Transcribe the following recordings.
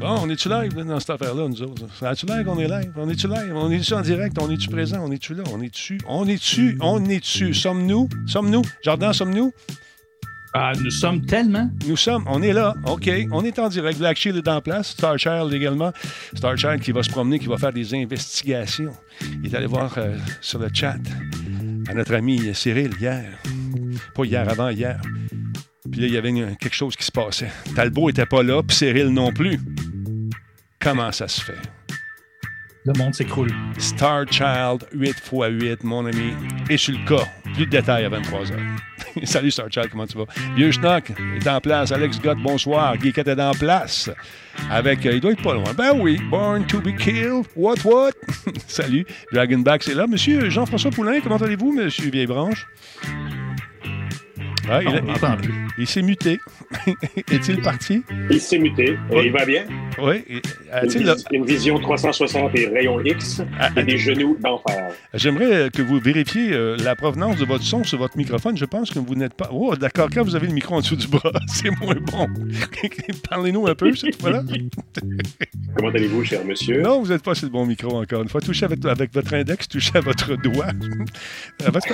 Bon, on est-tu live dans cette affaire-là, nous autres? est-tu live qu'on est live? On est-tu live? On est-tu en direct? On est-tu présent? On est-tu là? On est-tu? On est-tu? On est-tu? Sommes-nous? Sommes-nous? Jardin, sommes-nous? Ah, nous sommes tellement. Nous sommes, on est là, OK. On est en direct. Black Shield est en place. Starchild également. Starchild qui va se promener, qui va faire des investigations. Il est allé voir euh, sur le chat à notre ami Cyril hier. Pas hier, avant hier. Puis là, il y avait quelque chose qui se passait. Talbot était pas là, puis Cyril non plus. Comment ça se fait? Le monde s'écroule. Starchild 8x8, mon ami, est sur le cas. Plus de détails à 23h. Salut Starchild, comment tu vas? Vieux Schnock est en place. Alex Gott, bonsoir. Geekette est en place. Avec, euh, il doit être pas loin. Ben oui, Born to be killed. What, what? Salut. Dragonback, c'est là. Monsieur Jean-François Poulain, comment allez-vous, monsieur Vieillebranche? Ah, il, s'est muté. Est-il parti? Il s'est muté. Il va bien? Oui. Une, une, vision 360 et rayon X ah, et des genoux d'enfer. J'aimerais que vous vérifiez euh, la provenance de votre son sur votre microphone. Je pense que vous n'êtes pas. Oh, d'accord. Quand vous avez le micro en dessous du bras, c'est moins bon. Parlez-nous un peu, cette fois-là. Comment allez-vous, cher monsieur? Non, vous n'êtes pas sur le bon micro encore une fois. Touchez avec, avec votre index, touchez à votre doigt. votre,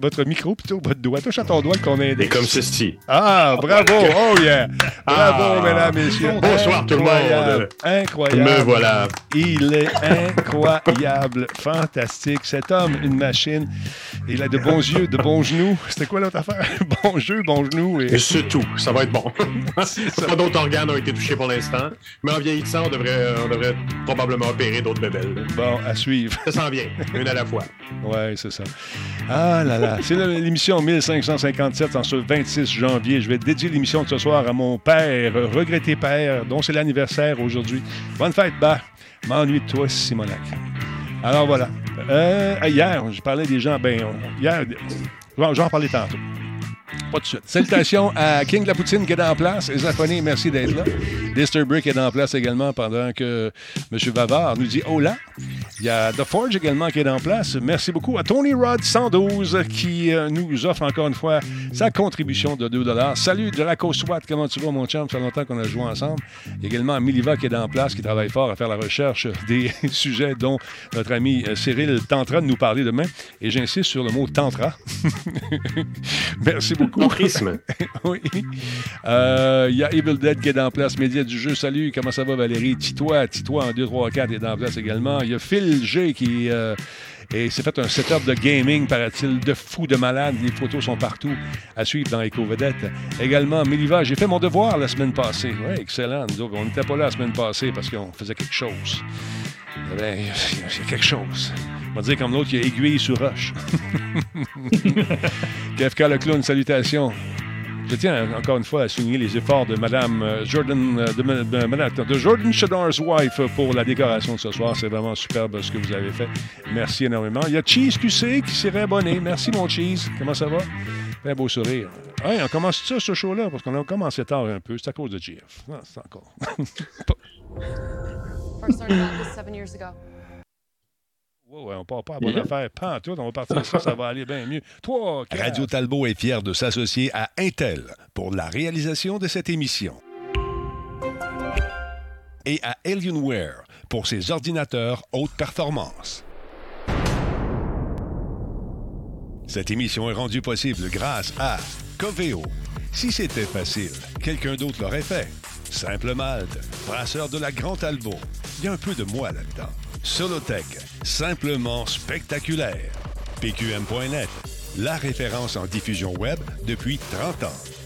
votre micro, plutôt, votre doigt. Touche à ton doigt qu'on et comme ceci. Ah, bravo! Oh yeah! Bravo, ah. mesdames, messieurs. Bonsoir tout le monde. Incroyable. Me voilà. Il est incroyable. Fantastique. Cet homme, une machine. Il a de bons yeux, de bons genoux. C'était quoi l'autre affaire? Bon jeu, bon genou. Et, c'est tout. Ça va être bon. Pas d'autres organes ont été touchés pour l'instant. Mais en vieillissant, on devrait, on devrait probablement opérer d'autres bébelles. Bon, à suivre. Ça s'en vient. Une à la fois. Ouais, c'est ça. Ah là là. C'est l'émission 1557 en ce 26 janvier. Je vais dédier l'émission de ce soir à mon père, regretté père, dont c'est l'anniversaire aujourd'hui. Bonne fête, bah. M'ennuie de toi, Simonac. Alors voilà. Euh, hier, je parlais des gens. Ben, hier, j'en parlais tantôt. Pas de suite. Salutations à King de la Poutine qui est en place. Les merci d'être là. Brick est en place également pendant que M. Vavard nous dit là. Il y a The Forge également qui est en place. Merci beaucoup à Tony Rod 112 qui euh, nous offre encore une fois sa contribution de 2 Salut la SWAT, comment tu vas mon chum? Ça fait longtemps qu'on a joué ensemble. Il y a également Miliva qui est en place, qui travaille fort à faire la recherche des sujets dont notre ami euh, Cyril tentera de nous parler demain. Et j'insiste sur le mot tantra. Merci beaucoup. oui. Euh, il y a Evil Dead qui est en place, média du jeu. Salut, comment ça va Valérie? Titois, Titois en 2, 3, 4 est en place également. Il y a Phil G qui euh, s'est fait un setup de gaming, paraît-il, de fou, de malade. Les photos sont partout à suivre dans Eco Vedette. Également, Miliva, j'ai fait mon devoir la semaine passée. Oui, excellent. on n'était pas là la semaine passée parce qu'on faisait quelque chose. Il y a quelque chose. On va dire comme l'autre, il y a aiguille sur roche. KFK le clown, salutations. Je tiens encore une fois à souligner les efforts de Madame euh, Jordan, euh, de, de Jordan Shador's wife pour la décoration de ce soir. C'est vraiment superbe ce que vous avez fait. Merci énormément. Il y a Cheese QC qui s'est réabonné. Merci mon Cheese. Comment ça va? Un beau sourire. Hey, on commence ça, ce show-là, parce qu'on a commencé tard un peu. C'est à cause de GF. Ah, c'est encore. Ouais, on part pas à bonne affaire. Pas tout, on va partir ça, ça va aller bien mieux. Toi, Radio Talbot est fier de s'associer à Intel pour la réalisation de cette émission. Et à Alienware pour ses ordinateurs haute performance. Cette émission est rendue possible grâce à Coveo. Si c'était facile, quelqu'un d'autre l'aurait fait. Simple Malte, brasseur de la Grande Talbot. Il y a un peu de moi là-dedans. Solotech, simplement spectaculaire. PQM.net, la référence en diffusion web depuis 30 ans.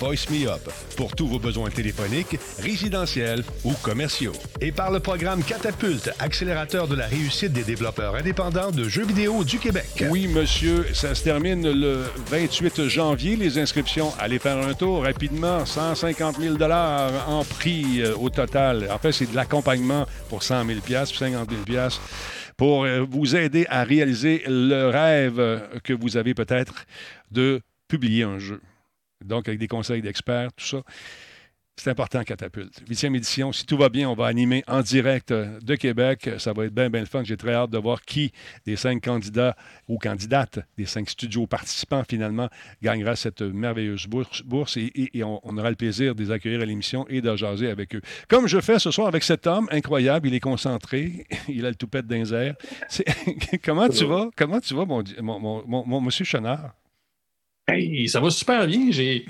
Voice Me Up pour tous vos besoins téléphoniques, résidentiels ou commerciaux. Et par le programme Catapulte, accélérateur de la réussite des développeurs indépendants de jeux vidéo du Québec. Oui, monsieur, ça se termine le 28 janvier. Les inscriptions, allez faire un tour rapidement. 150 000 en prix euh, au total. En fait, c'est de l'accompagnement pour 100 000 50 000 pour euh, vous aider à réaliser le rêve que vous avez peut-être de publier un jeu donc avec des conseils d'experts, tout ça. C'est important, Catapulte. Huitième édition. Si tout va bien, on va animer en direct euh, de Québec. Ça va être bien, bien le fun. J'ai très hâte de voir qui des cinq candidats ou candidates, des cinq studios participants, finalement, gagnera cette merveilleuse bourse. et, on, aura le plaisir de les accueillir à l'émission et de jaser avec eux. Comme je fais ce soir avec cet homme incroyable, il est concentré, il a le toupette d'un air. Comment tu vas? Comment tu vas, mon, mon, mon, monsieur Chenard? Hey, ça va super bien. J'ai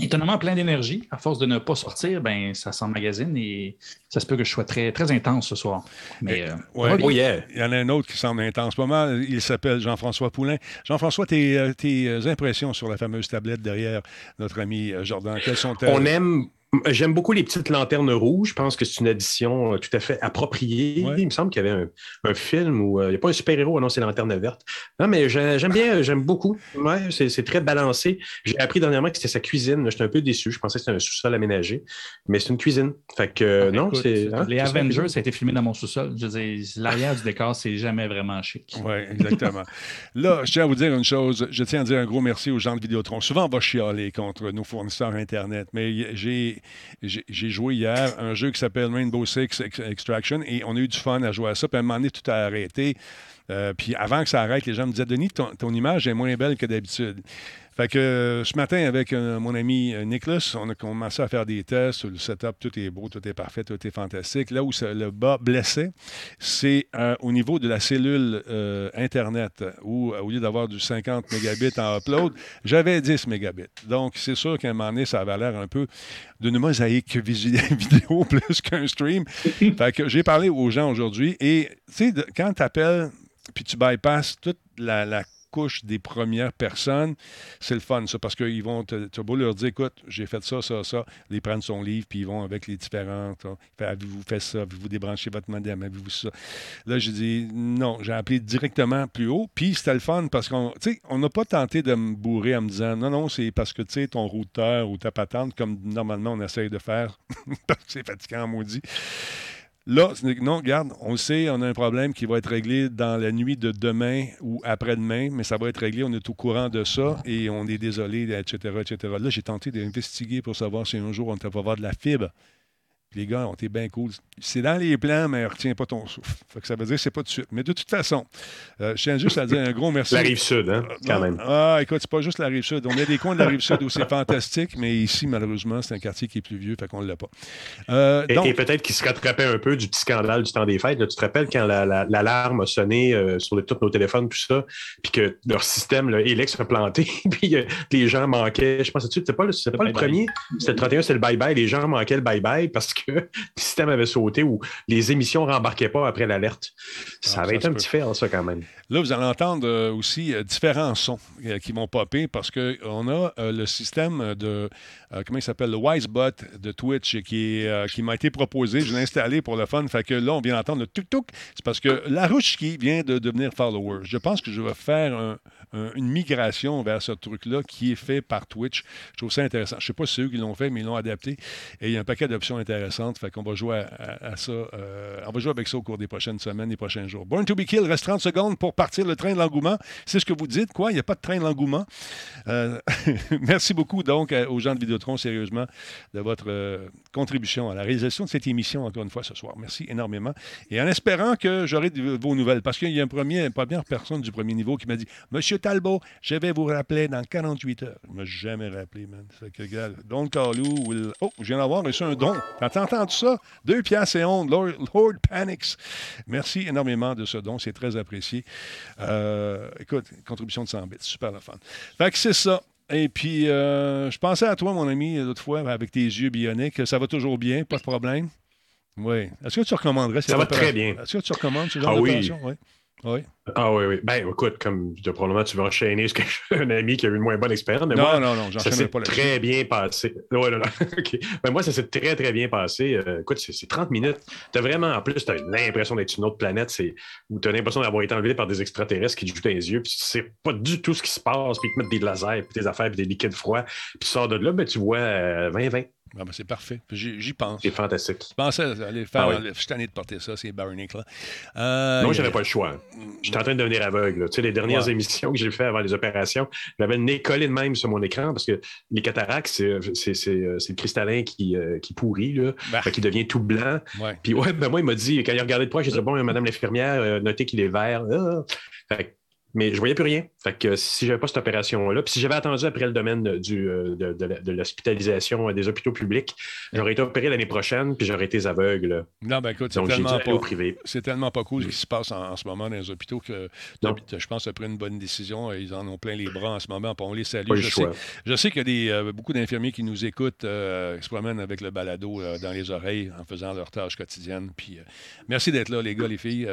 étonnamment plein d'énergie. À force de ne pas sortir, ben, ça s'emmagasine et ça se peut que je sois très, très intense ce soir. Mais, euh, oh, Il y en a un autre qui semble intense pas mal. Il s'appelle Jean-François Poulain. Jean-François, tes, euh, tes, euh, impressions sur la fameuse tablette derrière notre ami Jordan, quelles sont-elles? On aime J'aime beaucoup les petites lanternes rouges. Je pense que c'est une addition euh, tout à fait appropriée. Il me semble qu'il y avait un, film où euh, il n'y a pas un super-héros, non, c'est lanterne verte. Non, mais j'aime bien, j'aime beaucoup. Ouais, c'est très balancé. J'ai appris dernièrement que c'était sa cuisine. J'étais un peu déçu. Je pensais que c'était un sous-sol aménagé. Mais c'est une cuisine. Fait que, ah, non, c'est. Hein, les Avengers, ça a été filmé dans mon sous-sol. Je veux l'arrière du décor, c'est jamais vraiment chic. Oui, exactement. Là, je tiens à vous dire une chose. Je tiens à dire un gros merci aux gens de Vidéotron. Souvent, on va chialer contre nos fournisseurs Internet, mais j'ai j'ai joué hier un jeu qui s'appelle Rainbow Six Extraction et on a eu du fun à jouer à ça. Puis à un moment donné, tout a arrêté. Euh, puis avant que ça arrête, les gens me disaient Denis, ton image est moins belle que d'habitude. Fait que euh, ce matin, avec euh, mon ami euh, Nicholas, on a commencé à faire des tests. Le setup, tout est beau, tout est parfait, tout est fantastique. Là où le bas blessait, c'est au niveau de la cellule Internet, où au lieu d'avoir du 50 mégabits en upload, j'avais 10 mégabits. Donc, c'est sûr qu'à un moment donné, ça avait l'air un peu d'une mosaïque vidéo plus qu'un stream. fait que j'ai parlé aux gens aujourd'hui et, tu sais, quand tu appelles puis tu bypasses toute la couche des premières personnes, c'est le fun, ça, parce qu'ils vont, tu beau leur dire, écoute, j'ai fait ça, ça, ça, ils prennent son livre, puis ils vont avec les différentes. Avez-vous fait ça? Avez-vous débranché votre modem? Avez-vous ça? Là, j'ai dit, non, j'ai appelé directement plus haut, puis c'était le fun, parce qu'on on n'a pas tenté de me bourrer en me disant, non, non, c'est parce que, tu sais, ton routeur ou ta patente, comme normalement on essaye de faire, c'est fatigant, maudit. Là, non, regarde, on le sait, on a un problème qui va être réglé dans la nuit de demain ou après-demain, mais ça va être réglé, on est au courant de ça et on est désolé, etc., etc. Là, j'ai tenté d'investiguer pour savoir si un jour on va avoir de la fibre les gars ont été bien cool. C'est dans les plans, mais retiens pas ton souffle. ça veut dire que c'est pas de suite. Mais de toute façon, euh, je tiens juste à dire un gros merci. La rive sud, hein, quand même. Ah, écoute, c'est pas juste la rive sud. On a des coins de la rive sud où c'est fantastique, mais ici, malheureusement, c'est un quartier qui est plus vieux, fait qu'on ne l'a pas. Euh, et, peut-être qu'il se rattrapait un peu du petit scandale du temps des fêtes. tu te rappelles quand l'alarme a sonné euh, sur tous nos téléphones, tout ça, puis que leur système, le Helix, a planté, puis les gens manquaient. Je pense que c'était pas, le, pas le premier. C'était le 31, c'est le bye-bye. Les gens manquaient le bye-bye parce que le système avait sauté ou les émissions ne rembarquaient pas après l'alerte. Ça ah, avait été un petit fait, en ça, quand même. Là, vous allez entendre euh, aussi euh, différents sons euh, qui vont popper parce qu'on a le système de, comment il s'appelle, le Wisebot de Twitch qui, qui m'a été proposé. Je l'ai installé pour le fun. Fait que là, on vient d'entendre le tuk-tuk. C'est parce que la qui vient de devenir follower. Je pense que je vais faire une migration vers ce truc-là qui est fait par Twitch. Je trouve ça intéressant. Je ne sais pas si c'est eux qui l'ont fait, mais ils l'ont adapté. Et il y a un paquet d'options intéressantes. Fait qu'on va jouer à, ça. on va jouer avec ça au cours des prochaines semaines, des prochains jours. Born to be Kill, reste 30 secondes pour partir le train de l'engouement. C'est ce que vous dites, quoi? Il n'y a pas de train de l'engouement. Euh, merci beaucoup, donc, aux gens de Vidéotron, sérieusement, de votre euh, contribution à la réalisation de cette émission, encore une fois, ce soir. Merci énormément. Et en espérant que j'aurai vos nouvelles, parce qu'il y a une première personne du premier niveau qui m'a dit Monsieur Talbot, je vais vous rappeler dans 48 heures. Il ne m'a jamais rappelé, man. Que, gars, Don will... Oh, je viens d'avoir reçu un don. T'as entendu ça? Deux piastres et ondes, Lord, Lord Panics. Merci énormément de ce don, c'est très apprécié. Euh, écoute, contribution de 100 bits, super la fun. Fait que c'est ça. Et puis, euh, je pensais à toi, mon ami, l'autre fois, avec tes yeux bioniques. Ça va toujours bien, pas de problème? Oui. Est-ce que tu recommanderais Ça va très bien. Est-ce que tu recommandes ce genre ah, d'opération? Oui. Oui. Ah oui, oui. Ben écoute, comme probablement tu veux enchaîner que un ami qui a eu une moins bonne expérience. Mais non, moi, non, non, ça s'est très bien passé. Ouais, non, non. ben, moi, ça s'est très, très bien passé. Euh, écoute, c'est 30 minutes. Tu as vraiment, en plus, tu as l'impression d'être une autre planète où tu as l'impression d'avoir été enlevé par des extraterrestres qui te jouent dans les yeux, puis tu sais pas du tout ce qui se passe, puis ils te mettent des lasers, puis des affaires, puis des liquides froids, puis tu sors de là, ben, tu vois 20-20. Euh, ah, ben, c'est parfait. J'y pense. C'est fantastique. Je pensais aller faire. Ah Je suis tanné de porter ça, c'est Baronic. Là. Euh, non, j'avais pas le choix. J'étais en train de devenir aveugle. Tu sais, les dernières émissions que j'ai faites avant les opérations, j'avais le nez collé de même sur mon écran parce que les cataractes, c'est euh, le cristallin qui, euh, qui pourrit, là, bah. qui devient tout blanc. Puis ouais, ben moi, il m'a dit, quand il a regardé de poids, j'ai dit, bon, madame l'infirmière, notez qu'il est vert. Ah. Mais je voyais plus rien. Fait que si j'avais pas cette opération-là, puis si j'avais attendu après le domaine du, euh, de, l'hospitalisation des hôpitaux publics, j'aurais été opéré l'année prochaine, puis j'aurais été aveugle. Non, ben écoute, c'est tellement, pas, c'est tellement pas cool ce qui se passe en, ce moment dans les hôpitaux que je pense que pris une bonne décision. Ils en ont plein les bras en ce moment, on les salue. Je sais, je sais, qu'il y a des, euh, beaucoup d'infirmiers qui nous écoutent, euh, qui se promènent avec le balado dans les oreilles en faisant leur tâche quotidienne. Puis, merci d'être là, les gars, les filles.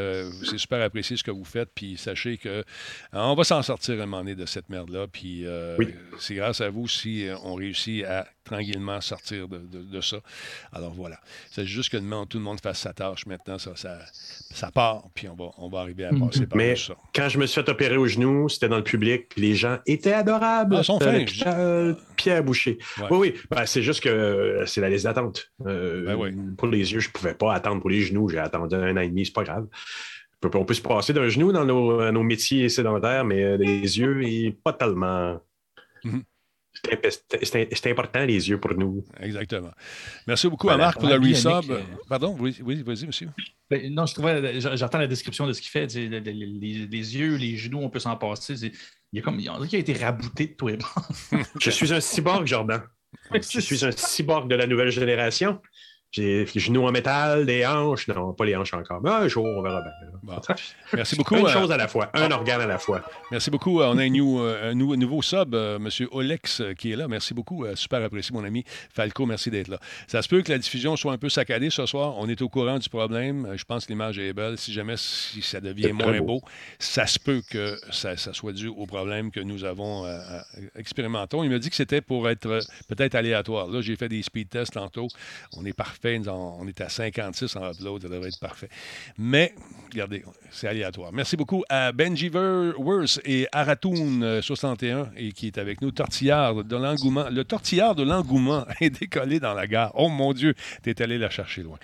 c'est super apprécié ce que vous faites, puis sachez que on va s'en sortir un moment donné de cette merde-là. Puis euh, c'est grâce à vous si euh, on réussit à tranquillement sortir de, ça. Alors voilà. C'est juste que tout le monde fasse sa tâche maintenant. Ça, ça, part, puis on va, on va arriver à mhm. passer par Mais ça. Quand je me suis fait opérer au genou, c'était dans le public, puis les gens étaient adorables. Ah, sont Pierre Boucher. Oui, oui. Ben, c'est juste que c'est la liste d'attente. Euh, ben pour les yeux, je ne pouvais pas attendre pour les genoux. J'ai attendu un an et demi, c'est pas grave. On peut se passer d'un genou dans nos, métiers sédentaires, mais euh, les yeux, pas tellement. Mhm. C'est important, les yeux, pour nous. Exactement. Merci beaucoup à Marc pour le resub. Euh, Pardon, oui, vas-y, monsieur. Ben, non, je trouvais, j'entends la description de ce qu'il fait. Les, yeux, les genoux, on peut s'en passer. Il y a comme, il a été rabouté de tout et Je suis un cyborg, Jordan. Je suis un cyborg de la nouvelle génération. J'ai les genoux en métal, des hanches. Non, pas les hanches encore. Mais un jour, on verra bien. Merci beaucoup. Une euh, chose à la fois, un organe à la fois. Merci beaucoup. On a un, euh, nouveau sub, euh, M. Olex, qui est là. Merci beaucoup. super apprécié, mon ami. Falco, merci d'être là. Ça se peut que la diffusion soit un peu saccadée ce soir. On est au courant du problème. Je pense que l'image est belle. Si jamais si ça devient moins beau. ça se peut que ça, soit dû au problème que nous avons expérimenté. Il m'a dit que c'était pour être peut-être aléatoire. Là, j'ai fait des speed tests tantôt. On est parfait on est à 56 en upload, ça devrait être parfait. Mais, regardez, c'est aléatoire. Merci beaucoup à Benji Wurst et Aratoun61 euh, et qui est avec nous. Tortillard de l'engouement. Le tortillard de l'engouement est décollé dans la gare. Oh mon Dieu, t'es allé la chercher loin.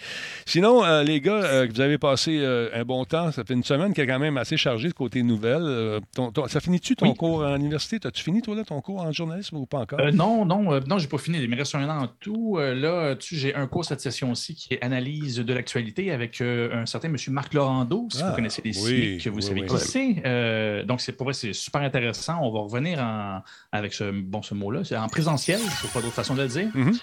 Sinon, euh, les gars, euh, vous avez passé un bon temps. Ça fait une semaine qui est quand même assez chargée de côté nouvelles. ça finit-tu ton cours à l'université? As-tu fini, toi, là, ton cours en journalisme ou pas encore? non, non, non, j'ai pas fini. Il me reste un an en tout. là, j'ai un cours cette session aussi qui est analyse de l'actualité avec un certain M. Marc Laurando, si vous ah, connaissez les que vous savez qui c'est. Euh, donc, c'est pour vrai, c'est super intéressant. On va revenir avec ce, bon, ce mot-là. C'est en présentiel, je ne pas d'autre façon de le dire. Mm-hmm.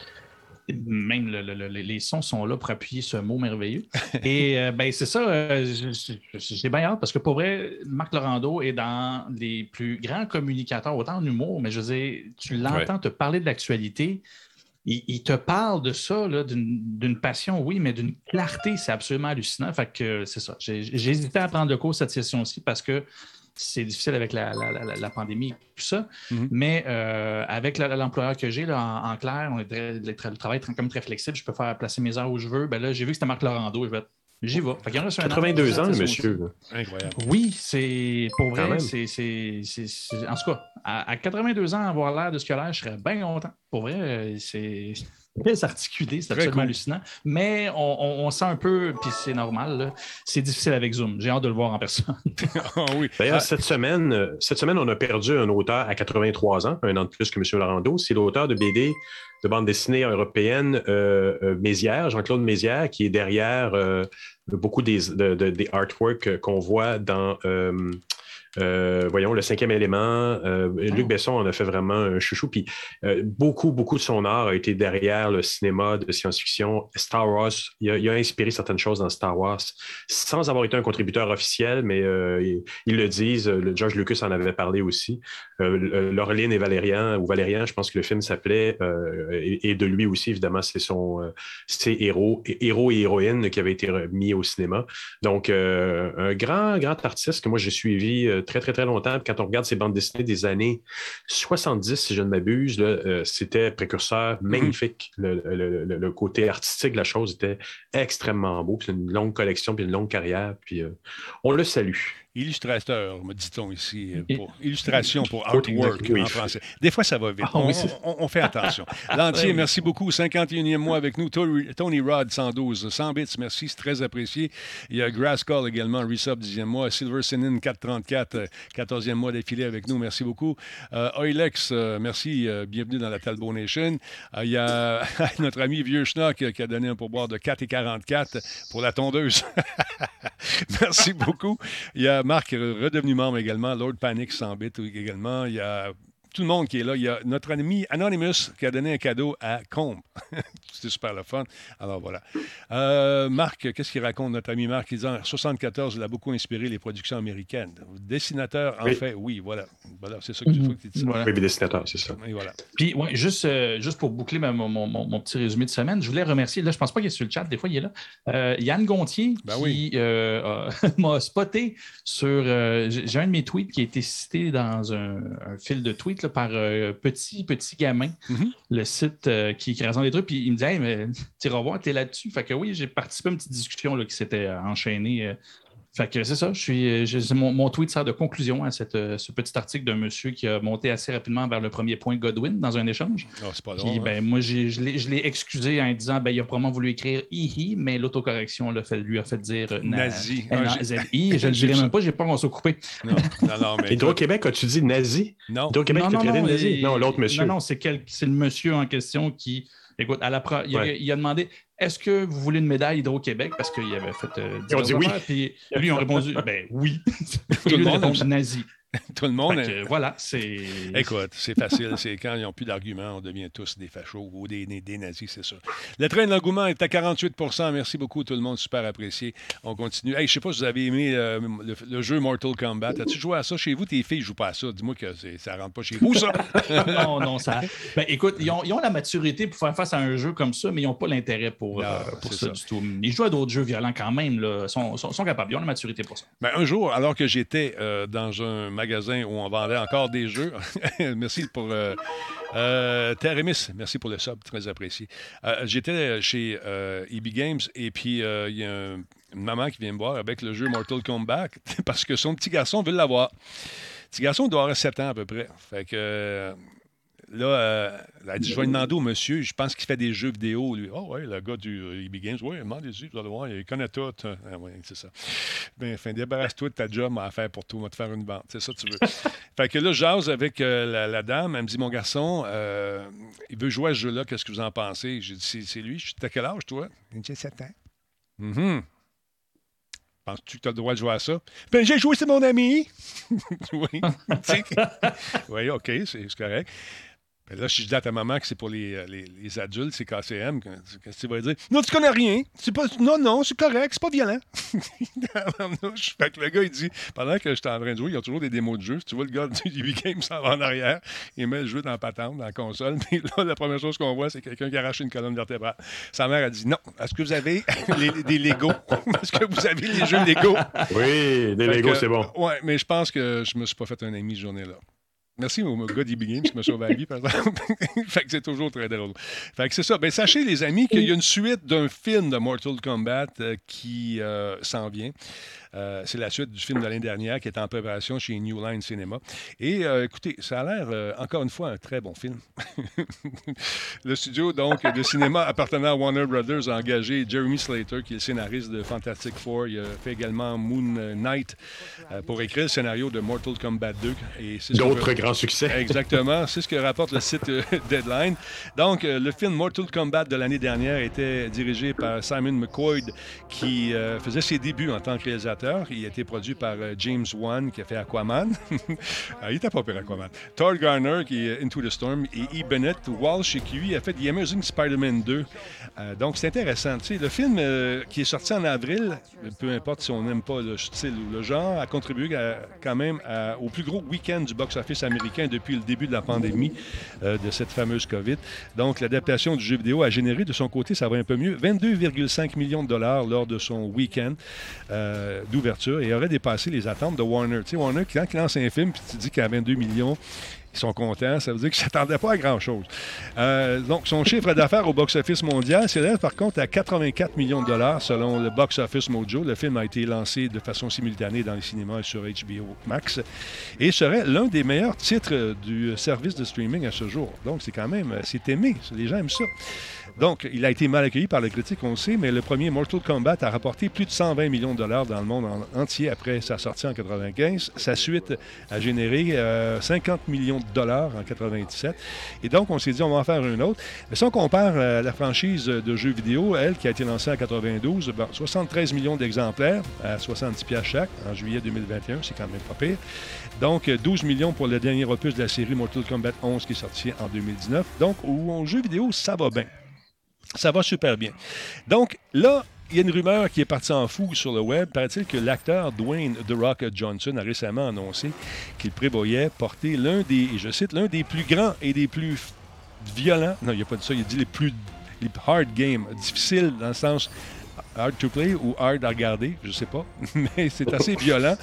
Même les sons sont là pour appuyer ce mot merveilleux. Et euh, ben, c'est ça, euh, j'ai bien hâte parce que pour vrai, Marc Laurando est dans les plus grands communicateurs, autant en humour, mais je veux dire, tu l'entends te parler de l'actualité il, te parle de ça, d'une passion, oui, mais d'une clarté, c'est absolument hallucinant. Fait que c'est ça. J'ai hésité à prendre le cours cette session-ci parce que c'est difficile avec la, pandémie et tout ça. Mm-hmm. Mais euh, avec l'employeur que j'ai, en, clair, on est le travail est comme très flexible. Je peux faire placer mes heures où je veux. Ben là, j'ai vu que c'était Marc Laurando. Je vais J'y vais. 82 ans, monsieur. Incroyable. Oui, c'est pour vrai. C'est, en tout cas, à, 82 ans, avoir l'air de ce qu'il a l'air, je serais bien content. Pour vrai, c'est très articulé, c'est absolument hallucinant. Mais on, sent un peu, puis c'est normal, c'est difficile avec Zoom. J'ai hâte de le voir en personne. Ah oui. D'ailleurs, ah. cette, semaine, cette semaine, on a perdu un auteur à 83 ans, un an de plus que M. Laurando. C'est l'auteur de BD de bande dessinée européenne euh, euh, Mézières, Jean-Claude Mézières, qui est derrière euh, beaucoup des, des artworks qu'on voit dans euh, voyons, le cinquième élément. Euh, Luc ah. Besson en a fait vraiment un chouchou. Puis euh, beaucoup, beaucoup de son art a été derrière le cinéma de science-fiction. Star Wars, il a, inspiré certaines choses dans Star Wars sans avoir été un contributeur officiel, mais ils, le disent. George Lucas en avait parlé aussi. Laureline et Valérian, ou Valérian, je pense que le film s'appelait, et, de lui aussi, évidemment, c'est son ses héros, héros et héroïnes qui avaient été mis au cinéma. Donc, un grand, grand artiste que moi j'ai suivi très, très, très longtemps. quand on regarde ces bandes dessinées des années 70, si je ne m'abuse, c'était précurseur, mhm. magnifique. le, côté artistique de la chose était extrêmement beau. C'est une longue collection, puis une longue carrière. Puis on le salue illustrateur, me dit-on ici, euh, pour illustration pour artwork en français. Des fois, ça va vite. Ah, on, fait attention. L'entier, merci beaucoup. 51e mois avec nous. Tony Rod, 112. 100 bits, merci, c'est très apprécié. Il y a Grass Call également, Resub, 10e mois. Silver Sinin, 434, 14e mois d'affilée avec nous. Merci beaucoup. Euh, Oilex, euh, merci. bienvenue dans la Talbot Nation. il y a notre ami Vieux Schnock qui a donné un pourboire de 4,44 pour la tondeuse. merci beaucoup. Il y a Marc, redevenu membre également. Lord Panic 100 bits également. Il y a tout le monde qui est là. Il y a notre ami Anonymous qui a donné un cadeau à Combe. C'était super le fun. Alors voilà. Euh, Marc, qu'est-ce qu'il raconte, notre ami Marc? Il dit en 74, il a beaucoup inspiré les productions américaines. Dessinateur, en fait, oui, voilà. Voilà, c'est ça que tu mm dis. Oui, dessinateur, c'est ça. Et voilà. Puis, ouais, juste, euh, juste pour boucler mon, mon, mon, petit résumé de semaine, je voulais remercier, là, je pense pas qu'il est sur le chat, des fois, il est là. Euh, Yann Gontier, ben qui m'a spoté sur. J'ai un de mes tweets qui a été cité dans un, fil de tweets par Petit Petit Gamin, mm-hmm. le site qui, qui raisonne des trucs. Puis il me dit Hey, mais tu t'es là-dessus. Fait que oui, j'ai participé à une petite discussion là, qui s'était enchaînée fait que c'est ça, je suis, je, mon, tweet sert de conclusion à cette, euh, ce petit article d'un monsieur qui a monté assez rapidement vers le premier point Godwin dans un échange. Oh, c'est pas hein. ben, Moi, je l'ai excusé en disant ben, il a probablement voulu écrire ihi, mais l'autocorrection lui a fait dire euh, nazi. N-A-Z-I. je ne le dirai même pas, j'ai pas mon saut coupé. Non, non, non mais. Hydro-Québec, as-tu dit nazi? Non. Hydro-Québec, tu as nazi? Non, l'autre monsieur. Non, non, c'est le monsieur en question qui Écoute, à la il, a, demandé est-ce que vous voulez une médaille Hydro-Québec Parce qu'il avait fait. Euh, ils ont dit oui. Puis lui, ils ont répondu ben oui. Tout le monde nazi. Tout le monde. voilà, c'est. Écoute, c'est facile. c'est quand ils n'ont plus d'arguments, on devient tous des fachos ou des, des, nazis, c'est ça. Le train de l'engouement est à 48% Merci beaucoup, tout le monde. Super apprécié. On continue. Hey, je sais pas si vous avez aimé euh, le, jeu Mortal Kombat. As-tu joué à ça chez vous? Tes filles ne jouent pas à ça. Dis-moi que ça rentre pas chez vous, ça. non, non, ça. Ben, écoute, ils ont, ils ont, la maturité pour faire face à un jeu comme ça, mais ils n'ont pas l'intérêt pour, euh, pour ça, du tout. Ils jouent à d'autres jeux violents quand même. Ils sont, sont, capables. Ils ont la maturité pour ça. Ben, un jour, alors que j'étais euh, dans un magasin où on vendait encore des jeux. merci pour. Euh, euh, merci pour le sub, très apprécié. Euh, j'étais chez euh, EB Games et puis il y a une maman qui vient me voir avec le jeu Mortal Kombat parce que son petit garçon veut l'avoir. Petit garçon doit avoir 7 ans à peu près. Fait que Là, euh, elle a dit, je vais demander au monsieur, je pense qu'il fait des jeux vidéo, lui. Oh, ouais, le gars du EB euh, Games, oui, demandez-y, vous allez voir, il connaît tout. Ah, oui, c'est ça. Ben, enfin, débarrasse-toi de ta job à faire pour tout, on va te faire une vente. C'est ça que tu veux. fait que là, jase avec euh, la, dame, elle me dit, mon garçon, il veut jouer à ce jeu-là, qu'est-ce que vous en pensez? J'ai dit, c'est lui. T'as quel âge, toi? J'ai 7 ans. Mm Penses-tu que tu as le droit de jouer à ça? Ben, j'ai joué, c'est mon ami. oui. oui, OK, c'est correct. Là, si je dis à ta maman que c'est pour les, euh, les, les adultes, c'est KCM, qu'est-ce que tu vas dire? Non, tu connais rien. Pas, non, non, c'est correct, c'est pas violent. fait que le gars, il dit, pendant que j'étais en train de jouer, il y a toujours des démos de jeu. tu vois le gars du EV Game s'en va en arrière, il met le jeu dans la patente, dans la console. Puis là, la première chose qu'on voit, c'est quelqu'un qui arrache une colonne vertébrale. Sa mère a dit, non, est-ce que vous avez des Legos? est-ce que vous avez les jeux Lego? Oui, des Legos, c'est bon. Oui, mais je pense que je me suis pas fait un ami ce journée-là. Merci au gars d'EB Games qui m'a sauvé la vie, par exemple. fait que c'est toujours très drôle. Fait que c'est ça. Ben, sachez, les amis, qu'il y a une suite d'un film de Mortal Kombat euh, qui euh, s'en vient. Euh, c'est la suite du film de l'année dernière qui est en préparation chez New Line Cinema. Et euh, écoutez, ça a l'air, euh, encore une fois, un très bon film. le studio donc de cinéma appartenant à Warner Brothers a engagé Jeremy Slater, qui est le scénariste de Fantastic Four. Il a fait également Moon Knight pour écrire le scénario de Mortal Kombat 2. D'autres grands succès. Exactement. C'est ce que rapporte le site Deadline. Donc, le film Mortal Kombat de l'année dernière était dirigé par Simon McCoy, qui faisait ses débuts en tant que réalisateur il a été produit par euh, James Wan, qui a fait Aquaman. Ah, il était pas pire, Aquaman. Todd Garner, qui est Into the Storm, et E. Bennett Walsh, qui lui a fait The Amazing Spider-Man 2. Euh, donc, c'est intéressant. le film euh, qui est sorti en avril, peu importe si on n'aime pas le style ou le genre, a contribué quand même au plus gros week-end du box-office américain depuis le début de la pandémie de cette fameuse COVID. Donc, l'adaptation du jeu vidéo a généré de son côté, ça va un peu mieux, 22,5 millions de dollars lors de son week-end d'ouverture et aurait dépassé les attentes de Warner. Tu sais, Warner, quand il lance un film, puis tu dis qu'il a 22 millions, ils sont contents. Ça veut dire qu'ils ne s'attendaient pas à grand-chose. Euh, donc, son chiffre d'affaires au box-office mondial s'élève par contre à 84 millions de dollars selon le Box Office Mojo. Le film a été lancé de façon simultanée dans les cinémas et sur HBO Max et serait l'un des meilleurs titres du service de streaming à ce jour. Donc, c'est quand même, c'est aimé. Les gens aiment ça. Donc, il a été mal accueilli par la critique, on le sait, mais le premier Mortal Kombat a rapporté plus de 120 millions de dollars dans le monde entier après sa sortie en 95. Sa suite a généré 50 euh, millions de dollars en 97. Et donc, on s'est dit, on va en faire une autre. Mais si on compare euh, la franchise de jeux vidéo, elle, qui a été lancée en 92, 73 millions d'exemplaires à 70 pièces chaque en juillet 2021, c'est quand même pas pire. Donc, 12 millions pour le dernier opus de la série Mortal Kombat 11 qui est sorti en 2019. Donc, au jeu vidéo, ça va bien. Ça va super bien. Donc là, il y a une rumeur qui est partie en fou sur le web. Paraît-il que l'acteur Dwayne The Rock Johnson a récemment annoncé qu'il prévoyait porter l'un des, je cite, l'un des plus grands et des plus violents, non, il n'y a pas de ça, il dit les plus hard games, difficiles dans le sens hard to play ou hard à regarder, je sais pas, mais c'est assez violent.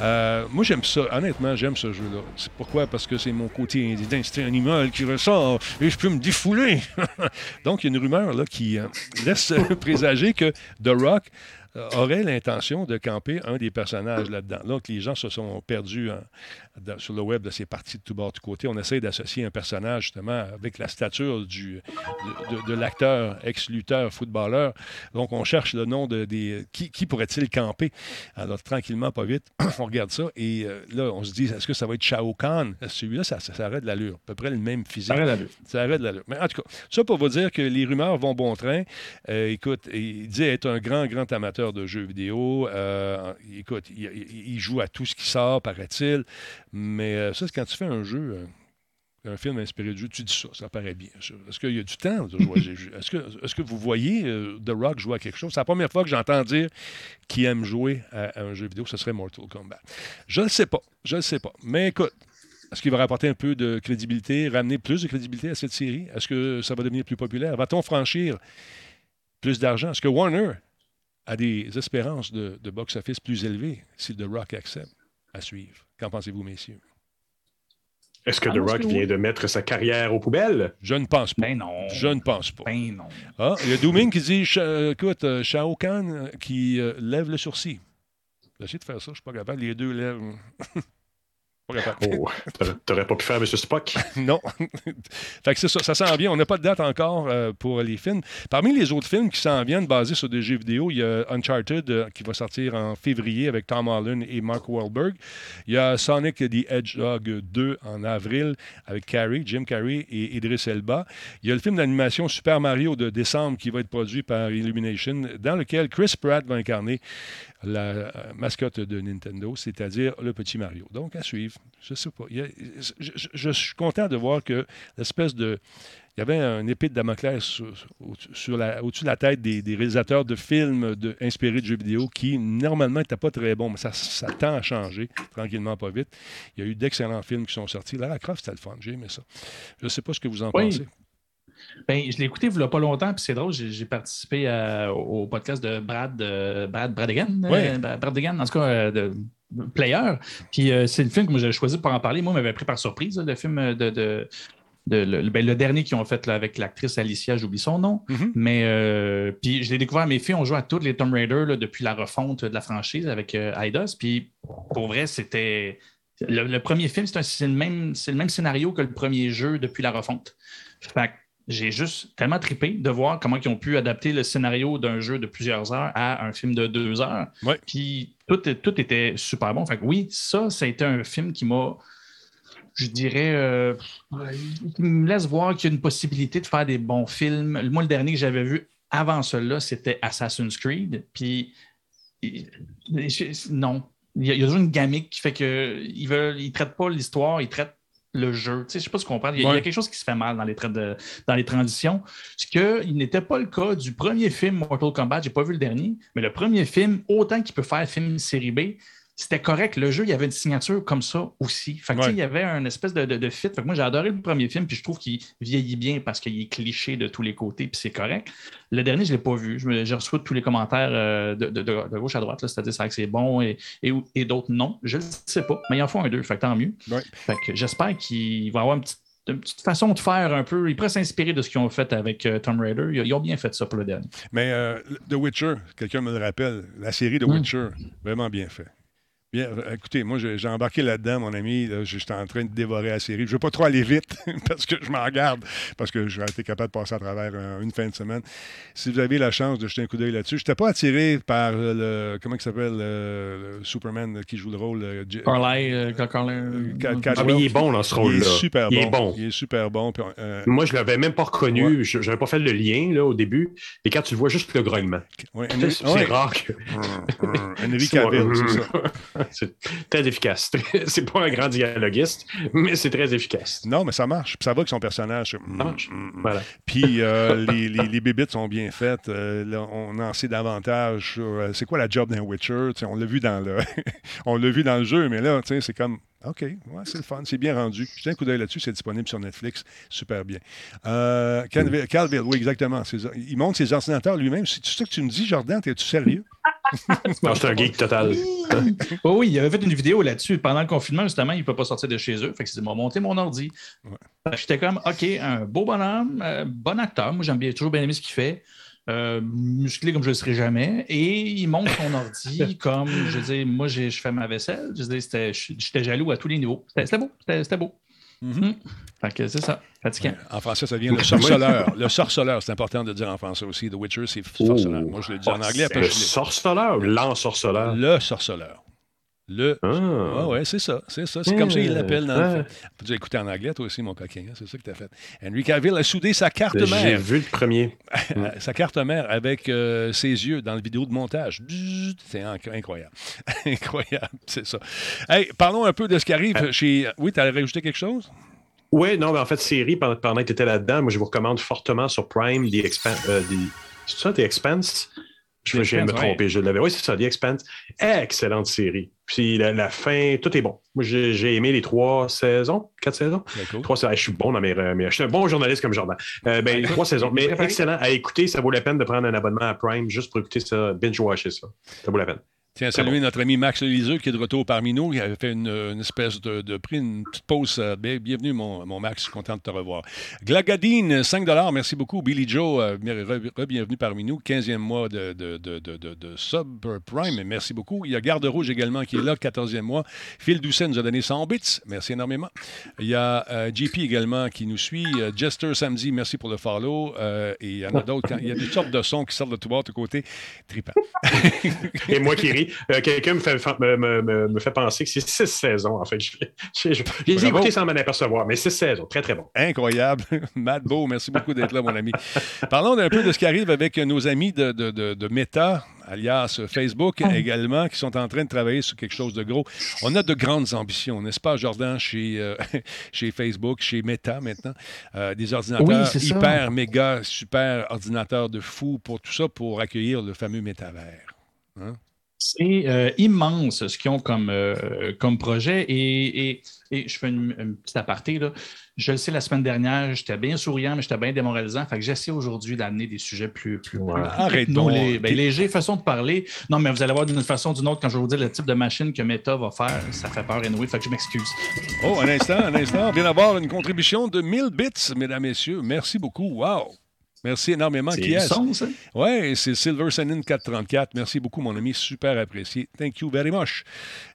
Euh, moi, j'aime ça. Honnêtement, j'aime ce jeu-là. C'est pourquoi? Parce que c'est mon côté d'instinct animal qui ressort et je peux me défouler. Donc, il y a une rumeur là, qui euh, laisse présager que The Rock aurait l'intention de camper un des personnages là-dedans. Donc, les gens se sont perdus hein, sur le web de ces parties de tout bord, de côté. On essaie d'associer un personnage, justement, avec la stature du, de, l'acteur, ex-lutteur, footballeur. Donc, on cherche le nom de des. Qui, qui pourrait-il camper? Alors, tranquillement, pas vite, on regarde ça et euh, là, on se dit, est-ce que ça va être Shao Kahn? Celui-là, ça, ça, arrête de l'allure. À peu près le même physique. Ça arrête de l'allure. Ça arrête de l'allure. Mais en tout cas, ça pour vous dire que les rumeurs vont bon train. Euh, écoute, il dit être un grand, grand amateur de jeux vidéo. Euh, écoute, il, joue à tout ce qui sort, paraît-il. Mais ça, c'est quand tu fais un jeu un film inspiré du jeu, tu dis ça, ça paraît bien. Est-ce qu'il y a du temps de jouer Est-ce que, est que vous voyez The Rock jouer à quelque chose? C'est la première fois que j'entends dire qu'il aime jouer à, un jeu vidéo, ce serait Mortal Kombat. Je ne sais pas, je ne sais pas. Mais écoute, est-ce qu'il va rapporter un peu de crédibilité, ramener plus de crédibilité à cette série? Est-ce que ça va devenir plus populaire? Va-t-on franchir plus d'argent? Est-ce que Warner a des espérances de, de box-office plus élevées si The Rock accepte à suivre? Qu'en pensez-vous, messieurs? Est-ce que ah The Rock vient de mettre sa carrière aux poubelles? Je ne pense pas. Ben non. Je ne pense pas. Ben non. Ah, il y a Dooming qui dit écoute, euh, Shao Kahn euh, qui euh, lève le sourcil. J'essaie de faire ça, je ne suis pas capable. Les deux lèvres. Oh, t'aurais pas pu faire M. Spock? non. fait que ça, ça s'en vient. On n'a pas de date encore euh, pour les films. Parmi les autres films qui s'en viennent basés sur des jeux vidéo, il y a Uncharted euh, qui va sortir en février avec Tom Holland et Mark Wahlberg. Il y a Sonic the Hedgehog 2 en avril avec Carrie, Jim Carrey et Idris Elba. Il y a le film d'animation Super Mario de décembre qui va être produit par Illumination, dans lequel Chris Pratt va incarner la euh, mascotte de Nintendo, c'est-à-dire le petit Mario. Donc, à suivre. Je sais pas. je, suis content de voir que l'espèce de. Il y avait un épée de Damoclès sur, la, au-dessus de la tête des, réalisateurs de films de, inspirés de jeux vidéo qui, normalement, n'étaient pas très bons, mais ça, ça, tend à changer, tranquillement, pas vite. Il y a eu d'excellents films qui sont sortis. Lara Croft, c'était le fun, j'ai aimé ça. Je ne sais pas ce que vous en pensez. Ben, je l'ai écouté il n'y a pas longtemps, puis c'est drôle, j'ai participé au podcast de Brad, euh, Brad Bradigan, euh, Bradigan, en tout cas, euh, de Player. Puis c'est le film que j'ai choisi pour en parler. Moi, m'avait pris par surprise, le film de, ben, le, dernier qu'ils ont fait avec l'actrice Alicia, j'oublie son nom. Mm-hmm. Mais puis je l'ai découvert, mes filles ont joué à toutes les Tomb Raider depuis la refonte de la franchise avec Eidos. Puis pour vrai, c'était. Le, premier film, c'est le, même, le même scénario que le premier jeu depuis la refonte. Fait j'ai juste tellement trippé de voir comment ils ont pu adapter le scénario d'un jeu de plusieurs heures à un film de deux heures. Puis tout, tout, était super bon. Fait oui, ça, ça a été un film qui m'a, je dirais, euh, qui me laisse voir qu'il y a une possibilité de faire des bons films. Moi, le dernier que j'avais vu avant cela, c'était Assassin's Creed. Puis non. Il y, a, toujours une gamique qui fait qu'ils ne traitent pas l'histoire, ils traitent le jeu. je ne sais pas ce qu'on parle. Il y, a, quelque chose qui se fait mal dans les, de, dans les transitions. Ce qui n'était pas le cas du premier film Mortal Kombat. Je n'ai pas vu le dernier, mais le premier film, autant qu'il peut faire film série B, c'était correct. Le jeu, il y avait une signature comme ça aussi. Fait que, il y avait un espèce de, de, fit. Fait que moi, j'ai adoré le premier film, puis je trouve qu'il vieillit bien parce qu'il est cliché de tous les côtés, puis c'est correct. Le dernier, je ne l'ai pas vu. J'ai reçu tous les commentaires euh, de, gauche à droite, c'est-à-dire que c'est bon et, et, d'autres non. Je ne sais pas, mais il en faut un deux, fait que tant mieux. Fait que j'espère qu'il va avoir une petite, façon de faire un peu. Il pourrait s'inspirer de ce qu'ils ont fait avec euh, Tom Raider. Ils, ont bien fait ça pour le dernier. Mais euh, The Witcher, quelqu'un me le rappelle, la série The. Witcher, vraiment bien fait. Bien, euh, écoutez, moi, j'ai embarqué là-dedans, mon ami. J'étais en train de dévorer la série. Je ne veux pas trop aller vite parce que je m'en regarde, parce que j'aurais été capable de passer à travers une fin de semaine. Si vous avez la chance de jeter un coup d'œil là-dessus, je n'étais pas attiré par le. Comment il s'appelle le, Superman qui joue le rôle Carlyle. Ah, mais il est bon dans ce rôle-là. Il est super bon. Il est bon. Il est super bon. Euh, moi, je ne l'avais même pas reconnu. Je n'avais pas fait le lien là, au début. Et quand tu le vois, juste le grognement. c'est rare que. Henry Cavill, c'est ça. C'est très efficace. c'est pas un grand dialoguiste, mais c'est très efficace. Non, mais ça marche. ça va que son personnage. Ça marche. Mm, mm, voilà. Puis euh, les, les, les, bébites sont bien faites. Euh, on en sait davantage sur euh, c'est quoi la job d'un Witcher? on l'a vu dans le on l'a vu dans le jeu, mais là, c'est comme OK, ouais, c'est le fun, c'est bien rendu. J'ai un coup d'œil là-dessus, c'est disponible sur Netflix, super bien. Euh, Calville, oui, exactement. Il monte ses ordinateurs lui-même. C'est ça que tu me dis, Jordan, es-tu sérieux? c'est un geek total. oui, il avait fait une vidéo là-dessus. Pendant le confinement, justement, il ne peut pas sortir de chez eux. Fait que c'est m'a monté mon ordi. J'étais comme, OK, un beau bonhomme, euh, bon acteur. Moi, j'aime bien, toujours bien aimé ce qu'il fait. Euh, musclé comme je ne le serai jamais. Et il monte son ordi comme, je dis, moi, je fais ma vaisselle. Je dis, j'étais jaloux à tous les niveaux. C'était beau. C'était beau. Mm-hmm. Fait que c'est ça, fatigant. en français, ça vient le sorceleur. le sorceleur, c'est important de dire en français aussi. The Witcher, c'est sorceleur. Moi, je le dis en anglais. Après, le sorceleur ou l'ensorceleur? Le sorceleur. Le. Ah, ouais, c'est ça. C'est ça. C'est comme ça qu'il l'appelle dans le Tu as écouté en anglais, toi aussi, mon coquin. Hein, c'est ça que tu as fait. Henry Cavill a soudé sa carte mère. J'ai vu le premier. sa carte mère avec euh, ses yeux dans la vidéo de montage. C'est incroyable. incroyable, c'est ça. Hey, parlons un peu de ce qui arrive ah. chez. Oui, tu as rajouté quelque chose? Oui, non, mais en fait, série, pendant, que tu étais là-dedans, moi, je vous recommande fortement sur Prime The Expanse. Euh, c'est ça, The Expanse? Je viens de me tromper, je l'avais. Oui, c'est ça, The Expanse. Excellente série. Puis la, fin, tout est bon. Moi, j'ai aimé les trois saisons, quatre saisons. Trois saisons. je suis bon dans mes, Je suis un bon journaliste comme Jordan. Euh, ben, trois saisons. Mais excellent à écouter. Ça vaut la peine de prendre un abonnement à Prime juste pour écouter ça, binge-watcher ça. Ça vaut la peine. Tiens, saluer notre ami Max Liseux qui est de retour parmi nous. Il avait fait une, espèce de, prix, une petite pause. Euh, bienvenue, mon, mon, Max. Content de te revoir. Glagadine, 5 Merci beaucoup. Billy Joe, euh, bienvenue parmi nous. 15e mois de, de, de, subprime. Merci beaucoup. Il y a Garde Rouge également qui est là, 14e mois. Phil Doucet nous a donné 100 bits. Merci énormément. Il y a euh, JP également qui nous suit. Jester Samedi, merci pour le follow. et il y en a d'autres. Il y a des sortes de sons qui sortent de tout bord, de côté. Trippant. et moi qui ris. Euh, quelqu'un me fait, me, me, fait penser que c'est six saisons, en fait. J'ai écouté sans m'en apercevoir, mais six saisons. Très, très bon. Incroyable. Matt Beau, merci beaucoup d'être là, mon ami. Parlons un peu de ce qui arrive avec nos amis de, de, de, Meta, alias Facebook également, qui sont en train de travailler sur quelque chose de gros. On a de grandes ambitions, n'est-ce pas, Jordan, chez, euh, chez Facebook, chez Meta maintenant? Euh, des ordinateurs hyper, méga, super ordinateurs de fou pour tout ça, pour accueillir le fameux métavers. Hein? C'est euh, immense ce qu'ils ont comme, euh, comme projet. Et, je fais une, petite aparté. Là. Je le sais, la semaine dernière, j'étais bien souriant, mais j'étais bien démoralisant. Fait que j'essaie aujourd'hui d'amener des sujets plus, plus, Arrêtons. Les, ben, léger façon de parler. Non, mais vous allez voir d'une façon ou d'une autre, quand je vais vous dire le type de machine que Meta va faire, ça fait peur, anyway, fait que je m'excuse. Oh, un instant, un instant. On vient d'avoir une contribution de 1000 bits, mesdames, messieurs. Merci beaucoup. Wow! Merci énormément. Qui est Oui, c'est Silver Senin 434. Merci beaucoup, mon ami. Super apprécié. Thank you very much.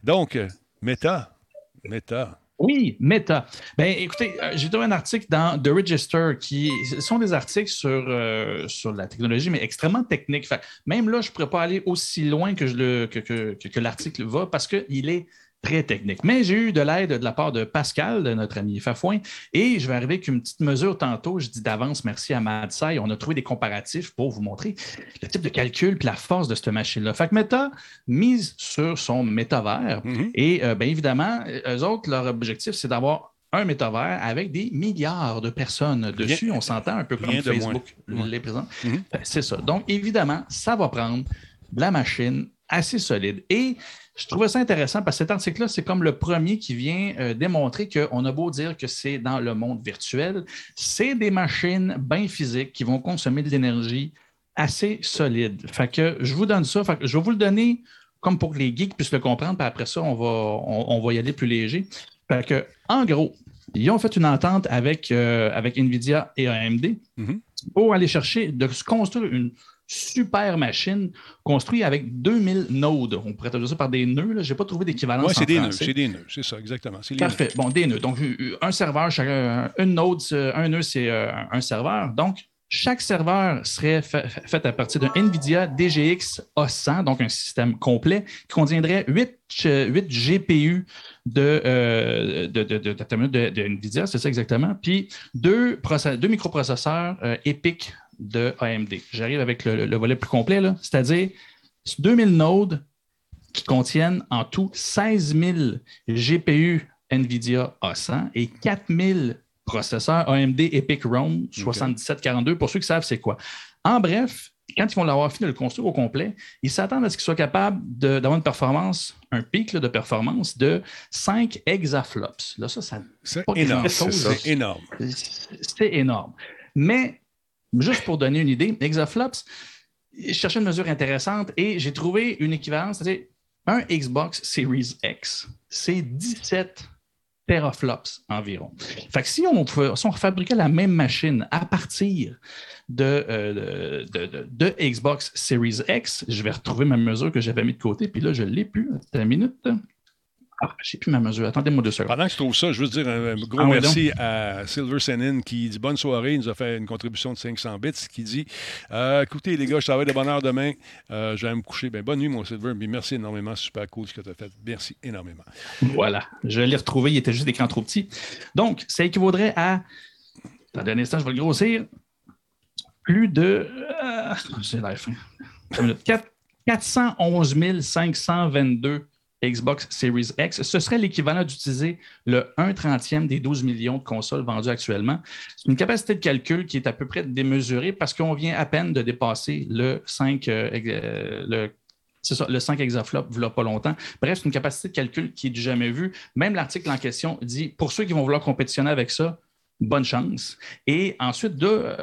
Donc, Meta. Meta. Oui, Meta. Ben, écoutez, euh, j'ai trouvé un article dans The Register qui sont des articles sur, euh, sur la technologie, mais extrêmement techniques. même là, je ne pourrais pas aller aussi loin que, je que, que, que l'article va parce qu'il est très technique. Mais j'ai eu de l'aide de la part de Pascal, de notre ami Fafouin, et je vais arriver avec une petite mesure tantôt. Je dis d'avance merci à Madsai. On a trouvé des comparatifs pour vous montrer le type de calcul et la force de cette machine-là. Fait que Meta mise sur son métavers. Mm-hmm. Et euh, bien évidemment, eux autres, leur objectif, c'est d'avoir un métavers avec des milliards de personnes dessus. On s'entend un peu comme Facebook les présente. Mm-hmm. Ben, c'est ça. Donc, évidemment, ça va prendre de la machine assez solide. Et je trouvais ça intéressant parce que cet article-là, c'est comme le premier qui vient euh, démontrer qu'on a beau dire que c'est dans le monde virtuel, c'est des machines bien physiques qui vont consommer de l'énergie assez solide. Fait que je vous donne ça. je vais vous le donner comme pour que les geeks puissent le comprendre, puis après ça, on va, on, va y aller plus léger. Fait que, en gros, ils ont fait une entente avec, euh, avec NVIDIA et AMD mm-hmm. pour aller chercher de se construire une super machine construite avec 2000 nodes. On pourrait traduire ça par des nœuds. Je n'ai pas trouvé d'équivalent. Oui, c'est des nœuds. C'est des nœuds. C'est ça, exactement. Parfait. Bon, des nœuds. Donc, un serveur, une node, un nœud, c'est euh, un serveur. Donc, chaque serveur serait fait à partir d'un NVIDIA DGX A100, donc un système complet, qui contiendrait 8, GPU de, de, de, NVIDIA, c'est ça exactement, puis deux, deux microprocesseurs euh, EPIC de AMD. J'arrive avec le, volet plus complet, c'est-à-dire 2000 nodes qui contiennent en tout 16 000 GPU NVIDIA A100 et 4000 processeur AMD Epic Rome 7742. Pour ceux qui savent, c'est quoi? En bref, quand ils vont l'avoir fini de le construire au complet, ils s'attendent à ce qu'ils soient capables d'avoir une performance, un pic de performance de 5 exaflops. Là, ça, ça c'est énorme. C'est énorme. C'est énorme. Mais, juste pour donner une idée, exaflops, je cherchais une mesure intéressante et j'ai trouvé une équivalence, c'est-à-dire un Xbox Series X, c'est 17 teraflops environ. Fait que si on, fabriquait la même machine à partir euh, de, Xbox Series X, je vais retrouver ma mesure que j'avais mis de côté, puis là, je ne l'ai plus. Une minute. Ah, j'ai plus ma mesure. Attendez-moi deux secondes. Pendant que tu trouves ça, je veux dire un, gros ah merci à Silver Senin qui dit bonne soirée. Il nous a fait une contribution de 500 bits qui dit euh, écoutez, les gars, je travaille de bonne heure demain. Euh, je vais me coucher. Ben, bonne nuit, mon Silver. Puis merci énormément. Super cool ce que tu as fait. Merci énormément. Voilà. Je l'ai retrouvé. Il était juste écran trop petit. Donc, ça équivaudrait à. Attendez un instant, je vais le grossir. Plus de. Euh, c'est la fin. 411 522 Xbox Series X, ce serait l'équivalent d'utiliser le 1 trentième des 12 millions de consoles vendues actuellement. C'est une capacité de calcul qui est à peu près démesurée parce qu'on vient à peine de dépasser le 5, euh, euh, le le 5 exaflop, il pas longtemps. Bref, c'est une capacité de calcul qui est jamais vu. Même l'article en question dit pour ceux qui vont vouloir compétitionner avec ça, bonne chance. Et ensuite,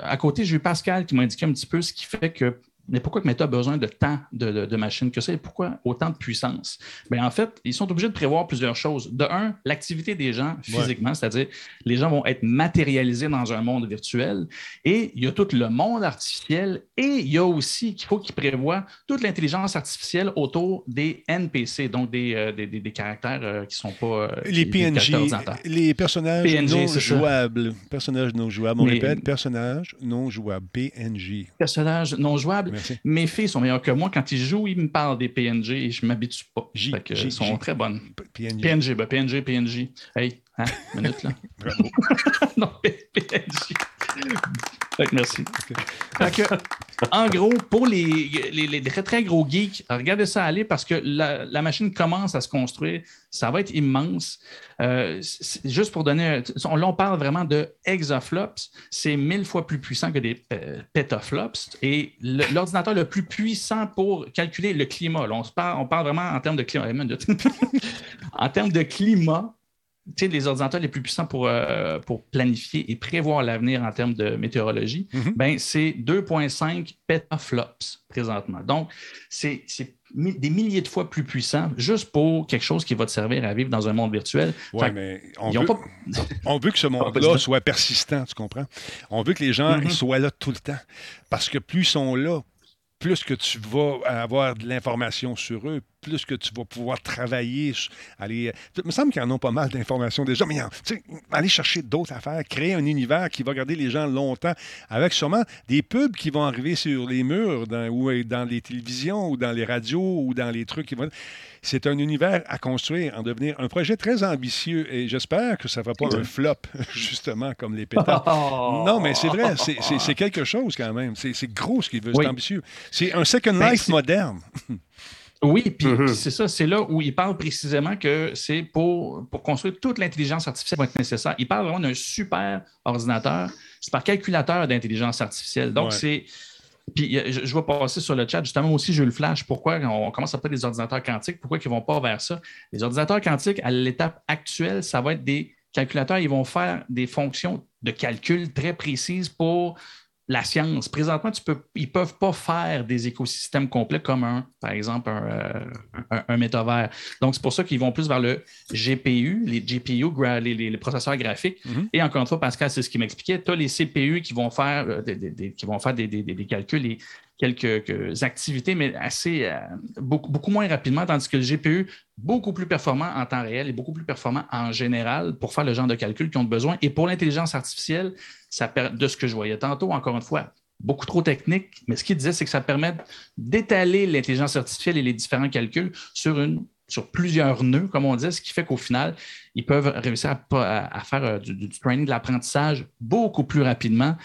à côté, j'ai eu Pascal qui m'a indiqué un petit peu ce qui fait que mais pourquoi que Meta a besoin de tant de, machines que ça? Et pourquoi autant de puissance? Bien, en fait, ils sont obligés de prévoir plusieurs choses. De un, l'activité des gens physiquement, c'est-à-dire les gens vont être matérialisés dans un monde virtuel et il y a tout le monde artificiel et il y a aussi qu'il faut qu'ils prévoient toute l'intelligence artificielle autour des NPC, donc des, euh, des, caractères euh, qui ne sont pas. Euh, les PNJ, les personnages non jouables. Personnages non jouables. On répète, personnages non jouables. PNJ. Personnages non jouables. Mes filles sont meilleures que moi. Quand ils jouent, ils me parlent des PNG et je ne m'habitue pas. J, fait sont très bonnes. PNG. PNG, ben PNG, PNG. Hey, hein, minute là. Non, PNG. merci. En gros, pour les, très, très gros geeks, regardez ça aller parce que la, machine commence à se construire. Ça va être immense. Euh, juste pour donner. Là, on parle vraiment de exaflops. C'est mille fois plus puissant que des euh, petaflops. Et l'ordinateur le, plus puissant pour calculer le climat, on, parle, on parle vraiment en termes de climat. en termes de climat, les ordinateurs les plus puissants pour, euh, pour planifier et prévoir l'avenir en termes de météorologie, mhm. ben, c'est 2,5 petaflops présentement. Donc, c'est des milliers de fois plus puissant juste pour quelque chose qui va te servir à vivre dans un monde virtuel. Oui, mais on veut, on veut, que ce monde-là soit persistant, tu comprends? On veut que les gens mhm. soient là tout le temps. Parce que plus ils sont là, plus que tu vas avoir de l'information sur eux, plus que tu vas pouvoir travailler. Aller, il me semble qu'ils en ont pas mal d'informations déjà, mais aller chercher d'autres affaires, créer un univers qui va garder les gens longtemps, avec sûrement des pubs qui vont arriver sur les murs, dans, ou dans les télévisions, ou dans les radios, ou dans les trucs qui vont c'est un univers à construire, en devenir un projet très ambitieux. Et j'espère que ça ne va pas un flop, justement, comme les pétards. Oh! Non, mais c'est vrai, c'est quelque chose quand même. C'est gros ce qu'il veut, c'est ambitieux. C'est un Second ben, Life moderne. Oui, puis mm-hmm. c'est ça, c'est là où il parle précisément que c'est pour, pour construire toute l'intelligence artificielle qui va être nécessaire. Il parle vraiment d'un super ordinateur. C'est par calculateur d'intelligence artificielle. Donc, c'est Puis je, je, vais passer sur le chat. Justement, aussi, j'ai eu le flash. Pourquoi on commence à parler des ordinateurs quantiques? Pourquoi ils ne vont pas vers ça? Les ordinateurs quantiques, à l'étape actuelle, ça va être des calculateurs. Ils vont faire des fonctions de calcul très précises pour la science. Présentement, tu peux, ils ne peuvent pas faire des écosystèmes complets comme un, par exemple, un, euh, métavers. Donc, c'est pour ça qu'ils vont plus vers le GPU, les GPU, les, processeurs graphiques. Mm-hmm. Et encore une fois, Pascal, c'est ce qu'il m'expliquait. Tu as les CPU qui vont faire, euh, des, qui vont faire des, calculs et quelques, activités, mais assez euh, beaucoup, beaucoup, moins rapidement, tandis que le GPU, beaucoup plus performant en temps réel et beaucoup plus performant en général pour faire le genre de calcul qu'ils ont besoin. Et pour l'intelligence artificielle, de ce que je voyais tantôt, encore une fois, beaucoup trop technique, mais ce qu'il disait, c'est que ça permet d'étaler l'intelligence artificielle et les différents calculs sur, plusieurs nœuds, comme on dit, ce qui fait qu'au final, ils peuvent réussir à, faire euh, du, training, de l'apprentissage beaucoup plus rapidement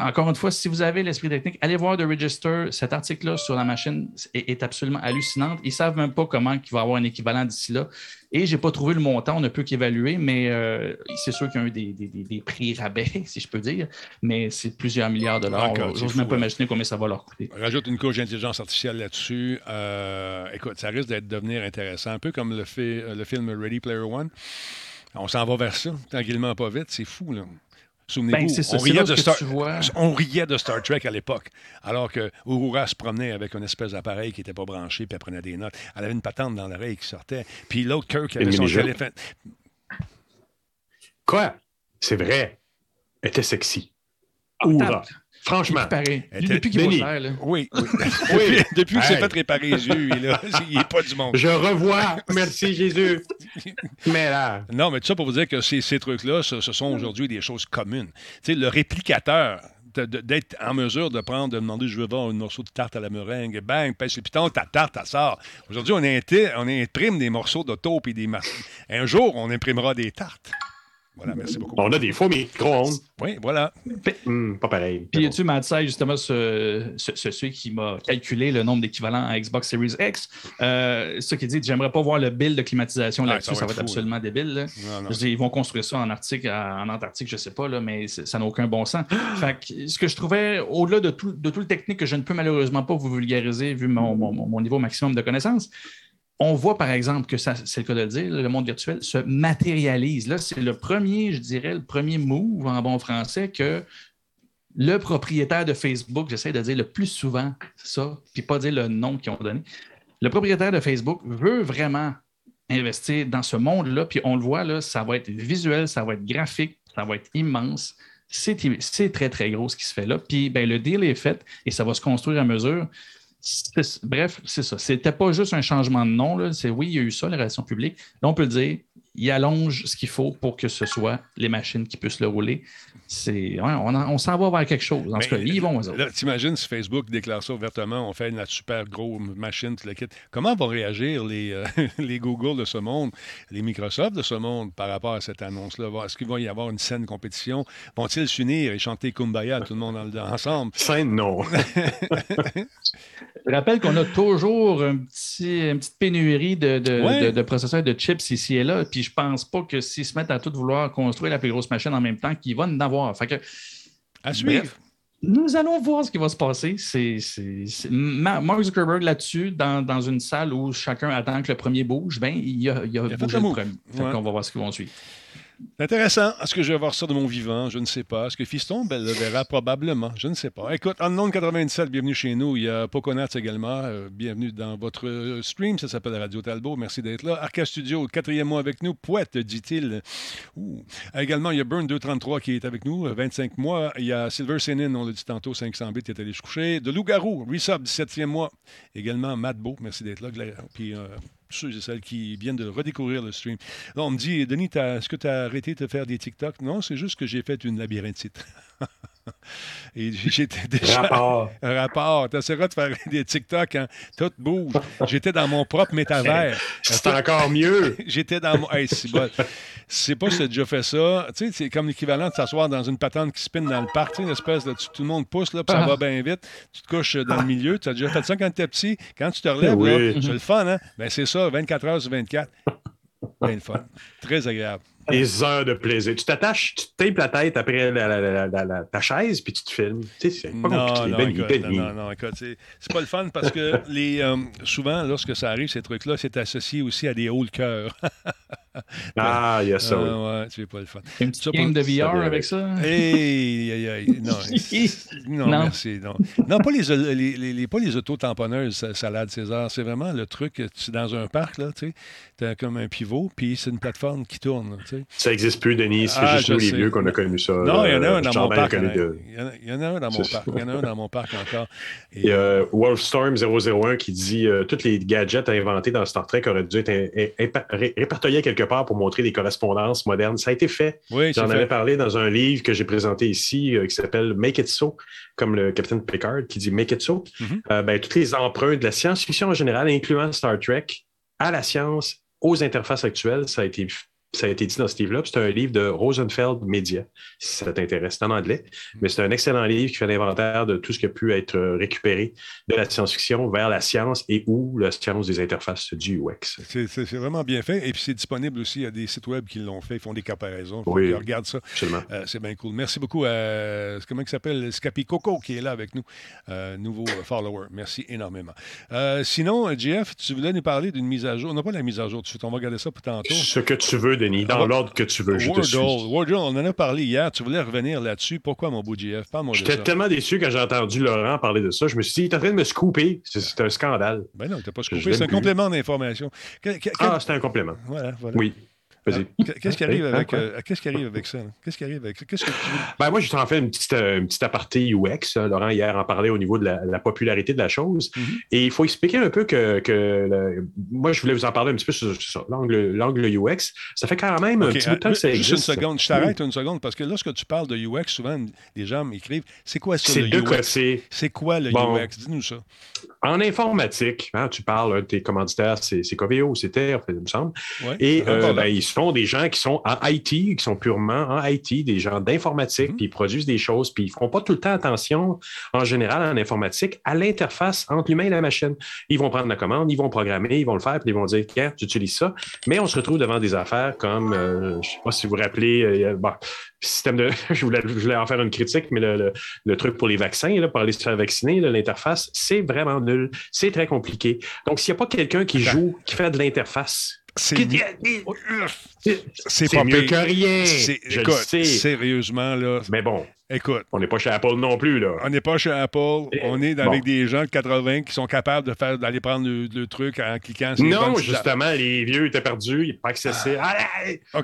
encore une fois, si vous avez l'esprit technique, allez voir The Register. Cet article-là sur la machine est, absolument hallucinant. Ils ne savent même pas comment il va avoir un équivalent d'ici là. Et je n'ai pas trouvé le montant, on ne peut qu'évaluer, mais euh, c'est sûr qu'il y a eu des, prix rabais, si je peux dire, mais c'est plusieurs milliards de dollars. Je n'ose même pas imaginer combien ça va leur coûter. Rajoute une couche d'intelligence artificielle là-dessus. Euh, écoute, ça risque d'être devenir intéressant, un peu comme le, fait, le film Ready Player One. On s'en va vers ça, tranquillement, pas vite. C'est fou, là. Souvenez-vous, ben, on, riait de Star... on riait de Star Trek à l'époque, alors que Uhura se promenait avec une espèce d'appareil qui n'était pas branché, puis elle prenait des notes. Elle avait une patente dans l'oreille qui sortait. Puis l'autre, Kirk, avait son téléphone. Quoi? C'est vrai. Elle était sexy. Uhura. Franchement. Depuis qu'il va faire, là. Oui. oui. depuis, qu'il s'est fait réparer les yeux, il n'est pas du monde. Je revois. Merci, Jésus. Mais là. Non, mais tout ça pour vous dire que ces, ces trucs-là, ce, sont aujourd'hui des choses communes. Tu sais, le réplicateur, d'être en mesure de prendre, de demander je veux voir un morceau de tarte à la meringue, bang, pêche le piton, ta tarte, ça sort. Aujourd'hui, on, on imprime des morceaux de taupe et des Un jour, on imprimera des tartes. Voilà, merci beaucoup. On a des faux micro-ondes. Oui, voilà. Hmm, pas pareil. Puis, tu Matt justement, ce, celui qui m'a calculé le nombre d'équivalents à Xbox Series X, euh, ce qui dit j'aimerais pas voir le bill de climatisation ah, là-dessus, ça, va être, absolument débile. ils vont construire ça en Arctique, en Antarctique, je sais pas, là, mais ça n'a aucun bon sens. fait que, ce que je trouvais, au-delà de tout, de tout le technique que je ne peux malheureusement pas vous vulgariser vu mon, mon niveau maximum de connaissances, on voit par exemple que c'est le cas de le dire, le monde virtuel se matérialise. C'est le premier, je dirais, le premier move en bon français que le propriétaire de Facebook, j'essaie de dire le plus souvent ça, puis pas dire le nom qu'ils ont donné. Le propriétaire de Facebook veut vraiment investir dans ce monde-là, puis on le voit, là, ça va être visuel, ça va être graphique, ça va être immense. C'est très, très gros ce qui se fait là. Puis ben, le deal est fait et ça va se construire à mesure. Bref, c'est ça. C'était pas juste un changement de nom. C'est oui, il y a eu ça, les relations publiques. Là, on peut dire, il allonge ce qu'il faut pour que ce soit les machines qui puissent le rouler. C'est, on, s'en va vers quelque chose. En tout cas, ils vont. Là, t'imagines si Facebook déclare ça ouvertement, on fait une super grosse machine, tu le Comment vont réagir les, euh, les Google de ce monde, les Microsoft de ce monde par rapport à cette annonce-là? Est-ce qu'il va y avoir une saine compétition? Vont-ils s'unir et chanter Kumbaya, tout le monde ensemble? Scène, non. Je rappelle qu'on a toujours un petit, une petite pénurie de, de, processeurs de chips ici et là. Puis je pense pas que s'ils se mettent à tout vouloir construire la plus grosse machine en même temps, qu'ils vont en avoir. Fait que, à suivre. nous allons voir ce qui va se passer. C'est, Mark Zuckerberg là-dessus, dans, une salle où chacun attend que le premier bouge, ben, il y a, il y a, le premier. Fait qu'on va voir ce qu'ils vont suivre. C'est intéressant. Est-ce que je vais voir ça de mon vivant? Je ne sais pas. Est-ce que Fiston? Ben, le verra probablement? Je ne sais pas. Écoute, Unknown 97, bienvenue chez nous. Il y a Poconats également. Euh, bienvenue dans votre euh, stream. Ça s'appelle Radio Talbot. Merci d'être là. Arca Studio, quatrième mois avec nous. Poète, dit-il. Également, il y a Burn 233 qui est avec nous, 25 euh, mois. Il y a Silver Senin, on l'a dit tantôt, 500 bits, qui est allé se coucher. De Loup-Garou, Resub, 17e mois. Également, Matt Beau, merci d'être là. Puis ceux et qui viennent de redécouvrir le stream. on me dit, Denis, est-ce que tu as arrêté de faire des TikTok? Non, c'est juste que j'ai fait une labyrinthite. Et j'étais déjà. Rapport. Un rapport. T'essaieras de faire des TikTok, hein? Tout bouge. J'étais dans mon propre métavers. C'est encore mieux. J'étais dans mon. Hey, c'est bon. C'est pas si tu as déjà fait ça. Tu sais, c'est comme l'équivalent de s'asseoir dans une patente qui spinne dans le parc. une espèce de. Tout le monde pousse, là, puis ça ah. va bien vite. Tu te couches dans le milieu. Tu as déjà fait ça quand tu étais petit. Quand tu te relèves, c'est le fun, hein? Ben, c'est ça, 24 heures sur 24. Bien fun. Très agréable. Des heures de plaisir. Tu t'attaches, tu te tapes la tête après la, ta chaise, puis tu te filmes. Tu sais, c'est pas non, compliqué. Non, non, non, écoute, c'est pas le fun parce que les, euh, souvent, lorsque ça arrive, ces trucs-là, c'est associé aussi à des hauts de cœur. ah, il y a ça. ouais, c'est pas le fun. Une petite game de VR avec ça? Hey, hey, hey, non, non, non, merci. Non, non pas, les, les, les, pas les auto-tamponneuses, salade César. C'est vraiment le truc, tu es dans un parc, là, tu sais, tu as comme un pivot, puis c'est une plateforme qui tourne. Ça n'existe plus, Denis. C'est ah, juste nous, les vieux, qu'on a connu ça. Non, il y en a un dans mon parc. Il y en a un dans mon parc. Il y en a un dans mon parc encore. Il y a Wolfstorm 001 qui dit euh, tous les gadgets inventés dans Star Trek auraient dû être répertoriés quelque part pour montrer des correspondances modernes. Ça a été fait. J'en avais parlé dans un livre que j'ai présenté ici euh, qui s'appelle Make It So, comme le capitaine Picard qui dit Make It So. Mm-hmm. Euh, ben, toutes les emprunts de la science-fiction en général, incluant Star Trek, à la science, aux interfaces actuelles, ça a été ça a été dit dans ce livre-là. C'est un livre de Rosenfeld Media, si ça t'intéresse. C'est en anglais, mais c'est un excellent livre qui fait l'inventaire de tout ce qui a pu être récupéré de la science-fiction vers la science et ou la science des interfaces du UX. C'est vraiment bien fait. Et puis, c'est disponible aussi. Il y a des sites web qui l'ont fait. Ils font des comparaisons. Oui, regarde ça. Absolument. Euh, c'est bien cool. Merci beaucoup à, comment il s'appelle, Scapi Coco, qui est là avec nous, euh, nouveau follower. Merci énormément. Euh, sinon, Jeff, tu voulais nous parler d'une mise à jour. On n'a pas la mise à jour tout de suite. On va regarder ça pour tantôt. Ce que tu veux, Denis, dans l'ordre que tu veux. Je Wordle, on en a parlé hier. Tu voulais revenir là-dessus. Pourquoi, mon beau GF? J'étais tellement déçu quand j'ai entendu Laurent parler de ça. Je me suis dit, il est en train de me scouper. C'est un scandale. Ben non, tu n'as pas scoopé. C'est un complément d'information. Ah, c'est un complément. Voilà, voilà. Oui. Euh, qu'est-ce qui arrive avec, euh, qu'est-ce qui arrive avec ça? Qu'est-ce qui arrive avec ça? Qu'est-ce que tu ben, moi, j'ai en fait une petite, euh, une petite aparté UX. Laurent, hier, en parlait au niveau de la, popularité de la chose. Mm-hmm. Et il faut expliquer un peu que, que moi, je voulais vous en parler un petit peu sur, l'angle UX. Ça fait quand même un petit peu de temps que ça existe. Juste une seconde, je t'arrête une seconde parce que lorsque tu parles de UX, souvent, les gens m'écrivent c'est quoi ça, le UX? C'est quoi le UX? Dis-nous ça. En informatique, hein, tu parles, de tes commanditaires, c'est Coveo, c'était, il me semble. Et ben, ils sont des gens qui sont en IT, qui sont purement en IT, des gens d'informatique, mhm. puis ils produisent des choses, puis ils ne font pas tout le temps attention, en général, en informatique, à l'interface entre l'humain et la machine. Ils vont prendre la commande, ils vont programmer, ils vont le faire, puis ils vont dire, tiens, tu utilises ça. Mais on se retrouve devant des affaires comme, euh, je ne sais pas si vous vous rappelez, euh, bon, système de. je, voulais, je, voulais, en faire une critique, mais le, le, truc pour les vaccins, là, pour aller se faire vacciner, l'interface, c'est vraiment nul. C'est très compliqué. Donc, s'il n'y a pas quelqu'un qui joue, qui fait de l'interface, c'est mieux que rien. Écoute, sérieusement, là. Mais bon. Écoute. On n'est pas chez Apple non plus, là. On n'est pas chez Apple. on est avec des gens de 80 qui sont capables de faire d'aller prendre le, truc en cliquant sur Non, justement, les vieux étaient perdus, ils n'étaient pas accessibles. Ah.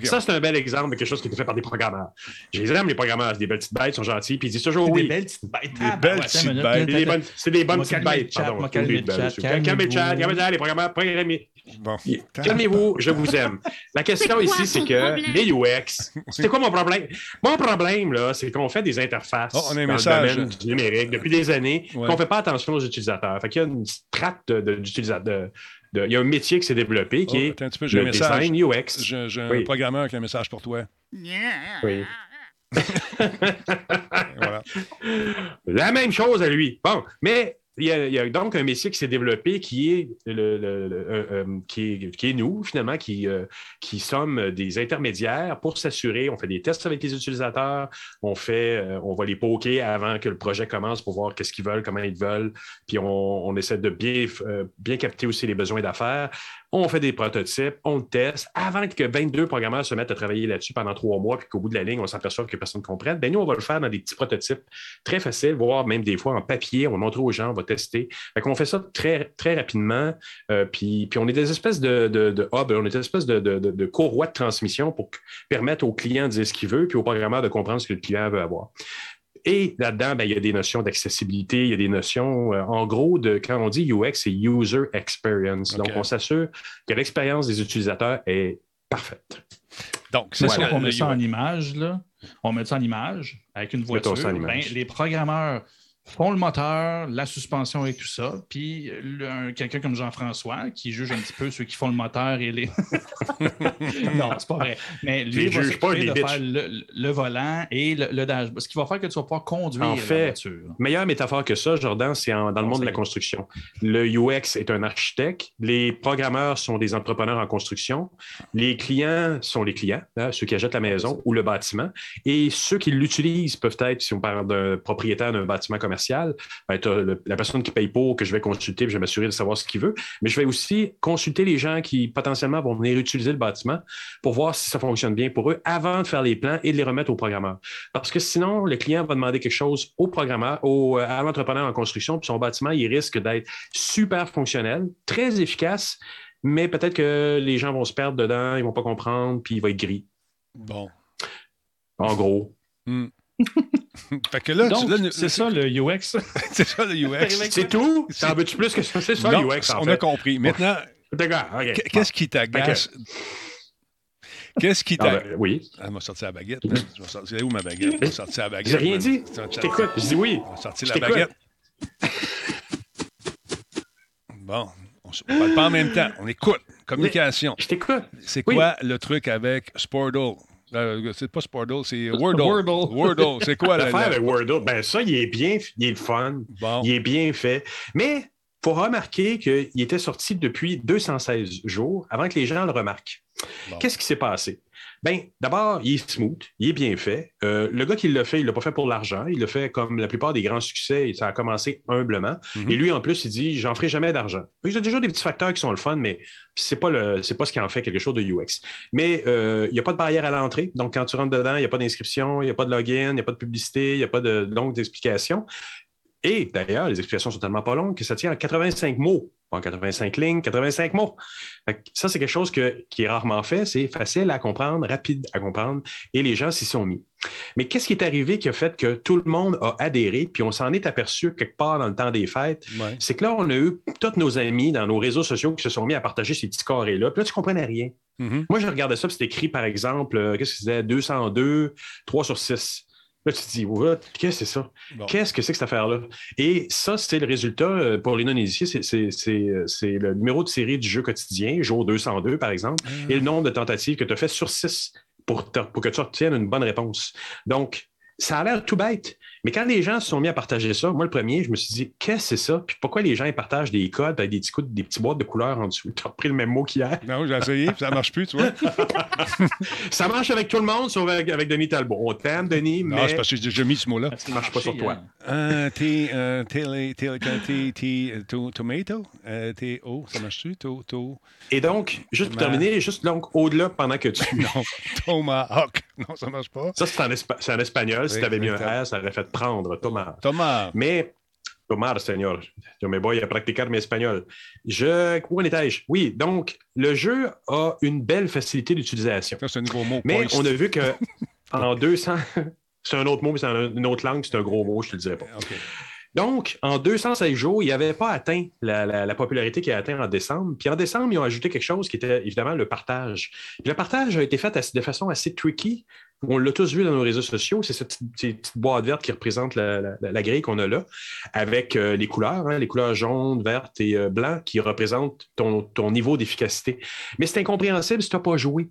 Ça, c'est un bel exemple de quelque chose qui était fait par des programmeurs. Je les aime, les programmeurs. C'est des belles petites bêtes, ils sont gentils, puis ils disent toujours oui. Des belles petites bêtes. Des belles petites bêtes. C'est des bonnes petites bêtes. Calmez le chat. Calmez le chat. Les programmeurs. Bon. Calmez-vous, je vous aime. La question ici, c'est que les UX, c'est quoi mon problème? Mon problème, là, c'est qu'on fait des interfaces oh, on a un dans message. le domaine du numérique depuis des années, qu'on ne fait pas attention aux utilisateurs. Fait qu'il y a une strate d'utilisateurs. De, il y a un métier qui s'est développé qui oh, est un petit peu, le message. design UX. J'ai un programmeur qui a un message pour toi. Oui. voilà. La même chose à lui. Bon, mais il y, a, donc un métier qui s'est développé qui est, euh, euh, qui, nous, finalement, qui, euh, qui sommes des intermédiaires pour s'assurer. On fait des tests avec les utilisateurs, on, fait, on va les poker avant que le projet commence pour voir qu'est-ce qu'ils veulent, comment ils veulent, puis on, essaie de bien, bien capter aussi les besoins d'affaires on fait des prototypes, on teste, avant que 22 programmeurs se mettent à travailler là-dessus pendant trois mois, puis qu'au bout de la ligne, on s'aperçoit que personne ne comprenne, bien nous, on va le faire dans des petits prototypes très faciles, voire même des fois en papier, on montre aux gens, on va tester. Qu'on fait ça très, très rapidement, euh, puis, on est des espèces de, de, on est des espèces de, courroies de transmission pour permettre au client de dire ce qu'il veut, puis au programmeur de comprendre ce que le client veut avoir. Et là-dedans, ben, il y a des notions d'accessibilité, il y a des notions, euh, en gros, de quand on dit UX, c'est User Experience. Donc, on s'assure que l'expérience des utilisateurs est parfaite. Donc, c'est ça qu'on met ça en image, là. On met ça en image avec une voiture. Ben, les programmeurs font le moteur, la suspension et tout ça. Puis quelqu'un comme Jean-François qui juge un petit peu ceux qui font le moteur et les. non, c'est pas vrai. Mais lui, il va juge pas de faire le, volant et le, dashboard. Ce qui va faire que tu vas pouvoir conduire en fait, la voiture. Meilleure métaphore que ça, Jordan, c'est dans le monde de la construction. Le UX est un architecte. Les programmeurs sont des entrepreneurs en construction. Les clients sont les clients, hein, ceux qui achètent la maison ou le bâtiment. Et ceux qui l'utilisent peuvent être, si on parle d'un propriétaire d'un bâtiment commercial, ben, la personne qui paye pour, que je vais consulter, puis je vais m'assurer de savoir ce qu'il veut. Mais je vais aussi consulter les gens qui potentiellement vont venir utiliser le bâtiment pour voir si ça fonctionne bien pour eux avant de faire les plans et de les remettre au programmeur. Parce que sinon, le client va demander quelque chose au programmeur, au, à l'entrepreneur en construction, puis son bâtiment, il risque d'être super fonctionnel, très efficace, mais peut-être que les gens vont se perdre dedans, ils ne vont pas comprendre, puis il va être gris. Bon. En gros. Hmm. Fait que là, c'est ça le UX. c'est ça le UX. c'est tout? T'en veux-tu plus que ça? C'est ça le UX, On a compris. Maintenant, qu'est-ce qui t'agace? Qu'est-ce qui t'agace? Ah, ben, oui. Elle m'a sorti la baguette. C'est où ma baguette? Elle m'a sorti la baguette. J'ai rien dit. Je t'écoute. Je dis oui. Elle m'a sorti la baguette. bon, on ne parle pas en même temps. On écoute. Communication. Je t'écoute. C'est quoi le truc avec Sportle? Euh, c'est pas Sportle, c'est Wordle. Wordle. Wordle. C'est quoi l'affaire avec Wordle? Ben ça, il est bien, il est le fun, il est bien fait. Mais il faut remarquer qu'il était sorti depuis 216 jours avant que les gens le remarquent. Qu'est-ce qui s'est passé? Bien, d'abord, il est smooth, il est bien fait. Euh, le gars qui l'a fait, il ne l'a pas fait pour l'argent. Il l'a fait comme la plupart des grands succès. Ça a commencé humblement. Mhm. Et lui, en plus, il dit J'en ferai jamais d'argent. Il y a déjà des petits facteurs qui sont le fun, mais ce n'est pas, le, pas ce qui en fait quelque chose de UX. Mais euh, il n'y a pas de barrière à l'entrée. Donc, quand tu rentres dedans, il n'y a pas d'inscription, il n'y a pas de login, il n'y a pas de publicité, il n'y a pas de longues explications. Et d'ailleurs, les explications sont tellement pas longues que ça tient à 85 mots. Pas 85 lignes, 85 mots. Ça, c'est quelque chose qui est rarement fait. C'est facile à comprendre, rapide à comprendre, et les gens s'y sont mis. Mais qu'est-ce qui est arrivé qui a fait que tout le monde a adhéré, puis on s'en est aperçu quelque part dans le temps des fêtes? C'est que là, on a eu tous nos amis dans nos réseaux sociaux qui se sont mis à partager ces petits carrés-là. Puis là, tu ne comprenais rien. Mm-hmm. Moi, je regardais ça, puis c'était écrit, par exemple, euh, qu'est-ce que c'était? 202, 3 sur 6. Là, tu te dis, qu'est-ce que c'est ça? Qu'est-ce que c'est que cette affaire-là? Et ça, c'est le résultat pour les non-initiés, c'est le numéro de série du jeu quotidien, jour 202, par exemple, et le nombre de tentatives que tu as fait sur 6 pour, pour que tu obtiennes une bonne réponse. Donc, ça a l'air tout bête, mais quand les gens se sont mis à partager ça, moi, le premier, je me suis dit, qu'est-ce que c'est ça? Puis pourquoi les gens partagent des codes avec des petits, des petits boîtes de couleurs en dessous? Tu as repris le même mot qu'hier. Non, j'ai essayé, ça ne marche plus, tu vois. ça marche avec tout le monde, sauf avec, Denis Talbot. On t'aime, Denis, mais. Non, c'est parce que j'ai mis ce mot-là. Ça ne marche pas sur toi. Euh, T, euh, tomato? Euh, T, O, ça marche-tu? Et donc, juste pour terminer, juste donc au-delà pendant que tu. non, tomahawk. Non, ça ne marche pas. Ça, c'est en, espagnol. Si tu avais mis un R, ça aurait fait prendre, Thomas. Thomas. Mais, Thomas, Seigneur, je me voy à pratiquer mes espagnol. Je, où en étais-je? Oui, donc, le jeu a une belle facilité d'utilisation. C'est un nouveau mot. Mais on a vu que en 200, c'est un autre mot, mais c'est une autre langue, c'est un gros mot, je ne te le dirais pas. Donc, en 216 jours, il avait pas atteint la, popularité qu'il a atteint en décembre. Puis en décembre, ils ont ajouté quelque chose qui était évidemment le partage. le partage a été fait de façon assez tricky. On l'a tous vu dans nos réseaux sociaux. C'est cette, petite boîte verte qui représente la, grille qu'on a là, avec euh, les couleurs, hein, les couleurs jaune, verte et euh, blanc qui représentent ton, niveau d'efficacité. Mais c'est incompréhensible si tu n'as pas joué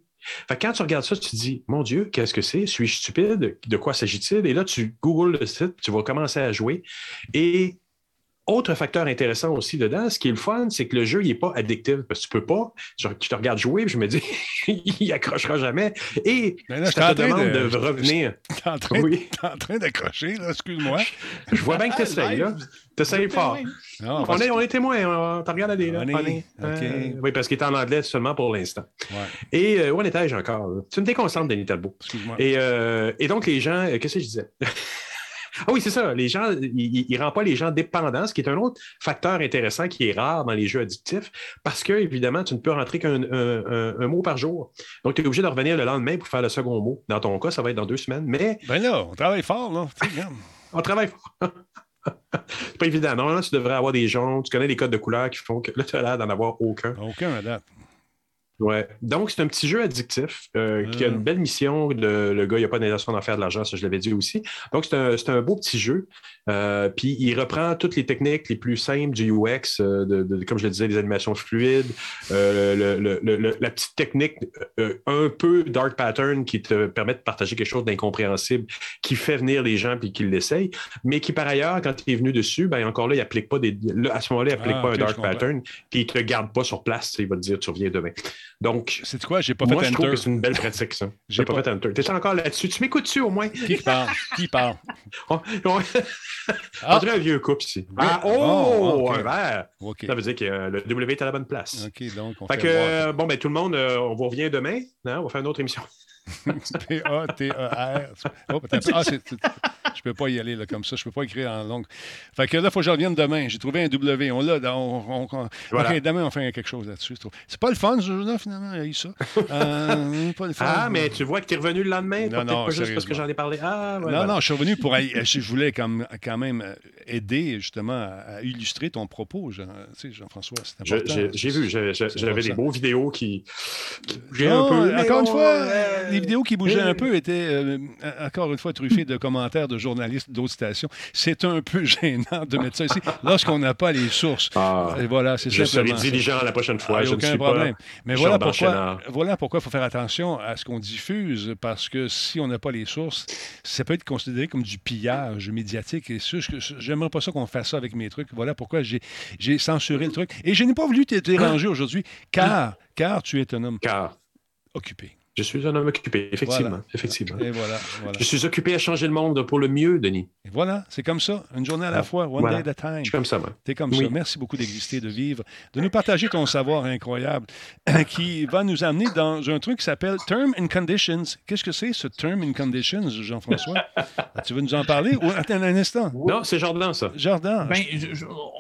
quand tu regardes ça, tu te dis, mon Dieu, qu'est-ce que c'est? Suis-je stupide? De quoi s'agit-il? Et là, tu googles le site, tu vas commencer à jouer. Et autre facteur intéressant aussi dedans, ce qui est le fun, c'est que le jeu, il n'est pas addictif. Parce que tu peux pas. Je, te regarde jouer, puis je me dis, il accrochera jamais. Et ça te demande de, revenir. Tu es en train, oui. en train d'accrocher, là, excuse-moi. Je vois bien que tu essayes, là. Tu essayes fort. on, est, on est témoins, on te regarde à des. Là, euh, oui, parce qu'il est en anglais seulement pour l'instant. Et euh, où en étais-je encore? Tu me déconcentres, Denis Talbot. Excuse-moi. Et, euh, et, donc, les gens, qu'est-ce que je disais? Ah oui, c'est ça. Les gens, il ne rend pas les gens dépendants, ce qui est un autre facteur intéressant qui est rare dans les jeux addictifs, parce que, évidemment, tu ne peux rentrer qu'un un, mot par jour. Donc, tu es obligé de revenir le lendemain pour faire le second mot. Dans ton cas, ça va être dans deux semaines, mais. Ben là, on travaille fort, là. on travaille fort. c'est pas évident. Normalement, tu devrais avoir des gens, tu connais les codes de couleurs qui font que là, tu as l'air d'en avoir aucun. Aucun, à Ouais. Donc, c'est un petit jeu addictif euh, qui a une ah. belle mission. Le, gars, il n'a pas d'intention d'en faire de l'argent, ça, je l'avais dit aussi. Donc, c'est un, beau petit jeu. Euh, puis, il reprend toutes les techniques les plus simples du UX, euh, de, comme je le disais, les animations fluides, la petite technique un peu dark pattern qui te permet de partager quelque chose d'incompréhensible, qui fait venir les gens puis qui l'essayent, mais qui, par ailleurs, quand il est venu dessus, ben, encore là, il applique pas des. à ce moment-là, il n'applique ah, pas un dark pattern, puis il ne te garde pas sur place. Il va te dire, tu reviens demain. Donc, c'est quoi? J'ai pas fait moi, je trouve que c'est une belle pratique, ça. J'ai pas, fait Enter. T'es encore là-dessus? Tu m'écoutes-tu au moins? Qui parle? Qui parle? on, on... ah. dirait un vieux couple ici. Ah, oh! Un verre! Ça veut dire que le W est à la bonne place. OK, donc on fait, que, bon, ben tout le monde, euh, on vous revient demain. Hein? On va faire une autre émission. P-A-T-E-R. Oh, ah, je peux pas y aller là, comme ça. Je peux pas écrire en longue. Fait que là, il faut que je revienne demain. J'ai trouvé un W. On l'a. On, demain, on fait quelque chose là-dessus. C'est pas le fun, ce jeu-là, finalement. Il y a eu ça. Euh, pas le fun. Ah, mais tu vois que tu es revenu le lendemain? Non, non, pas juste parce que j'en ai parlé. Ah, non, non, je suis revenu pour. Je voulais quand même aider, justement, à illustrer ton propos, Jean-François. J'ai vu. J'avais des beaux vidéos qui, bougeaient un peu. Encore une fois, les vidéos qui bougeaient un peu étaient, euh, encore une fois, truffées de commentaires de journalistes d'autres stations. C'est un peu gênant de mettre ça ici lorsqu'on n'a pas les sources. Ah, Et voilà, c'est Je serai diligent la prochaine fois. Ah, je aucun problème. Mais voilà pourquoi, voilà pourquoi il faut faire attention à ce qu'on diffuse, parce que si on n'a pas les sources, ça peut être considéré comme du pillage médiatique. Et j'aimerais pas ça qu'on fasse ça avec mes trucs. Voilà pourquoi j'ai censuré le truc. Et je n'ai pas voulu te déranger aujourd'hui, car, car tu es un homme car. occupé. Je suis un homme occupé, effectivement. effectivement. Je suis occupé à changer le monde pour le mieux, Denis. Et voilà, c'est comme ça. Une journée à la fois, one day at a time. Je suis comme ça, moi. Tu es comme ça. Merci beaucoup d'exister, de vivre, de nous partager ton savoir incroyable qui va nous amener dans un truc qui s'appelle Term and Conditions. Qu'est-ce que c'est, ce Term and Conditions, Jean-François? tu veux nous en parler? Ou, attends un instant. Non, c'est Jordan, ça. Jordan. Ben,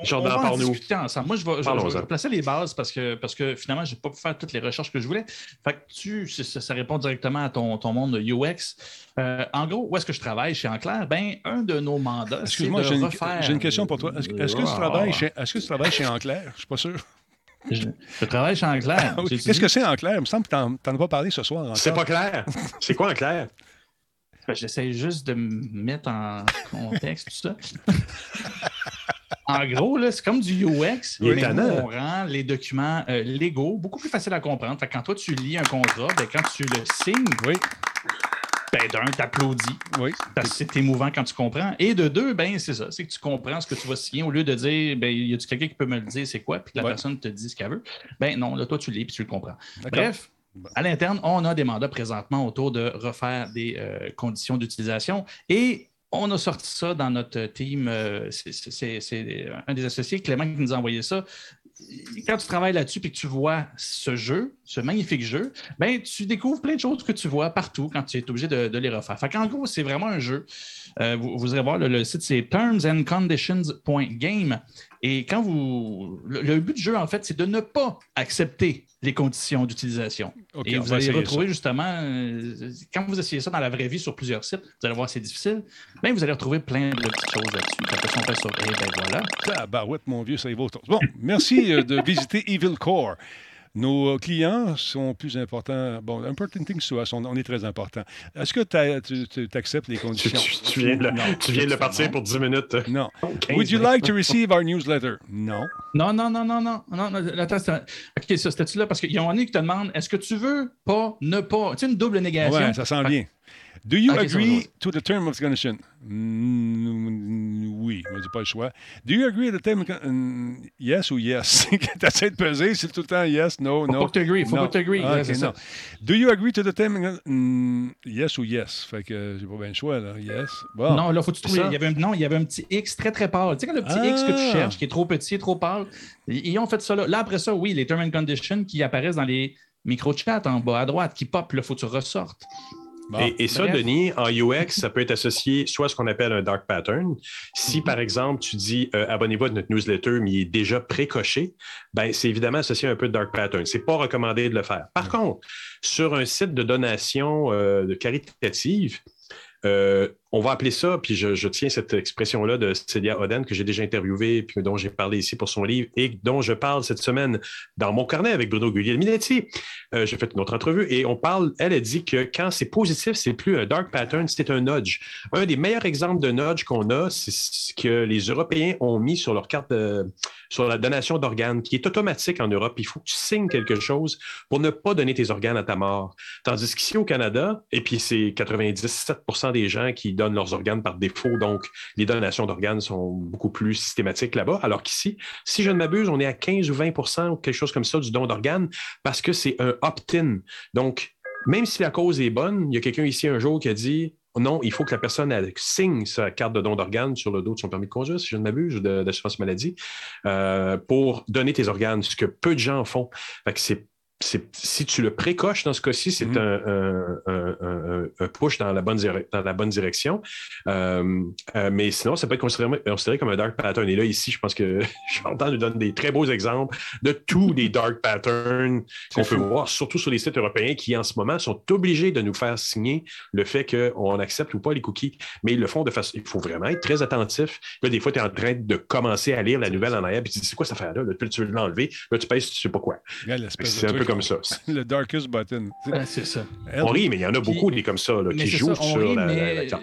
Jordan, on va discuter ensemble. Moi, je vais, je, placer les bases parce que, parce que finalement, je n'ai pas pu faire toutes les recherches que je voulais. Fait que tu, ça répond directement à ton, ton monde UX. Euh, en gros, où est-ce que je travaille chez Enclair? Ben, un de nos mandats, Excuse-moi, j'ai une, j'ai une question pour toi. Est-ce, que, tu travailles chez, est-ce que tu travailles chez Enclair? Je ne suis pas sûr. Je, travaille chez Enclair. Ah Qu'est-ce que c'est Enclair? Il me semble que tu n'en as pas parlé ce soir. C'est pas clair. C'est quoi Enclair? Ben, j'essaie juste de me mettre en contexte, tout ça. en gros, c'est comme du UX, mais on rend les documents euh, légaux beaucoup plus faciles à comprendre. quand toi, tu lis un contrat, ben, quand tu le signes, oui. ben, d'un, t'applaudis. Oui. Parce que c'est émouvant quand tu comprends. Et de deux, ben, c'est ça. C'est que tu comprends ce que tu vas signer au lieu de dire, ben, y a quelqu'un qui peut me le dire, c'est quoi, puis la personne te dit ce qu'elle veut. Ben, non, là, toi, tu lis, puis tu le comprends. Bref. À l'interne, on a des mandats présentement autour de refaire des euh, conditions d'utilisation et on a sorti ça dans notre team. Euh, c'est un des associés, Clément, qui nous a envoyé ça. Quand tu travailles là-dessus et que tu vois ce jeu, ce magnifique jeu, ben, tu découvres plein de choses que tu vois partout quand tu es obligé de, les refaire. Fait en gros, c'est vraiment un jeu. Euh, vous, irez voir, le, site, c'est termsandconditions.game. Et quand vous. Le, but du jeu, en fait, c'est de ne pas accepter les conditions d'utilisation. et vous allez retrouver justement, euh, quand vous essayez ça dans la vraie vie sur plusieurs sites, vous allez voir c'est difficile, mais vous allez retrouver plein de petites choses là-dessus. Quand on fait ça, et ben voilà. Ouais, mon vieux, ça y va Bon, merci euh, de visiter Evil Core. Nos euh, clients sont plus importants. Bon, important things to us, on, est très important. Est-ce que tu acceptes les conditions? Tu, viens, de, tu viens de le partir pour 10 minutes. Non. Would you like to receive our newsletter? Non. Non, non, non, non, non. non, attends, OK, ça, c'était-tu là? Parce qu'il y a un qui te demande est-ce que tu veux pas, ne pas? Tu sais, une double négation. Oui, ça sent bien. Do you agree to the term of condition? Mm, oui, je dis pas le choix. Do you agree to the term of condition? Mm, yes ou yes? T'essaies de peser, c'est tout le temps yes, no, faut no. Faut pas que tu faut pas que tu ah, okay, no. Do you agree to the term? Mm, yes ou yes? Fait que j'ai pas bien le choix, là. Yes. Bon. Non, là, faut que tu trouves. Il y avait un, non, il y avait un petit X très, très pâle. Tu sais, quand le petit X que tu ah! cherches, qui est trop petit, trop pâle, ils ont fait ça là. Là, après ça, oui, les term and conditions qui apparaissent dans les micro-chats en bas à droite, qui pop, là, faut que tu ressortes et, ça, Denis, en UX, ça peut être associé soit à ce qu'on appelle un dark pattern. Si, par exemple, tu dis euh, abonnez-vous à notre newsletter, mais il est déjà précoché, ben, c'est évidemment associé à un peu de dark pattern. Ce n'est pas recommandé de le faire. Par contre, sur un site de donation euh, de caritative, euh, on va appeler ça, puis je, tiens cette expression-là de Célia Oden que j'ai déjà interviewée, puis dont j'ai parlé ici pour son livre et dont je parle cette semaine dans mon carnet avec Bruno Guglielminetti. Euh, j'ai fait une autre entrevue et on parle, elle a dit que quand c'est positif, c'est plus un dark pattern, c'est un nudge. Un des meilleurs exemples de nudge qu'on a, c'est ce que les Européens ont mis sur leur carte sur la donation d'organes, qui est automatique en Europe. Il faut que tu signes quelque chose pour ne pas donner tes organes à ta mort. Tandis qu'ici au Canada, et puis c'est 97% des gens qui donnent leurs organes par défaut. Donc, les donations d'organes sont beaucoup plus systématiques là-bas. Alors qu'ici, si je ne m'abuse, on est à 15 ou 20% ou quelque chose comme ça du don d'organes parce que c'est un opt-in. Donc, même si la cause est bonne, il y a quelqu'un ici un jour qui a dit non, il faut que la personne signe sa carte de don d'organes sur le dos de son permis de conduire, si je ne m'abuse, d'assurance maladie, euh, pour donner tes organes, ce que peu de gens font. Fait que c'est si tu le précoches dans ce cas-ci, c'est mhm. un, push dans la bonne, dans la bonne direction. Euh, euh, mais sinon, ça peut être considéré, comme un dark pattern. Et là, ici, je pense que j'entends nous donner des très beaux exemples de tous les dark patterns qu'on peut voir, surtout sur les sites européens qui, en ce moment, sont obligés de nous faire signer le fait qu'on accepte ou pas les cookies. Mais ils le font de façon. Il faut vraiment être très attentif. Là, des fois, tu es en train de commencer à lire la nouvelle en arrière, puis tu dis, c'est quoi cette affaire-là? Là, tu veux l'enlever. Là, tu pèses, tu sais pas quoi. C'est un peu comme ça. le darkest button. c'est ça. On rit, mais il y en a beaucoup des comme ça qui jouent sur la, la,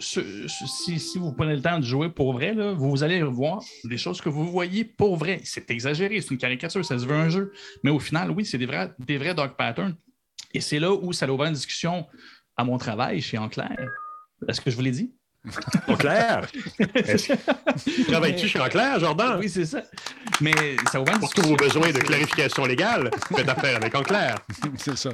Si, vous prenez le temps de jouer pour vrai, là, vous allez voir des choses que vous voyez pour vrai. C'est exagéré, c'est une caricature, ça se veut un jeu. Mais au final, oui, c'est des vrais, des vrais dark patterns. Et c'est là où ça a ouvert une discussion à mon travail chez Enclair. Est-ce que je vous l'ai dit? En clair. Travailles-tu chez Enclair, Jordan? Oui, c'est ça. Mais ça va Pour tous vos besoins de clarification légale, faites affaire avec Enclair. c'est ça.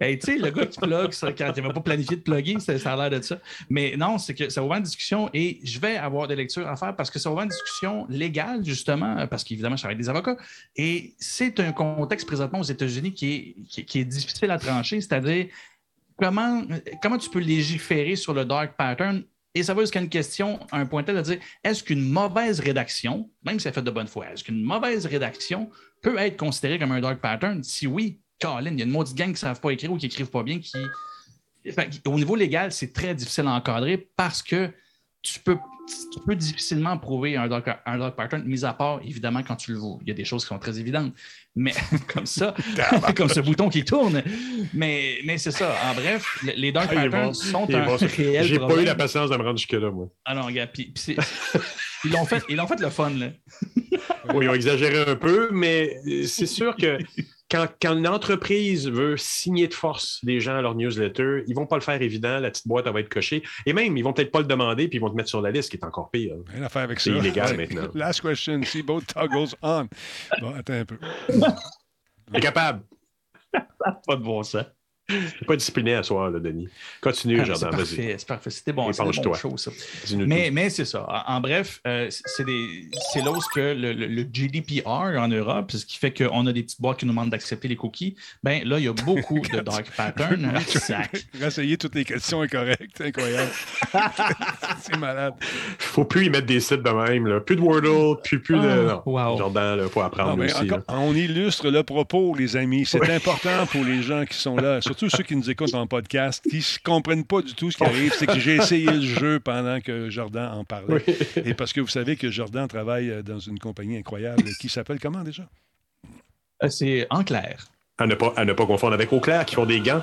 Hey, tu sais, le gars qui plug, ça, quand il n'avait pas planifié de plugger, ça, a l'air de ça. Mais non, c'est que ça ouvert une discussion et je vais avoir des lectures à faire parce que ça ouvert une discussion légale, justement, parce qu'évidemment, je travaille avec des avocats. Et c'est un contexte présentement aux États-Unis qui est, qui est difficile à trancher, c'est-à-dire comment, comment tu peux légiférer sur le dark pattern? Et ça va jusqu'à une question, un point tel de dire est-ce qu'une mauvaise rédaction, même si elle fait de bonne foi, est-ce qu'une mauvaise rédaction peut être considérée comme un dark pattern? Si oui, Colin, il y a une maudite gang qui ne savent pas écrire ou qui n'écrivent pas bien. Qui... au niveau légal, c'est très difficile à encadrer parce que tu peux, tu peux difficilement prouver un dark, un pattern, mis à part, évidemment, quand tu le vois. Il y a des choses qui sont très évidentes. Mais comme ça, comme ce bouton qui tourne. Mais, mais c'est ça. En bref, les dark ah, patterns sont un bon. réel J'ai pas eu la patience de me rendre jusque-là, moi. Ah non. Puis, ils l'ont fait, ils fait le fun, là. oui, ils ont exagéré un peu, mais c'est sûr que quand, une entreprise veut signer de force des gens à leur newsletter, ils ne vont pas le faire évident, la petite boîte va être cochée. Et même, ils vont peut-être pas le demander, puis ils vont te mettre sur la liste, qui est encore pire. Rien à faire avec ça. C'est illégal maintenant. Last question, see both toggles on. Bon, attends un peu. T'es capable. pas de bon sens. Pas discipliné à soir, là, Denis. Continue, ah, Jordan, vas-y. C'est parfait. C'était bon. C'était bon show, ça. Mais, mais c'est ça. En, bref, euh, c'est là où que le, le, GDPR en Europe, ce qui fait qu'on a des petites boîtes qui nous demandent d'accepter les cookies. Ben là, il y a beaucoup de dark patterns. Rassayer toutes les questions est correct. Incroyable. c'est malade. Faut plus y mettre des sites de même. Là. Plus de Wordle, plus, plus de. Ah, wow. Jordan, il faut apprendre aussi. on illustre le propos, les amis. C'est important pour les gens qui sont là surtout ceux qui nous écoutent en podcast, qui ne comprennent pas du tout ce qui arrive, c'est que j'ai essayé le jeu pendant que Jordan en parlait. Et parce que vous savez que Jordan travaille euh, dans une compagnie incroyable qui s'appelle comment déjà? Euh, c'est Enclair. À ne, pas, à ne pas confondre avec Auclair qui font des gants.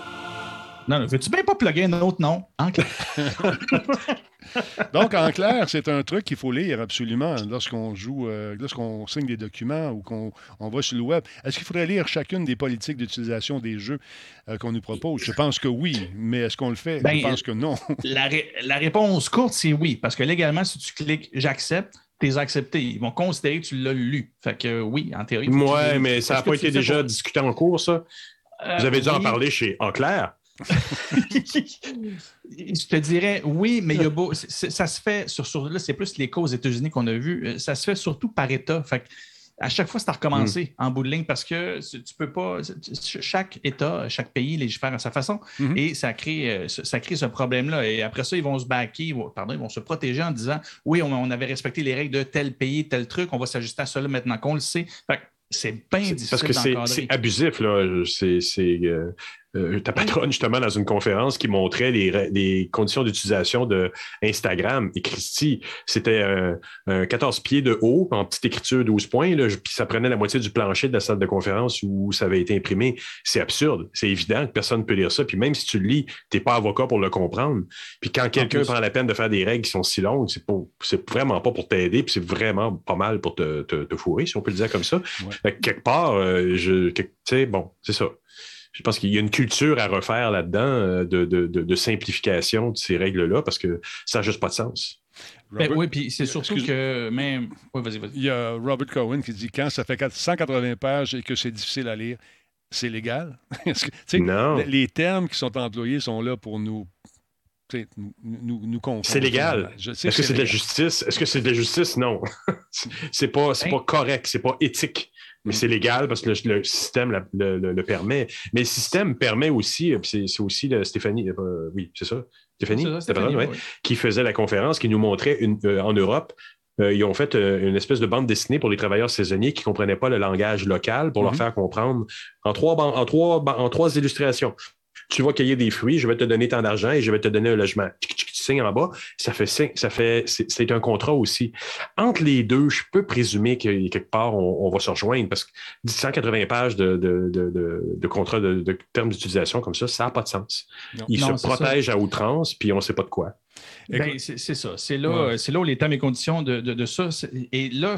Non, veux-tu bien pas plugger un autre nom? Enclair. Donc, en clair, c'est un truc qu'il faut lire absolument lorsqu'on joue, euh, lorsqu'on signe des documents ou qu'on on va sur le web. Est-ce qu'il faudrait lire chacune des politiques d'utilisation des jeux euh, qu'on nous propose? Je pense que oui, mais est-ce qu'on le fait? Je ben, pense que non. la, la réponse courte, c'est oui, parce que légalement, si tu cliques J'accepte, t'es accepté. Ils vont considérer que tu l'as lu. Fait que oui, en théorie. Oui, mais ça n'a pas été déjà discuté en cours, ça? Vous avez dû en parler chez Enclair. je te dirais oui, mais il y a beau, ça se fait sur, sur là, c'est plus les cas aux États-Unis qu'on a vu. Euh, ça se fait surtout par État. Fait à chaque fois, c'est à recommencer hmm. en bout de ligne parce que tu peux pas. Chaque État, chaque pays légifère à sa façon hmm. et ça crée, euh, ça crée ce problème-là. Et après ça, ils vont se baquer, pardon, ils vont se protéger en disant oui, on, avait respecté les règles de tel pays, tel truc, on va s'ajuster à cela maintenant qu'on le sait. c'est bien difficile Parce que c'est abusif, là. C'est, euh, euh, ta patronne, justement, dans une conférence qui montrait les, conditions d'utilisation de Instagram. Et Christy, c'était un, 14 pieds de haut, en petite écriture 12 points, là, puis ça prenait la moitié du plancher de la salle de conférence où ça avait été imprimé. C'est absurde. C'est évident que personne ne peut lire ça. Puis même si tu le lis, tu n'es pas avocat pour le comprendre. Puis quand quelqu'un prend la peine de faire des règles qui sont si longues, c'est, c'est vraiment pas pour t'aider, puis c'est vraiment pas mal pour te, fourrer, si on peut le dire comme ça. quelque part, euh, je, tu sais, bon, c'est ça je pense qu'il y a une culture à refaire là-dedans euh, de, simplification de ces règles-là parce que ça n'a juste pas de sens. Ben oui, puis c'est surtout que même. vas-y, vas-y. Il y a Robert Cohen qui dit quand ça fait 180 pages et que c'est difficile à lire, c'est légal? non. Les termes qui sont employés sont là pour nous nous, nous, C'est légal. Est-ce que c'est de la justice? Est-ce que c'est de la justice? Non. c'est pas, ben pas correct, c'est pas éthique mais c'est légal parce que le, système le, permet. Mais le système permet aussi, euh, c'est aussi Stéphanie, euh, oui, c'est ça, Stéphanie, qui faisait la conférence, qui nous montrait une, euh, en Europe, ils ont fait une espèce de bande dessinée pour les travailleurs saisonniers qui ne comprenaient pas le langage local pour leur mm-hmm. faire comprendre en trois, en, trois, en trois illustrations tu vas cueillir des fruits, je vais te donner tant d'argent et je vais te donner un logement. Tu signes en bas, ça fait, ça fait c'est un contrat aussi. Entre les deux, je peux présumer que quelque part, on, va se rejoindre parce que 180 pages de, de, de, de contrat de, termes d'utilisation comme ça, ça n'a pas de sens. Ils se protègent à outrance, puis on ne sait pas de quoi. Ben, c'est ça. C'est là, là où les termes et conditions de, de, ça. Et là,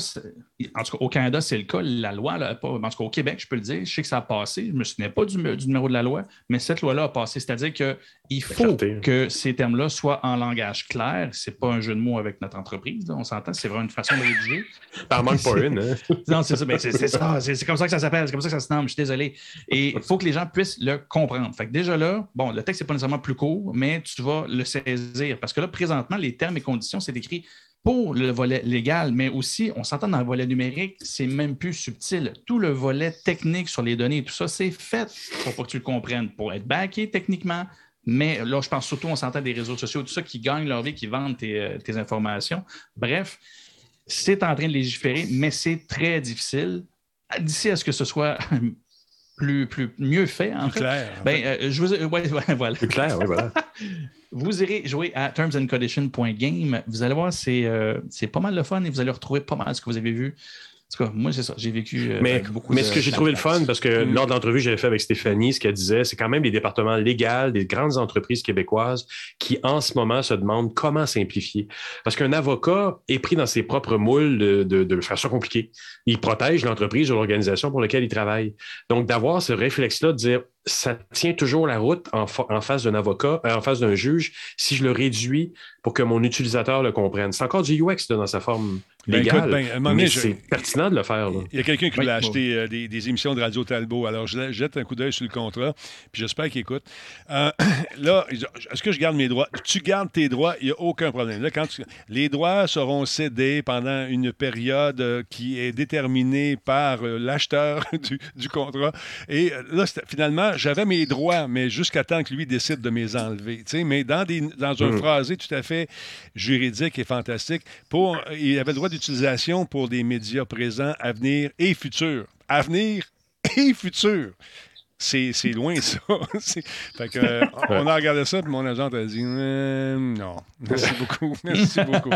en tout cas, au Canada, c'est le cas. La loi, là, pas, en tout cas, au Québec, je peux le dire, je sais que ça a passé. Je ne me souviens pas du, numéro de la loi, mais cette loi-là a passé. C'est-à-dire qu'il faut que ces termes-là soient en langage clair. Ce n'est pas un jeu de mots avec notre entreprise. on s'entend, c'est vraiment une façon de rédiger. Par manque pas une. Hein? non, c'est ça. Ben, c'est ça. C'est comme ça que ça s'appelle. C'est comme ça que ça se nomme. Je suis désolé. Et il faut que les gens puissent le comprendre. Fait que déjà là, bon, le texte n'est pas nécessairement plus court, mais tu vas le saisir. Parce que là, présentement, les termes et conditions, c'est écrit pour le volet légal, mais aussi, on s'entend dans le volet numérique, c'est même plus subtil. Tout le volet technique sur les données, tout ça, c'est fait pour, que tu le comprennes, pour être backé techniquement. Mais là, je pense surtout, on s'entend des réseaux sociaux, tout ça qui gagnent leur vie, qui vendent euh, tes informations. Bref, c'est en train de légiférer, mais c'est très difficile. D'ici à ce que ce soit plus, plus, mieux fait, en plus Clair. Ben, euh, je vous, ouais, voilà. Plus clair, oui, voilà. vous irez jouer à termsandcondition.game. Vous allez voir, c'est euh, pas mal de fun et vous allez retrouver pas mal ce que vous avez vu tout cas, moi, c'est ça. J'ai vécu. Euh, mais, beaucoup mais ce que j'ai trouvé le fun, parce que mm. lors de l'entrevue que j'avais fait avec Stéphanie, ce qu'elle disait, c'est quand même les départements légaux des grandes entreprises québécoises qui, en ce moment, se demandent comment simplifier. Parce qu'un avocat est pris dans ses propres moules de, de, de façon compliquée. Il protège l'entreprise ou l'organisation pour laquelle il travaille. Donc, d'avoir ce réflexe-là de dire ça tient toujours la route en, en face d'un avocat, euh, en face d'un juge, si je le réduis pour que mon utilisateur le comprenne. C'est encore du UX dans sa forme ben, ben, mais c'est pertinent de le faire. Il y a quelqu'un qui voulait acheter euh, des, émissions de Radio Talbot, alors je jette un coup d'œil sur le contrat, puis j'espère qu'il écoute. Euh, là, est-ce que je garde mes droits? Tu gardes tes droits, il n'y a aucun problème. Là, quand Les droits seront cédés pendant une période qui est déterminée par l'acheteur du, du, contrat. Et là, finalement, j'avais mes droits, mais jusqu'à temps que lui décide de mes enlever. Mais dans, des, dans un hmm. phrasé tout à fait juridique et fantastique, pour, il avait le droit d'utilisation pour des médias présents, à venir et futurs. À venir et futurs c'est loin, ça. fait que, euh, on a regardé ça, puis mon agent a dit euh, non. Merci beaucoup. Merci beaucoup.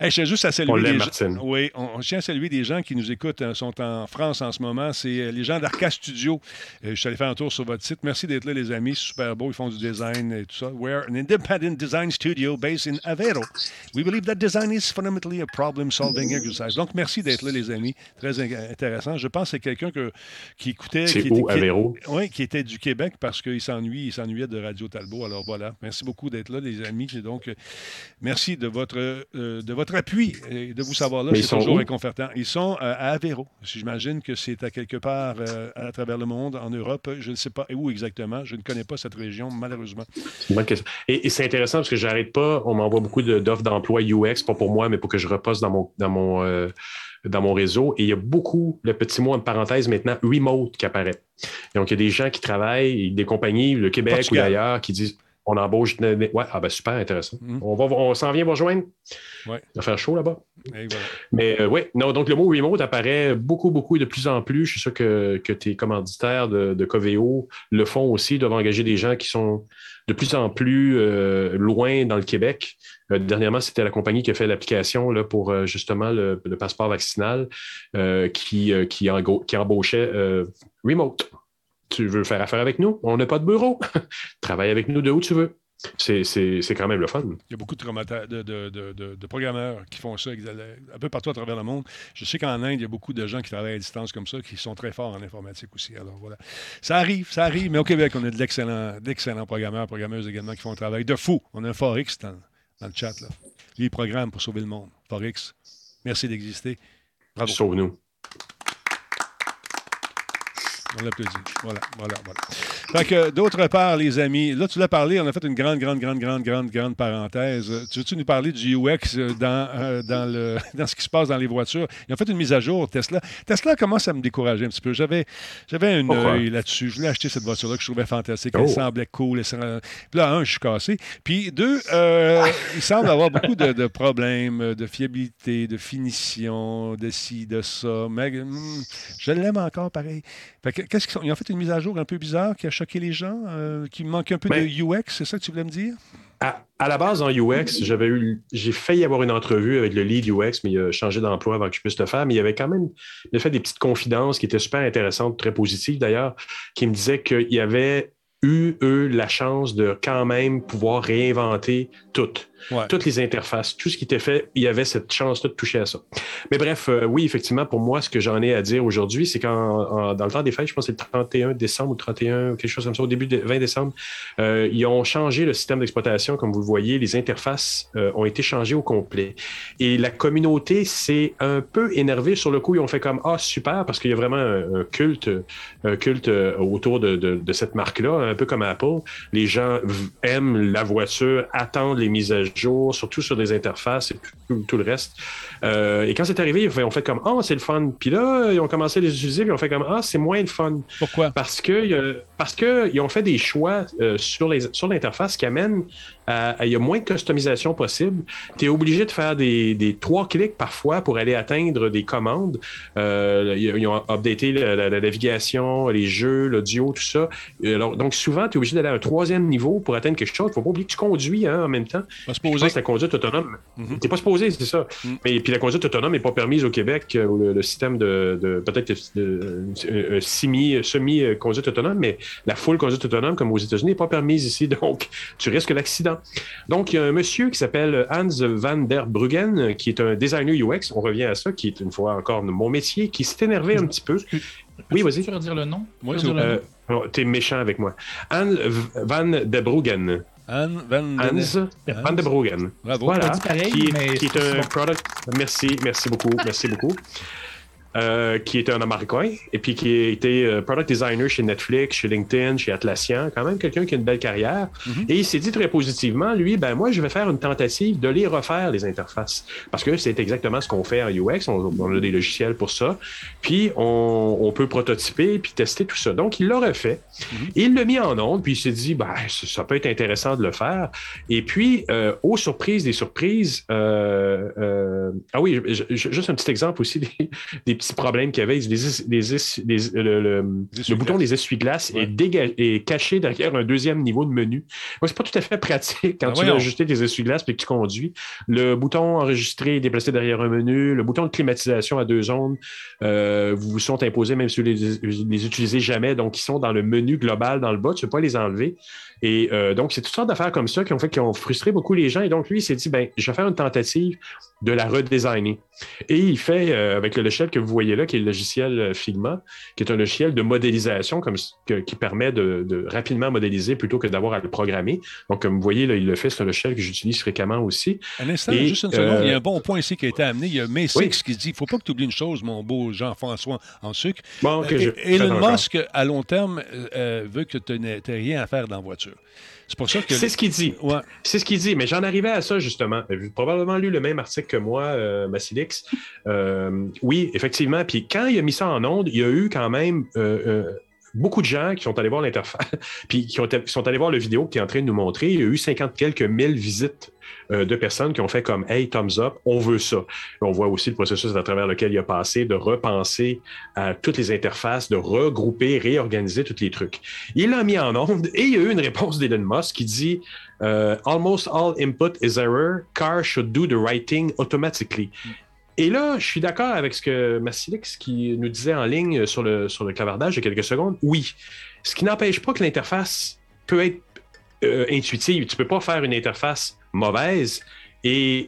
je tiens juste à saluer des gens. Oui, on, tient à saluer des gens qui nous écoutent, euh, sont en France en ce moment. C'est les gens d'Arca Studio. je suis allé faire un tour sur votre site. Merci d'être là, les amis. Super beau. Ils font du design et tout ça. We're an independent design studio based in Aveiro. We believe that design is fundamentally a problem-solving exercise. Donc, merci d'être là, les amis. Très intéressant. Je pense que c'est quelqu'un qui écoutait. C'est où, Aveiro? Oui, qui était du Québec parce qu'il s'ennuie, il s'ennuyait de Radio Talbot. Alors voilà, merci beaucoup d'être là, les amis. donc, euh, merci de votre, euh, de votre appui et de vous savoir là. C'est toujours réconfortant. Ils sont euh, à Aveiro. J'imagine que c'est à quelque part à travers le monde, en Europe. Je ne sais pas où exactement. Je ne connais pas cette région, malheureusement. Bonne question. Et, c'est intéressant parce que j'arrête pas. On m'envoie beaucoup d'offres d'emploi UX, pas pour moi, mais pour que je reposte dans mon, dans mon dans mon réseau. Et il y a beaucoup, le petit mot en parenthèse maintenant, remote qui apparaît. Donc, il y a des gens qui travaillent, des compagnies, le Québec ou ailleurs, qui disent On embauche. Ouais, ah ben super intéressant. Mm. On, va, on s'en vient vous rejoindre. Ouais. Il va faire chaud là-bas. Mais euh, oui, non, donc le mot remote apparaît beaucoup, beaucoup de plus en plus. Je suis sûr que, que tes commanditaires de, de Coveo le font aussi, doivent engager des gens qui sont de plus en plus euh, loin dans le Québec. Euh, dernièrement, c'était la compagnie qui a fait l'application pour justement le, passeport vaccinal qui, qui, qui embauchait remote. Tu veux faire affaire avec nous? On n'a pas de bureau. Travaille avec nous de où tu veux c'est quand même le fun. Il y a beaucoup de, de, programmeurs qui font ça un peu partout à travers le monde. Je sais qu'en Inde, il y a beaucoup de gens qui travaillent à distance comme ça, qui sont très forts en informatique aussi. Alors voilà. Ça arrive, ça arrive, mais au Québec, on a d'excellents programmeurs, programmeuses également qui font un travail de fou. On a un Forex dans, dans le chat. Là. Lui, il programme pour sauver le monde. Forex, merci d'exister. Bravo. Sauve-nous. On l'applaudit. Voilà, voilà, voilà. Fait que, d'autre part, les amis, là, tu l'as parlé, on a fait une grande, grande, grande, grande, grande, grande parenthèse. Tu veux-tu nous parler du UX euh, dans, euh, dans, le, dans ce qui se passe dans les voitures? Ils ont fait une mise à jour, Tesla. Tesla commence à me décourager un petit peu. J'avais, j'avais un œil là-dessus. Je voulais acheter cette voiture-là que je trouvais fantastique. Elle oh. semblait cool. Puis là, un, je suis cassé. Puis deux, euh, il semble avoir beaucoup de, problèmes de fiabilité, de finition, de ci, de ça. Mais hmm, je l'aime encore pareil. Fait que, qu'est-ce qu'ils ont fait une mise à jour un peu bizarre qui a choquer les gens, euh, qui manque un peu de UX, c'est ça que tu voulais me dire? À, la base, en UX, j'avais eu, j'ai failli avoir une entrevue avec le lead UX, mais il a changé d'emploi avant que je puisse le faire. Mais il y avait quand même, il a fait des petites confidences qui étaient super intéressantes, très positives d'ailleurs, qui me disaient qu'il y avait eu, eux, la chance de quand même pouvoir réinventer tout. Toutes les interfaces, tout ce qui était fait, il y avait cette chance-là de toucher à ça. Mais bref, euh, oui, effectivement, pour moi, ce que j'en ai à dire aujourd'hui, c'est qu'en dans le temps des fêtes, je pense que c'est le 31 décembre ou 31, quelque chose comme ça, au début de 20 décembre, euh, ils ont changé le système d'exploitation, comme vous le voyez, les interfaces euh, ont été changées au complet. Et la communauté s'est un peu énervée sur le coup. Ils ont fait comme Ah, super, parce qu'il y a vraiment un, culte, culte autour de, cette marque-là, un peu comme Apple. Les gens aiment la voiture, attendent les mises à jour, surtout sur des interfaces et tout, le reste. Euh, et quand c'est arrivé, ils ont fait comme Ah, c'est le fun. Puis là, ils ont commencé à les utiliser, puis ils ont fait comme Ah, c'est moins le fun. Pourquoi? Parce que parce qu'ils ont fait des choix euh, sur les sur l'interface qui amènent il y a moins de customisation possible. Tu es obligé de faire des, trois clics parfois pour aller atteindre des commandes. Euh, ils ont updaté la, navigation, les jeux, l'audio, tout ça. Alors, donc, souvent, tu es obligé d'aller à un troisième niveau pour atteindre quelque chose. Il ne faut pas oublier que tu conduis hein, en même temps. Pas supposé. la conduite autonome. Tu n'es pas supposé, c'est ça. Mm. Mais puis la conduite autonome n'est pas permise au Québec, euh, le, système de, peut-être semi-conduite autonome, mais la full conduite autonome, comme aux États-Unis, n'est pas permise ici. Donc, tu risques l'accident. Donc, il y a un monsieur qui s'appelle Hans van der Bruggen, qui est un designer UX, on revient à ça, qui est une fois encore mon métier, qui s'est énervé un petit peu. Oui, vas-y. Tu veux dire le nom? Oui, euh, T'es méchant avec moi. Hans van der Bruggen. Hans van, Hans van der Bruggen. Bravo. Voilà, qui, est un product... Merci, merci beaucoup, merci beaucoup. Euh, qui est un Américain et puis qui a été euh, product designer chez Netflix, chez LinkedIn, chez Atlassian, quand même quelqu'un qui a une belle carrière. Mm-hmm. Et il s'est dit très positivement, lui, ben moi, je vais faire une tentative de les refaire, les interfaces. Parce que c'est exactement ce qu'on fait en UX. On, a des logiciels pour ça. Puis on, peut prototyper puis tester tout ça. Donc, il l'a refait. Mm-hmm. Il l'a mis en onde, puis il s'est dit, ben, ça peut être intéressant de le faire. Et puis, euh, aux surprises des surprises, euh, ah oui, juste un petit exemple aussi des, des petits problèmes qu'il y avait. le, bouton des essuie-glaces est, caché derrière un deuxième niveau de menu. C'est pas tout à fait pratique quand ah tu veux ajuster tes essuie-glaces et que tu conduis. Le bouton enregistré est déplacé derrière un menu. Le bouton de climatisation à deux zones euh, vous sont imposés même si vous les, les utilisez jamais. Donc, ils sont dans le menu global dans le bas. Tu ne peux pas les enlever. Et euh, donc, c'est toutes sortes d'affaires comme ça qui ont fait qui ont frustré beaucoup les gens. Et donc, lui, il s'est dit, ben, je vais faire une tentative de la redesigner. Et il fait, euh, avec le logiciel que vous voyez là, qui est le logiciel euh, Figma, qui est un logiciel de modélisation comme, qui permet de, rapidement modéliser plutôt que d'avoir à le programmer. Donc, comme vous voyez, là, il le fait, c'est un logiciel que j'utilise fréquemment aussi. Un instant, juste une seconde, il y a un bon point ici qui a été amené. Il y a Macy qui dit, il ne faut pas que tu oublies une chose, mon beau Jean-François en sucre. Bon, Elon Musk, à long terme, veut que tu n'aies rien à faire dans la voiture. C'est pour ça que. C'est ce qu'il dit. C'est ce qu'il dit. Mais j'en arrivais à ça, justement. J'ai probablement lu le même article que moi, euh, Massilix. Euh, oui, effectivement. Puis quand il a mis ça en onde, il y a eu quand même. Euh, beaucoup de gens qui sont allés voir l'interface, puis qui, sont allés voir le vidéo que tu es en train de nous montrer. Il y a eu 50 quelques mille visites euh, de personnes qui ont fait comme Hey, thumbs up, on veut ça. On voit aussi le processus à travers lequel il a passé de repenser à toutes les interfaces, de regrouper, réorganiser tous les trucs. Il l'a mis en onde et il y a eu une réponse d'Elon Musk qui dit euh, Almost all input is error. Car should do the writing automatically. Et là, je suis d'accord avec ce que Massilix qui nous disait en ligne sur le, sur le clavardage il y a quelques secondes. Oui. Ce qui n'empêche pas que l'interface peut être euh, intuitive. Tu ne peux pas faire une interface mauvaise et,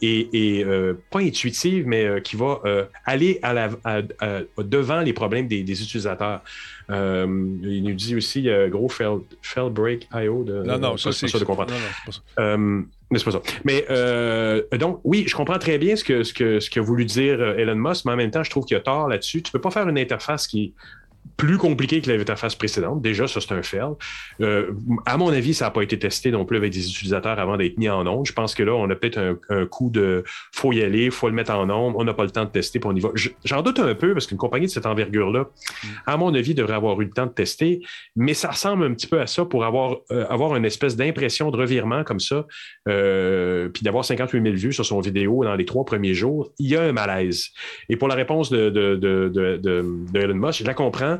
euh, pas intuitive, mais euh, qui va aller à la, devant les problèmes des, utilisateurs. il nous dit aussi, gros fail, break IO de. Non, non, ça, c'est ça de comprendre. Mais. Mais donc, oui, je comprends très bien ce que, ce que, ce qu'a voulu dire Elon Musk, mais en même temps, je trouve qu'il a tort là-dessus. Tu peux pas faire une interface qui plus compliqué que l'interface précédente. Déjà, ça, c'est un fail. Euh, à mon avis, ça n'a pas été testé non plus avec des utilisateurs avant d'être mis en onde. Je pense que là, on a peut-être un, coup de faut y aller, faut le mettre en onde, on n'a pas le temps de tester, puis on y va. J'en doute un peu parce qu'une compagnie de cette envergure-là, à mon avis, devrait avoir eu le temps de tester, mais ça ressemble un petit peu à ça pour avoir, euh, avoir une espèce d'impression de revirement comme ça, euh, puis d'avoir 58 000 vues sur son vidéo dans les trois premiers jours. Il y a un malaise. Et pour la réponse de, de Elon Musk, je la comprends.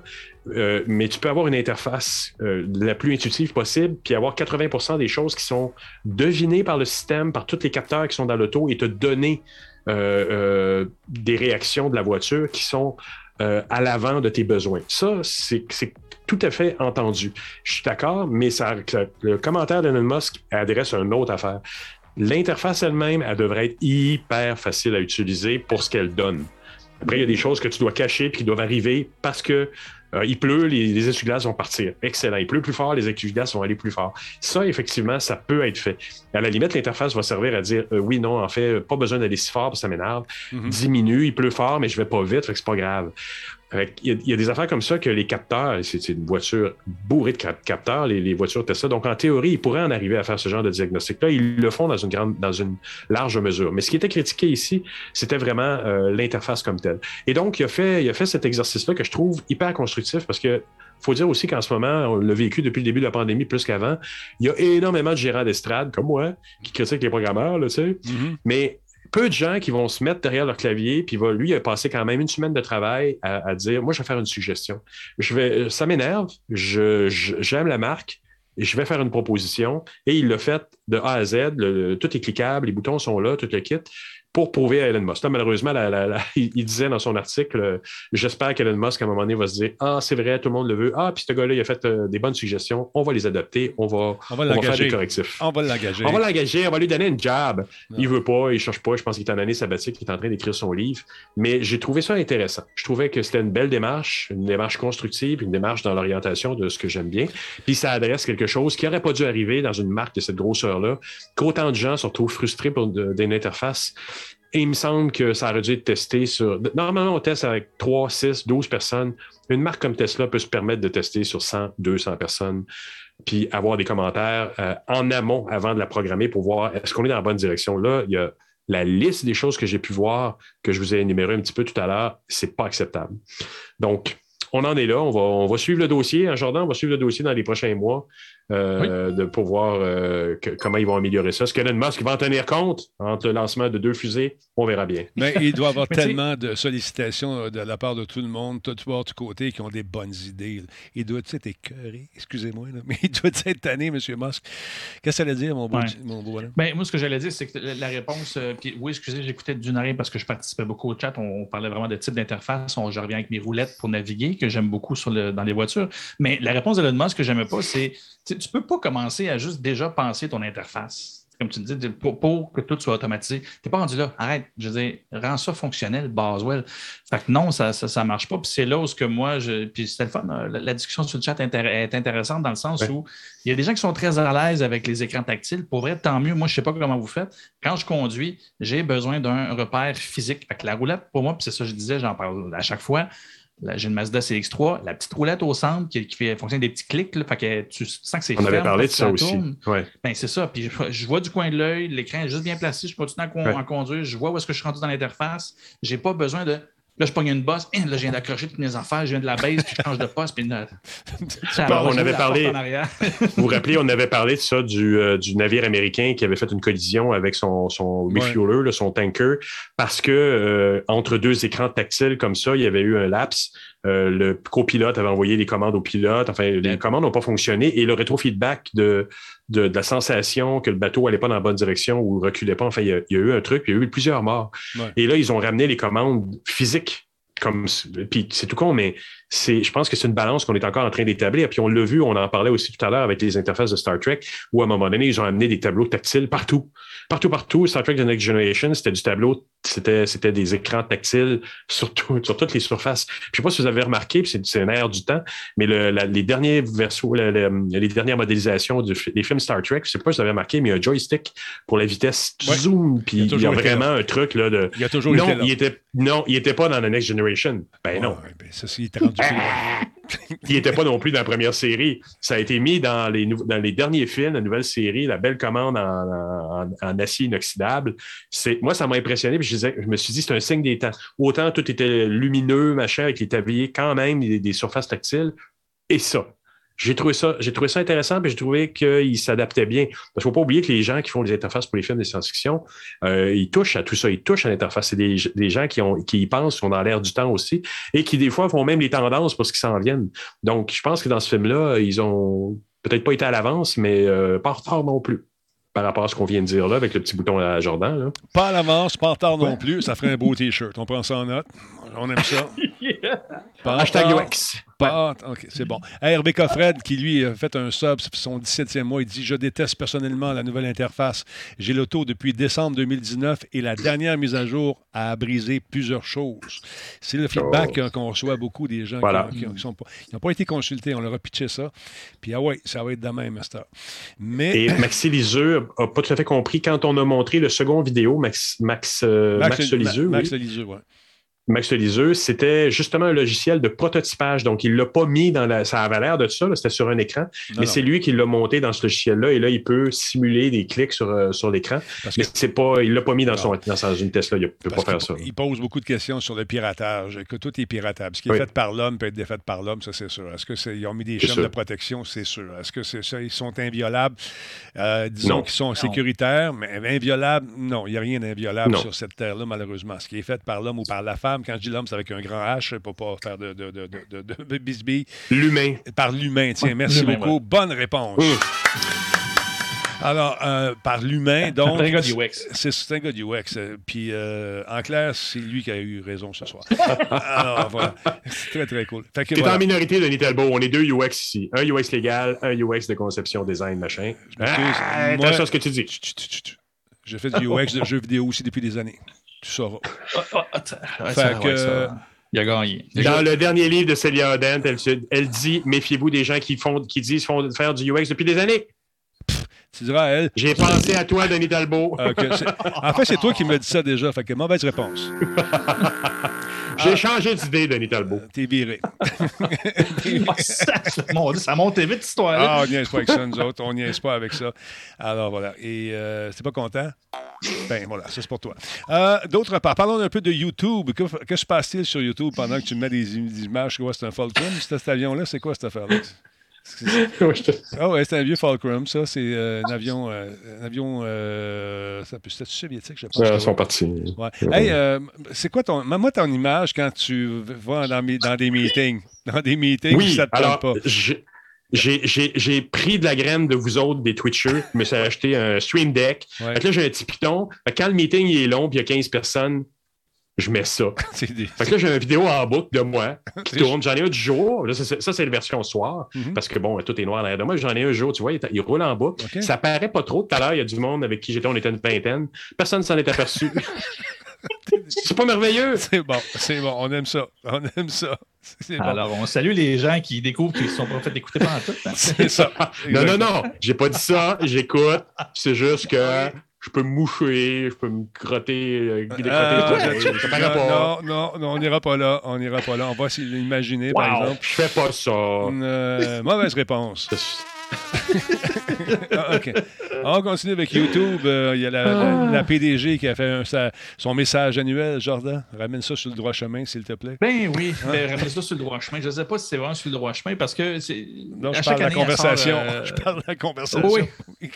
Euh, mais tu peux avoir une interface euh, la plus intuitive possible, puis avoir 80% des choses qui sont devinées par le système, par tous les capteurs qui sont dans l'auto et te donner euh, des réactions de la voiture qui sont à l'avant de tes besoins. Ça, c'est tout à fait entendu. Je suis d'accord, mais ça, le commentaire d'Elon Musk adresse une autre affaire. L'interface elle-même, elle devrait être hyper facile à utiliser pour ce qu'elle donne. Après, il y a des choses que tu dois cacher puis qui doivent arriver parce que euh, il pleut, les, les essuie-glaces vont partir. Excellent. Il pleut plus fort, les essuie-glaces vont aller plus fort. Ça, effectivement, ça peut être fait. À la limite, l'interface va servir à dire euh, oui, non, en fait, pas besoin d'aller si fort parce que ça m'énerve. Mm-hmm. Diminue, il pleut fort, mais je vais pas vite, fait que c'est pas grave. Il y, a, des affaires comme ça que les capteurs, c'est une voiture bourrée de capteurs, les, voitures Tesla. Donc, en théorie, ils pourraient en arriver à faire ce genre de diagnostic-là. Ils le font dans une grande, dans une large mesure. Mais ce qui était critiqué ici, c'était vraiment euh, l'interface comme telle. Et donc, il a fait, il a fait cet exercice-là que je trouve hyper constructif parce que faut dire aussi qu'en ce moment, on l'a vécu depuis le début de la pandémie plus qu'avant. Il y a énormément de gérants d'estrade, comme moi, qui critiquent les programmeurs, là, tu sais. Mm-hmm. Mais peu de gens qui vont se mettre derrière leur clavier, puis va, lui, il a passé quand même une semaine de travail à, dire Moi, je vais faire une suggestion. Je vais, ça m'énerve, j'aime la marque, je vais faire une proposition. Et il l'a fait de A à Z. tout est cliquable, les boutons sont là, tout le kit pour prouver à Elon Musk. malheureusement, il, disait dans son article euh, J'espère qu'Elon Musk, à un moment donné, va se dire Ah, c'est vrai, tout le monde le veut. Ah, puis ce gars-là, il a fait euh, des bonnes suggestions. On va les adopter. On va, on va, faire des correctifs. On va l'engager. On va l'engager. On va lui donner une job. Il veut pas, il cherche pas. Je pense qu'il est en année sabbatique, il est en train d'écrire son livre. Mais j'ai trouvé ça intéressant. Je trouvais que c'était une belle démarche, une démarche constructive, une démarche dans l'orientation de ce que j'aime bien. Puis ça adresse quelque chose qui n'aurait pas dû arriver dans une marque de cette grosseur-là, qu'autant de gens se retrouvent frustrés pour une interface et il me semble que ça aurait dû être testé sur. Normalement, on teste avec 3, 6, 12 personnes. Une marque comme Tesla peut se permettre de tester sur 100, 200 personnes, puis avoir des commentaires euh, en amont avant de la programmer pour voir est-ce qu'on est dans la bonne direction. Là, il y a la liste des choses que j'ai pu voir, que je vous ai énumérées un petit peu tout à l'heure, c'est pas acceptable. Donc, on en est là. On va, on va suivre le dossier. En Jordan, on va suivre le dossier dans les prochains mois. Euh, de pour voir euh, comment ils vont améliorer ça. Est-ce qu'Elon Musk va en tenir compte entre le lancement de deux fusées? On verra bien. Mais il doit y avoir tellement de sollicitations euh, de la part de tout le monde, tout bord, du côté, qui ont des bonnes idées. Il doit être écœuré, excusez-moi, mais il doit être tanné, M. Musk. Qu'est-ce que ça veut dire, mon beau, mon ben, moi, ce que j'allais dire, c'est que la réponse, puis oui, excusez, j'écoutais d'une oreille parce que je participais beaucoup au chat. On, parlait vraiment de type d'interface. Je reviens avec mes roulettes pour naviguer, que j'aime beaucoup sur le, dans les voitures. Mais la réponse d'Elon Musk que j'aimais pas, c'est tu ne peux pas commencer à juste déjà penser ton interface. Comme tu dis, pour, que tout soit automatisé. Tu n'es pas rendu là. Arrête. Je veux dire, rends ça fonctionnel, Baswell. Fait que non, ça ne marche pas. Puis c'est là où que moi, je. Puis c'était le fun. La, discussion sur le chat est intéressante dans le sens où il y a des gens qui sont très à l'aise avec les écrans tactiles. Pour vrai, tant mieux. Moi, je ne sais pas comment vous faites. Quand je conduis, j'ai besoin d'un repère physique. Fait que la roulette, pour moi, puis c'est ça que je disais, j'en parle à chaque fois j'ai une Mazda CX3, la petite roulette au centre qui, fait fonctionne des petits clics, là, fait que tu sens que c'est On avait parlé de ça, aussi. Ben, c'est ça. Puis je, vois du coin de l'œil, l'écran est juste bien placé, je suis pas tout le temps à conduire, je vois où est-ce que je suis rendu dans l'interface. J'ai pas besoin de Là, je pogne une bosse. Hein, là, je viens d'accrocher toutes mes affaires. Je viens de la base, puis je change de poste. Puis on avait parlé. vous vous rappelez, on avait parlé de ça du, euh, du, navire américain qui avait fait une collision avec son, son refueler, son tanker, parce que euh, entre deux écrans tactiles comme ça, il y avait eu un laps. Euh, le copilote avait envoyé des commandes au pilote. Enfin, les commandes n'ont pas fonctionné et le rétrofeedback de, de, de, la sensation que le bateau allait pas dans la bonne direction ou reculait pas. Enfin, il y a, il y a eu un truc, puis il y a eu plusieurs morts. Et là, ils ont ramené les commandes physiques comme puis c'est tout con, mais c'est, je pense que c'est une balance qu'on est encore en train d'établir. Puis on l'a vu, on en parlait aussi tout à l'heure avec les interfaces de Star Trek, où à un moment donné, ils ont amené des tableaux tactiles partout. Partout, partout. Star Trek The Next Generation, c'était du tableau, c'était, c'était des écrans tactiles sur, sur toutes les surfaces. Je sais pas si vous avez remarqué, puis c'est, un air du temps, mais le, les derniers versos, les dernières modélisations des films Star Trek, je sais pas si vous avez remarqué, mais il y a un joystick pour la vitesse zoom, puis il y a, vraiment un truc là de. Il y a toujours non, été il était non, il était pas dans The Next Generation. Ben non. Ben, ça, rendu qui n'était pas non plus dans la première série. Ça a été mis dans les, dans les derniers films, la nouvelle série, La Belle Commande en, acier inoxydable. Moi, ça m'a impressionné. je, je, me suis dit, c'est un signe des temps. Autant tout était lumineux, machin, avec les tabliers, quand même, des surfaces tactiles. Et ça, j'ai trouvé ça, j'ai trouvé ça intéressant, puis j'ai trouvé qu'il s'adaptait bien. Parce qu'il ne faut pas oublier que les gens qui font les interfaces pour les films de science-fiction, euh, ils touchent à tout ça, ils touchent à l'interface. C'est des, des, gens qui, ont, qui y pensent, qui sont dans l'air du temps aussi, et qui des fois font même les tendances pour ce qui s'en viennent. Donc, je pense que dans ce film-là, ils ont peut-être pas été à l'avance, mais euh, pas en retard non plus par rapport à ce qu'on vient de dire là, avec le petit bouton à Jordan. Là. Pas à l'avance, pas en retard non plus. Ça ferait un beau T-shirt. On prend ça en note. On aime ça. Hashtag UX. OK, c'est bon. Hervé Coffred, qui lui a fait un sub son 17e mois, il dit Je déteste personnellement la nouvelle interface. J'ai l'auto depuis décembre 2019 et la dernière mise à jour a brisé plusieurs choses. C'est le feedback oh. qu'on reçoit beaucoup des gens qui n'ont pas, été consultés. On leur a pitché ça. Puis, ah ouais, ça va être de même, Master. Mais... Et Maxi Liseux n'a pas tout à fait compris quand on a montré le second vidéo, Max, Max, euh, Max, Max Liseux. Max Liseux, oui. Max Liseux, c'était justement un logiciel de prototypage. Donc, il ne l'a pas mis dans la. Ça avait l'air de ça, c'était sur un écran, mais c'est lui qui l'a monté dans ce logiciel-là. Et là, il peut simuler des clics sur, euh, sur l'écran. Mais c'est pas, il ne l'a pas mis dans, son, dans une Tesla. Il ne peut pas faire ça. Il pose beaucoup de questions sur le piratage, que tout est piratable. Ce qui est fait par l'homme peut être défait par l'homme, ça, c'est sûr. Est-ce qu'ils ont mis des chaînes de protection? C'est sûr. Est-ce que c'est ça? Ils sont inviolables? Euh, disons qu'ils sont sécuritaires, mais inviolables, non. Il n'y a rien d'inviolable sur cette terre-là, malheureusement. Ce qui est fait par l'homme ou par la femme, quand je dis l'homme, c'est avec un grand H pour pas faire de, de, de, de, de bisbille. L'humain. Par l'humain, tiens. Merci beaucoup. Bonne réponse. Alors, euh, par l'humain, donc. C'est un gars du UX. C'est un gars du UX. Puis, euh, en clair, c'est lui qui a eu raison ce soir. Alors, voilà. C'est très, très cool. Tu es en minorité, Denis Talbot. On est deux UX ici. Un UX légal, un UX de conception, design, machin. Ah, attention à ce que tu dis. J'ai fait du UX de jeux vidéo aussi depuis des années tu sauras. il a gagné. Dans le dernier livre de Celia Odent, elle, dit Méfiez-vous des gens qui, font, qui disent font, faire du UX depuis des années. tu diras à elle. J'ai pensé à toi, Denis Talbot. en fait, c'est toi qui me dis ça déjà. Fait que mauvaise réponse. J'ai ah. changé d'idée, Denis Talbot. T'es viré. ça monte vite, cette histoire. Ah, on niaise pas avec ça, nous autres. On niaise pas avec ça. Alors, voilà. Et euh, t'es pas content? Ben, voilà, ça, c'est pour toi. Euh, d'autre part, parlons un peu de YouTube. Que, que se passe-t-il sur YouTube pendant que tu mets des, images? Quoi, c'est un Falcon, cet avion-là? C'est quoi cette affaire-là? Ah ouais, c'est un vieux Fulcrum, ça. C'est euh, un avion. Euh, un avion euh, ça peut être soviétique, je pense. ils sont partis. Ouais. Hey, euh, c'est quoi ton. Moi, ton image quand tu vas dans, dans des meetings. Dans des meetings, oui, ça te alors, pas. J'ai pris de la graine de vous autres, des Twitchers, mais ça a acheté un Stream Deck. là, j'ai un petit piton. Quand le meeting est long et il y a 15 personnes, je mets ça. Fait que là, j'ai une vidéo en boucle de moi qui tourne. J'en ai un du jour. ça, c'est la version soir, mhm. parce que bon, tout est noir derrière de moi. J'en ai un jour, tu vois, il, roule en boucle. Ça paraît pas trop. Tout à l'heure, il y a du monde avec qui j'étais, on était une vingtaine. Personne ne s'en est aperçu. c'est pas merveilleux. C'est bon, c'est bon. On aime ça. On aime ça. Alors, on salue les gens qui découvrent qu'ils ne sont pas fait d'écouter pendant tout. Hein. C'est ça. non, non, non. J'ai pas dit ça. J'écoute. C'est juste que je peux me moucher, je peux me crotter, euh, euh, non, non, non, on n'ira pas là. On n'ira pas là. On va s'imaginer, par exemple. Je fais pas ça. Euh, mauvaise réponse. Ah, OK. On continue avec YouTube. Euh, il y a la, ah. PDG qui a fait son message annuel. Jordan, ramène ça sur le droit chemin, s'il te plaît. Ben oui, hein? ben, ramène ça sur le droit chemin. Je ne sais pas si c'est vraiment sur le droit chemin parce que c'est. Non, je parle de la conversation. Euh, je parle de la conversation. Oui.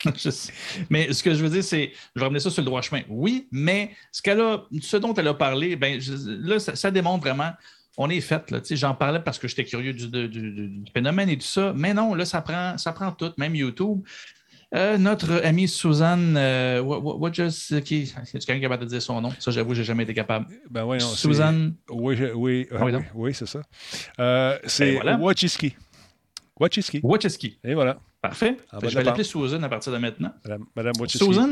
mais ce que je veux dire, c'est. Je vais ramener ça sur le droit chemin. Oui, mais ce, qu'elle a, ce dont elle a parlé, ben, là, ça, démontre vraiment on est fait. J'en parlais parce que j'étais curieux du, phénomène et tout ça. Mais non, là, ça prend, ça prend tout, même YouTube. Euh, notre amie Suzanne, euh, what, just, qui, est quelqu'un qui capable de dire son nom? Ça, j'avoue, j'ai jamais été capable. Ben oui, Suzanne. Oui, oui, oui, oui c'est ça. Euh, c'est ben voilà. Wachiski. Wachiski. Wachiski. Et voilà. Parfait. je vais l'appeler Susan à partir de maintenant. Madame, Susan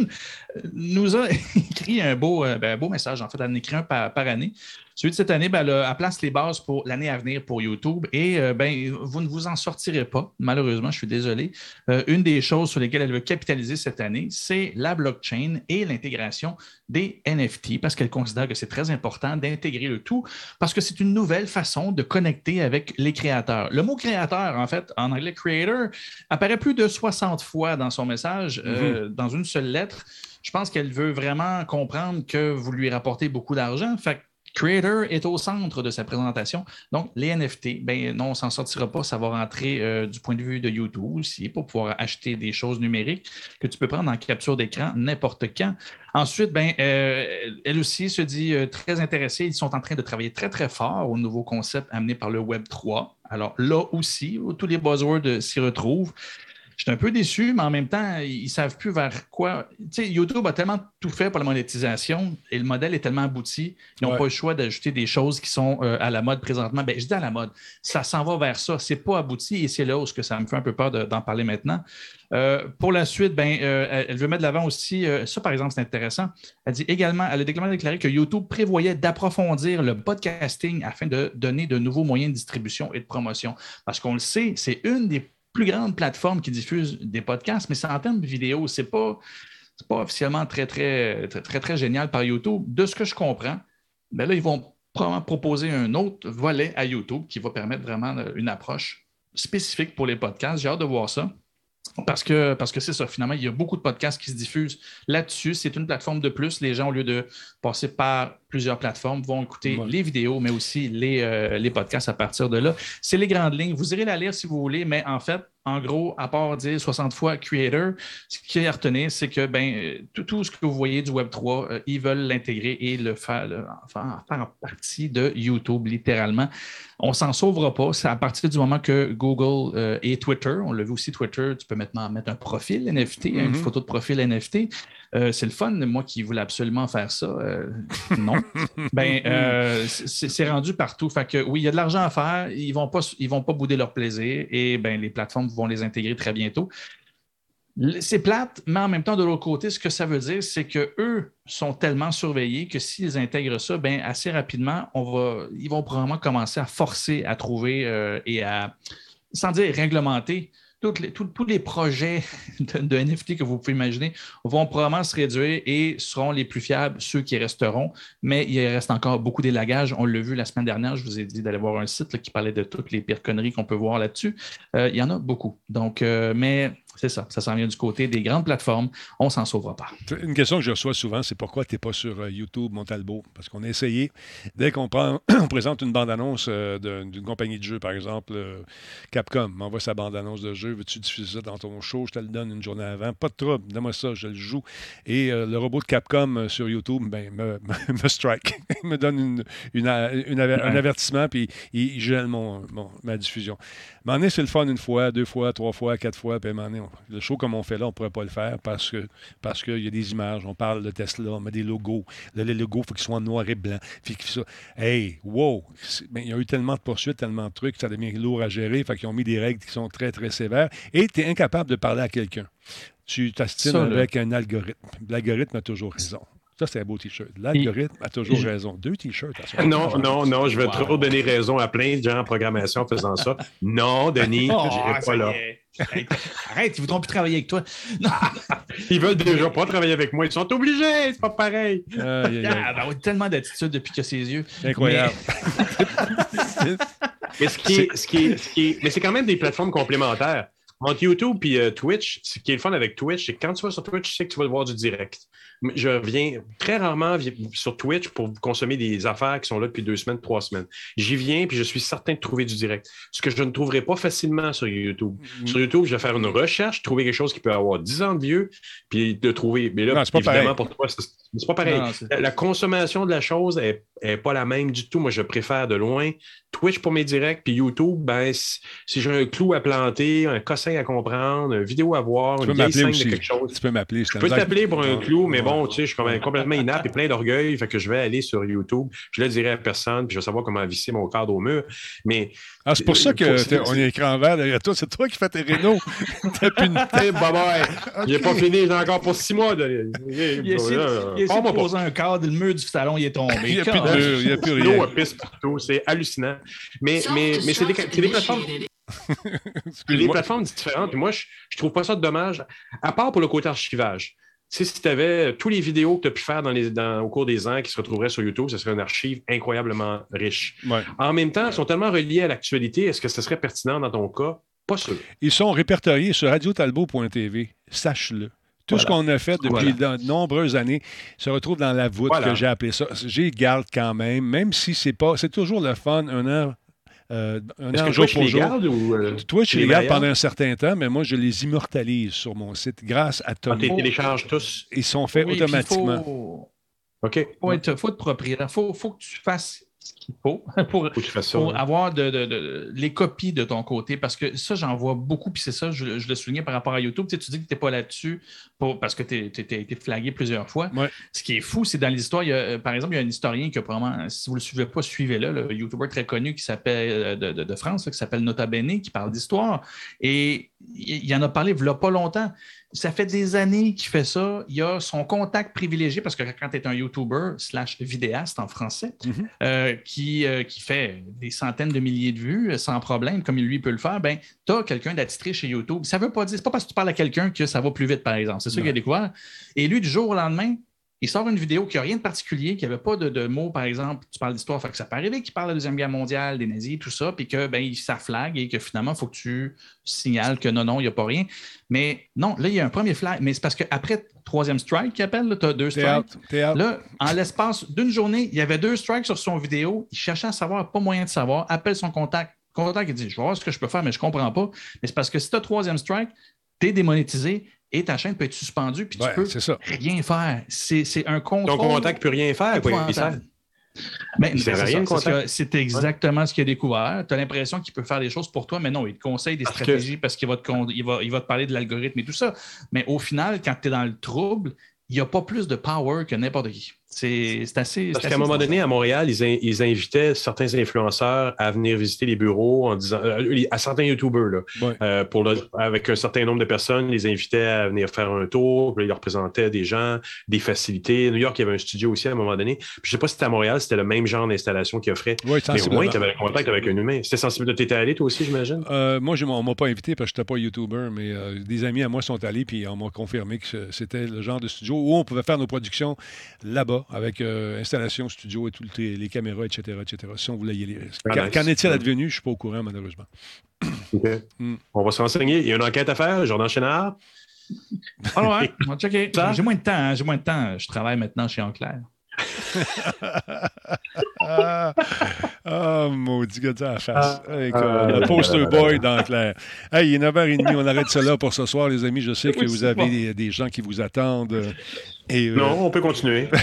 nous a écrit un beau, ben, beau message. En fait, elle en écrit un par, par année. Celui de cette année, ben, elle, place les bases pour l'année à venir pour YouTube et euh, ben, vous ne vous en sortirez pas, malheureusement, je suis désolé. Euh, une des choses sur lesquelles elle veut capitaliser cette année, c'est la blockchain et l'intégration des NFT parce qu'elle considère que c'est très important d'intégrer le tout parce que c'est une nouvelle façon de connecter avec les créateurs. Le mot créateur, en fait, en anglais creator, apparaît plus de 60 fois dans son message, euh, mm-hmm. dans une seule lettre. Je pense qu'elle veut vraiment comprendre que vous lui rapportez beaucoup d'argent. Fait Creator est au centre de sa présentation. Donc, les NFT, ben non, on s'en sortira pas. Ça va rentrer euh, du point de vue de YouTube aussi pour pouvoir acheter des choses numériques que tu peux prendre en capture d'écran n'importe quand. Ensuite, ben, euh, elle aussi se dit euh, très intéressée. Ils sont en train de travailler très, très fort au nouveau concept amené par le Web 3. Alors là aussi, tous les buzzwords s'y retrouvent. Je suis un peu déçu, mais en même temps, ils ne savent plus vers quoi. Tu sais, YouTube a tellement tout fait pour la monétisation et le modèle est tellement abouti, ils n'ont pas le choix d'ajouter des choses qui sont euh, à la mode présentement. Ben, je dis à la mode, ça s'en va vers ça. C'est pas abouti et c'est là où que ça me fait un peu peur d'en parler maintenant. Euh, pour la suite, ben, euh, elle veut mettre de l'avant aussi, ça par exemple, c'est intéressant. Elle dit également, elle a déclaré que YouTube prévoyait d'approfondir le podcasting afin de donner de nouveaux moyens de distribution et de promotion. Parce qu'on le sait, c'est une des plus grande plateforme qui diffuse des podcasts, mais c'est en termes de vidéo, c'est pas, pas officiellement très, très, très, très, génial par YouTube. De ce que je comprends, ben là, ils vont probablement proposer un autre volet à YouTube qui va permettre vraiment une approche spécifique pour les podcasts. J'ai hâte de voir ça. Parce que parce que c'est ça, finalement, il y a beaucoup de podcasts qui se diffusent là-dessus. C'est une plateforme de plus. Les gens, au lieu de passer par plusieurs plateformes, vont écouter les vidéos, mais aussi les, euh, les podcasts à partir de là. C'est les grandes lignes. Vous irez la lire si vous voulez, mais en fait, en gros, à part dire 60 fois creator, ce qui est à retenir, c'est que ben, tout, ce que vous voyez du Web3, euh, ils veulent l'intégrer et le faire, faire partie de YouTube, littéralement. On s'en sauvera pas. C'est à partir du moment que Google euh, et Twitter, on l'a vu aussi, Twitter, tu peux maintenant mettre un profil NFT, une mm-hmm. photo de profil NFT. Euh, c'est le fun, moi qui voulais absolument faire ça. Euh, non. ben, euh, c'est rendu partout. Fait que oui, il y a de l'argent à faire. Ils ne vont, pas, vont pas bouder leur plaisir et ben, les plateformes vont les intégrer très bientôt. C'est plate, mais en même temps, de l'autre côté, ce que ça veut dire, c'est qu'eux sont tellement surveillés que s'ils intègrent ça, ben, assez rapidement, on va, ils vont probablement commencer à forcer à trouver et à, sans dire réglementer, tous les projets de, NFT que vous pouvez imaginer vont probablement se réduire et seront les plus fiables, ceux qui resteront. Mais il reste encore beaucoup d'élagages. On l'a vu la semaine dernière, je vous ai dit d'aller voir un site qui parlait de toutes les pires conneries qu'on peut voir là-dessus. Euh, il y en a beaucoup. Donc, euh, mais c'est ça, ça s'en vient du côté des grandes plateformes. On s'en sauvera pas. Une question que je reçois souvent, c'est pourquoi tu n'es pas sur euh, YouTube, Montalbo? Parce qu'on a essayé. Dès qu'on on présente une bande-annonce d'une compagnie de jeu, par exemple, Capcom m'envoie sa bande-annonce de jeu veux-tu diffuser ça dans ton show? Je te le donne une journée avant. Pas de trouble, donne-moi ça, je le joue. Et euh, le robot de Capcom euh, sur YouTube ben, me, me, strike. il me donne une, un avertissement, puis il, gèle mon, ma diffusion. Mais c'est le fun une fois, deux fois, trois fois, quatre fois. Puis le show comme on fait là, on ne pourrait pas le faire parce que parce qu'il y a des images. On parle de Tesla, on met des logos. les logos, il faut qu'ils soient noir et blanc. Ça. Hey, wow! Ben, il y a eu tellement de poursuites, tellement de trucs, ça devient lourd à gérer. Fait qu'ils ont mis des règles qui sont très, très sévères. Et tu es incapable de parler à quelqu'un. Tu t'astines avec un algorithme. L'algorithme a toujours raison. Ça, c'est un beau T-shirt. L'algorithme a toujours raison. Deux T-shirts. Non, non, non, je vais trop donner raison à plein de gens en programmation en faisant ça. Non, Denis, oh, je pas là. Arrête, ils voudront plus travailler avec toi. ils veulent déjà pas travailler avec moi. Ils sont obligés, c'est pas pareil. Ah, ben, a tellement d'attitude depuis qu'il a ses yeux. Incroyable. Mais, ce qui est, ce qui est, mais c'est quand même des plateformes complémentaires. Entre YouTube et euh, Twitch, ce qui est le fun avec Twitch, c'est que quand tu vas sur Twitch, tu sais que tu vas voir du direct. Je viens très rarement sur Twitch pour consommer des affaires qui sont là depuis deux semaines, trois semaines. J'y viens puis je suis certain de trouver du direct. Ce que je ne trouverai pas facilement sur YouTube. Mm-hmm. Sur YouTube, je vais faire une recherche, trouver quelque chose qui peut avoir 10 ans de vieux, puis de trouver. Mais là, évidemment, pour toi, c'est pas pareil. la, consommation de la chose n'est pas la même du tout. Moi, je préfère de loin Twitch pour mes directs, puis YouTube, ben, si, j'ai un clou à planter, un cossin à comprendre, une vidéo à voir, une vieille scène de quelque chose. Tu peux m'appeler. Je peux t'appeler pour un clou, mais bon, tu sais, je suis complètement inapte et plein d'orgueil, fait que je vais aller sur YouTube. Je le dirai à personne, puis je vais savoir comment visser mon cadre au mur. Mais. Ah, c'est pour ça qu'on est écran vert derrière toi. C'est toi qui fais tes rénaux. T'as plus une tête. Bye bye. Il n'est pas fini, j'ai encore pour six mois. De... Il, il, essaie, de poser un cadre, le mur du salon, il est tombé. Il n'y a plus de mur, il n'y a plus rien. L'eau pisse partout, c'est hallucinant. Mais, mais, mais c'est des, des plateformes. des plateformes différentes. Puis moi, je, je trouve pas ça dommage, à part pour le côté archivage. Si tu avais tous les vidéos que tu as pu faire dans les, dans, au cours des ans qui se retrouveraient sur YouTube, ce serait une archive incroyablement riche. En même temps, ils sont tellement reliés à l'actualité. Est-ce que ce serait pertinent dans ton cas? Pas sûr. Ils sont répertoriés sur radiotalbo.tv. Sache-le. Tout ce qu'on a fait depuis de nombreuses années se retrouve dans la voûte que j'ai appelé ça. J'y garde quand même, même si c'est pas. C'est toujours le fun, un heure. Euh, un heure jour pour jour. Ou, euh, Twitch, je les garde pendant un certain temps, mais moi, je les immortalise sur mon site grâce à Tom. Tu les télécharges tous? Ils sont faits automatiquement. Il faut... OK. Faut être, faut être propriétaire. Il faut, faut que tu fasses qu'il faut pour, avoir de, les copies de ton côté. Parce que ça, j'en vois beaucoup, puis c'est ça, je, le soulignais par rapport à YouTube. Tu, sais, tu dis que tu n'es pas là-dessus parce que tu as été flagué plusieurs fois. Ce qui est fou, c'est dans l'histoire, euh, par exemple, il y a un historien qui a probablement, si vous ne le suivez pas, suivez-le, le YouTuber très connu qui s'appelle euh, de, France, qui s'appelle Nota Bene, qui parle d'histoire. Et il en a parlé il n'y a pas longtemps ça fait des années qu'il fait ça. Il a son contact privilégié, parce que quand tu es un YouTuber slash vidéaste en français, mhm. euh, qui, euh, qui fait des centaines de milliers de vues euh, sans problème, comme lui peut le faire, ben, tu as quelqu'un d'attitré chez YouTube. Ça veut pas dire, c'est pas parce que tu parles à quelqu'un que ça va plus vite, par exemple. C'est ça qu'il a découvert. Et lui, du jour au lendemain, il sort une vidéo qui n'a rien de particulier, qui n'avait pas de, mots, par exemple, tu parles d'histoire, que ça peut arriver qu'il parle de la Deuxième Guerre mondiale, des nazis, tout ça, puis que ben, ça flag et que finalement, il faut que tu signales que non, non, il n'y a pas rien. Mais non, là, il y a un premier flag, mais c'est parce qu'après troisième strike, qu'il appelle, tu as deux strikes. Là, en l'espace d'une journée, il y avait deux strikes sur son vidéo. Il cherchait à savoir, pas moyen de savoir, appelle son contact. Contact, il dit Je vais voir ce que je peux faire, mais je ne comprends pas. Mais c'est parce que si tu as troisième strike, tu es démonétisé et ta chaîne peut être suspendue, puis tu peux rien faire. C'est un contrôle. Ton contact peut rien faire, Mais c'est exactement ce qu'il a découvert. Tu as l'impression qu'il peut faire des choses pour toi, mais non, il te conseille des stratégies parce qu'il va, te, il va, il va te parler de l'algorithme et tout ça. Mais au final, quand tu es dans le trouble, il n'y a pas plus de power que n'importe qui. C'est assez. Parce qu'à un moment donné, à Montréal, ils, invitaient certains influenceurs à venir visiter les bureaux en disant euh, à certains YouTubers, euh, pour avec un certain nombre de personnes, ils les invitaient à venir faire un tour, puis ils leur présentaient des gens, des facilités. New York, il y avait un studio aussi à un moment donné. je ne sais pas si c'était à Montréal, c'était le même genre d'installation qu'ils offraient. mais au moins, tu avais un contact avec un humain. C'était sensible. Tu étais allé toi aussi, j'imagine? Euh, moi, on ne m'a pas invité parce que je n'étais pas YouTuber, mais des amis à moi sont allés puis on m'a confirmé que c'était le genre de studio où on pouvait faire nos productions là-bas avec euh, installation, studio et toutes les, caméras, etc., etc. Si on voulait y aller. Ah, qu'en est-il advenu? Je ne suis pas au courant, malheureusement. Hmm. On va se renseigner. Il y a une enquête à faire, Jordan Chénard. Ah ouais, on va checker. J'ai moins de temps. Hein, j'ai moins de temps. Je travaille maintenant chez Enclair. ah, oh, maudit gars de la face. Ah, le poster boy d'Enclair. Hey, il est 9h30, on arrête cela pour ce soir, les amis. Je sais que vous avez des, gens qui vous attendent. Euh, non, on peut continuer.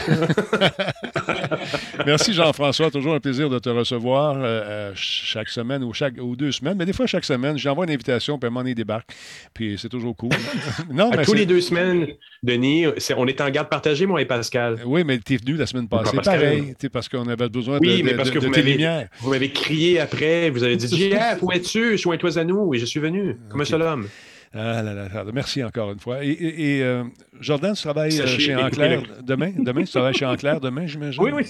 Merci Jean-François, toujours un plaisir de te recevoir euh, euh, chaque semaine ou chaque ou deux semaines, mais des fois chaque semaine, j'envoie une invitation, puis à débarque, puis c'est toujours cool. non, à tous les deux semaines, Denis, on est en garde partagée, moi et Pascal. Oui, mais tu es venu la semaine passée, pareil, parce qu'on avait besoin de, oui, mais parce que vous tes Vous m'avez crié après, vous avez dit « JF, où es-tu? Sois-toi à nous », et je suis venu, comme un seul homme. Ah là là, merci encore une fois. Et, euh, Jordan, tu travailles euh, chez Enclair demain? Demain, tu travailles chez Enclair demain, j'imagine? Oui, oui.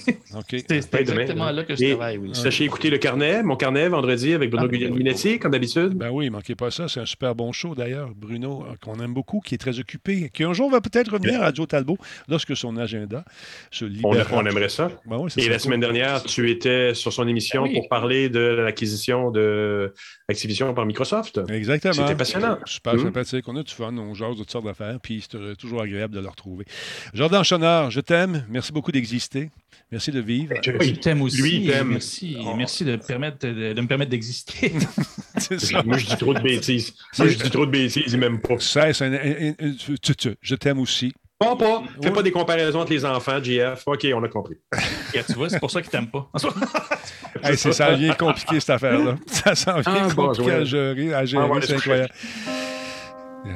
C'est exactement là que je travaille, oui. Sachez écouter le carnet, mon carnet, vendredi, avec Bruno ah, Minetti, comme d'habitude. Ben oui, manquez pas ça. C'est un super bon show, d'ailleurs, Bruno, qu'on aime beaucoup, qui est très occupé, qui un jour va peut-être revenir à Radio Talbot lorsque son agenda se libère. On, aimerait ça. Ben et la semaine dernière, tu étais sur son émission ben pour parler de l'acquisition de Activision par Microsoft. Exactement. C'était passionnant. Super hmm. sympathique. On a du fun, on jase de toutes sortes d'affaires, puis c'est toujours agréable de le retrouver. Jordan Chonard, je t'aime. Merci beaucoup d'exister. Merci de vivre. Je t'aime aussi. Lui, Merci, oh. merci de, permettre, de, me permettre d'exister. Moi, je dis trop de bêtises. Moi, je dis trop de bêtises, il m'aime pas. je t'aime aussi. Pas, pas. Fais pas des comparaisons entre les enfants, JF. OK, on a compris. tu vois, c'est pour ça qu'ils t'aiment pas. c'est ça vient compliqué, cette affaire-là. Ça s'en vient ah, compliqué à gérer, à gérer ah, c'est incroyable.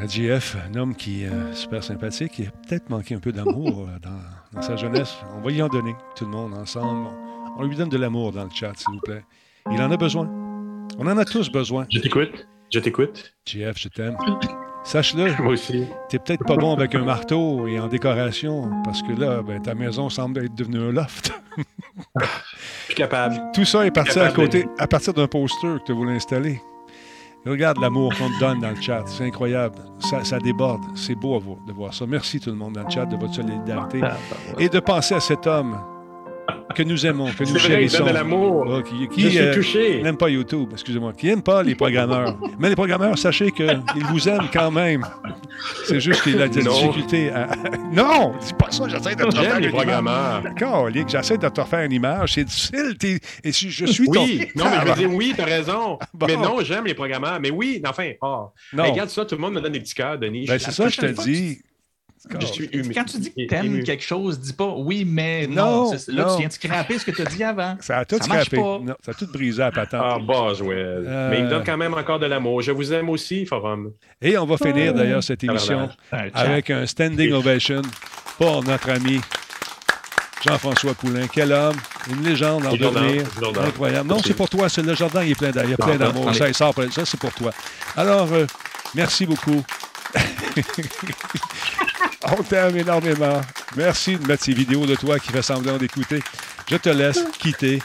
JF, un homme qui est euh, super sympathique, qui a peut-être manqué un peu d'amour euh, dans, dans, sa jeunesse. On va y en donner, tout le monde, ensemble. On lui donne de l'amour dans le chat, s'il vous plaît. Il en a besoin. On en a tous besoin. Je t'écoute. Je t'écoute. JF, je t'aime. Sache-le. Moi aussi. T'es peut-être pas bon avec un marteau et en décoration, parce que là, ben, ta maison semble être devenue un loft. Je suis capable. Tout ça est parti à côté, à partir d'un poster que tu voulu installer. Regarde l'amour qu'on te donne dans le chat. C'est incroyable. Ça, ça déborde. C'est beau à voir, de voir ça. Merci tout le monde dans le chat de votre solidarité ah, bah, et de penser à cet homme que nous aimons, que nous chérissons. Vrai, l'amour. Ah, qui, qui, Je suis euh, touché. n'aime pas YouTube, excusez-moi. Qui n'aime pas les programmeurs? Mais les programmeurs, sachez qu'ils vous aiment quand même. C'est juste qu'il a des difficultés à... non, dis pas ça, j'essaie de te refaire les programmeurs. D'accord, j'essaie de te refaire une image. C'est difficile. Et je suis ton... Oui, non, mais je veux dire, oui, t'as raison. Mais non, j'aime les programmeurs. Mais oui, enfin, oh. non. regarde ça, tout le monde me donne des petits cœurs, Denis. Ben, c'est ça, je te dis. Quand tu dis que t'aimes quelque chose, dis pas oui, mais non. là, tu viens de scraper ce que tu as dit avant. Ça a tout scrappé. ça a tout brisé à patente. Ah, bah, euh... Mais il me donne quand même encore de l'amour. Je vous aime aussi, Forum. Et on va finir d'ailleurs cette émission avec un standing ovation pour notre ami Jean-François Poulain. Quel homme, une légende en devenir. Incroyable. Non, c'est pour toi. C'est le jardin, il est plein d'amour. Ça, ça c'est pour toi. Alors, euh, merci beaucoup. On t'aime énormément. Merci de mettre ces vidéos de toi qui fait semblant d'écouter. Je te laisse quitter.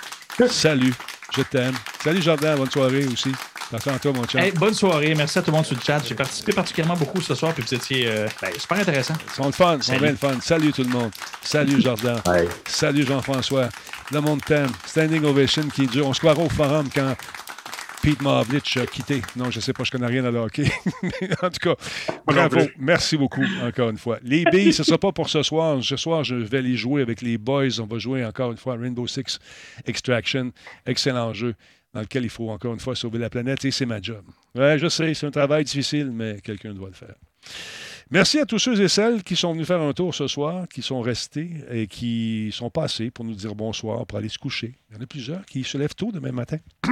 Salut. Je t'aime. Salut Jordan. Bonne soirée aussi. Attention à toi, mon chat. bonne soirée. Merci à tout le monde sur le chat. J'ai participé particulièrement beaucoup ce soir, puis vous étiez euh, ben, super intéressant. Ils sont le fun. Ils sont bien le fun. Salut tout le monde. Salut Jordan. Salut Jean-François. Le monde t'aime. Standing ovation qui dure. On se croira au forum quand Pete Mavlich a quitté. Non, je ne sais pas, je connais rien à le hockey. en tout cas, bravo. Merci beaucoup, encore une fois. Les billes, ce ne sera pas pour ce soir. Ce soir, je vais les jouer avec les boys. On va jouer encore une fois à Rainbow Six Extraction. Excellent jeu dans lequel il faut encore une fois sauver la planète et c'est ma job. Ouais, je sais, c'est un travail difficile, mais quelqu'un doit le faire. Merci à tous ceux et celles qui sont venus faire un tour ce soir, qui sont restés et qui sont passés pour nous dire bonsoir, pour aller se coucher. Il y en a plusieurs qui se lèvent tôt demain matin.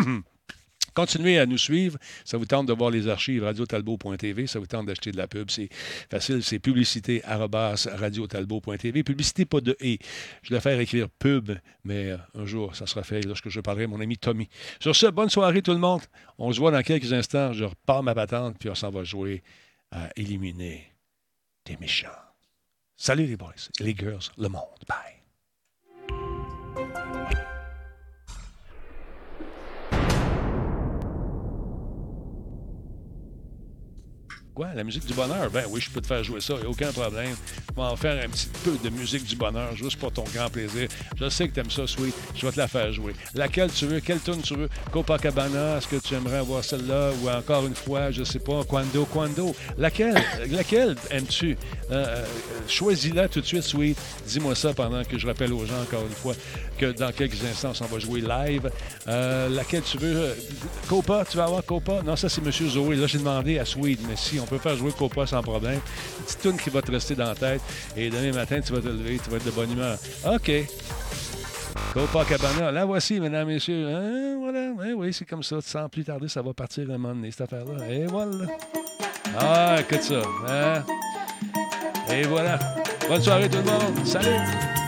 Continuez à nous suivre. Ça vous tente de voir les archives radiotalbo.tv. Ça vous tente d'acheter de la pub. C'est facile. C'est publicité radiotalbo.tv. Publicité, pas de et. Je vais faire écrire pub, mais un jour, ça sera fait lorsque je parlerai à mon ami Tommy. Sur ce, bonne soirée tout le monde. On se voit dans quelques instants. Je repars ma patente, puis on s'en va jouer à éliminer des méchants. Salut les boys, les girls, le monde. Bye. La musique du bonheur? Ben oui, je peux te faire jouer ça, n'y a aucun problème. Je vais en faire un petit peu de musique du bonheur, juste pour ton grand plaisir. Je sais que tu aimes ça, Sweet. Je vais te la faire jouer. Laquelle tu veux? Quelle tune tu veux? Copacabana, est-ce que tu aimerais avoir celle-là? Ou encore une fois, je sais pas, Quando, Quando. Laquelle? Laquelle aimes-tu? Euh, euh, choisis-la tout de suite, Sweet. Dis-moi ça pendant que je rappelle aux gens, encore une fois, que dans quelques instants, on va jouer live. Euh, laquelle tu veux? Copa, tu vas avoir Copa? Non, ça, c'est M. Zoé. Là, j'ai demandé à Sweet, mais si on peut faire jouer Copa sans problème. Une petite tune qui va te rester dans la tête. Et demain matin, tu vas te lever, tu vas être de bonne humeur. OK. Cabana, la voici, mesdames, messieurs. Hein, voilà, oui, oui, c'est comme ça. Sans plus tarder, ça va partir un moment donné, cette affaire-là. Et voilà. Ah, écoute ça. Hein? Et voilà. Bonne soirée tout le monde. Salut!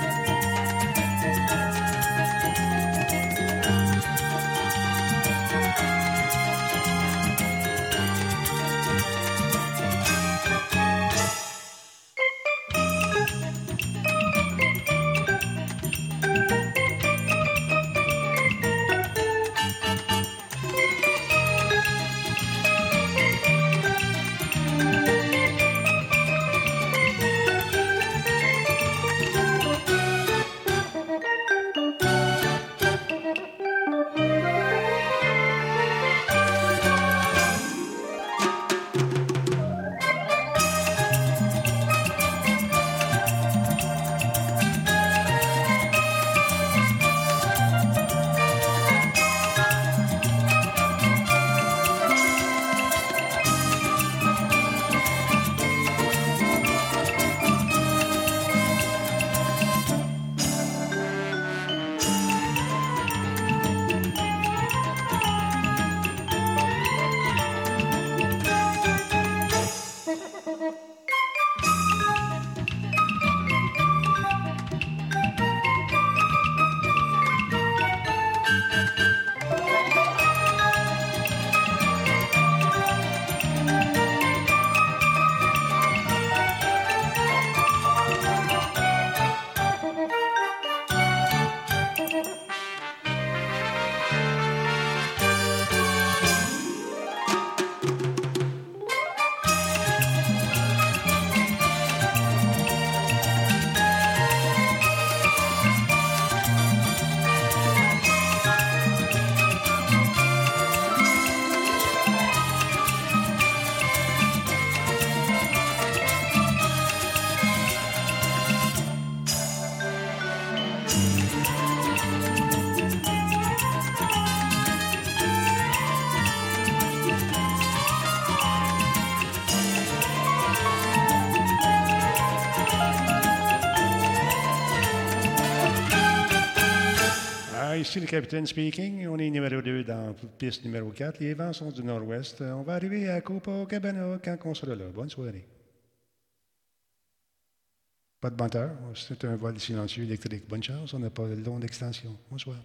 Capitaine speaking. On est numéro 2 dans piste numéro 4. Les vents sont du nord-ouest. On va arriver à Copacabana quand on sera là. Bonne soirée. Pas de banteur. C'est un vol silencieux électrique. Bonne chance. On n'a pas de long d'extension. Bonsoir.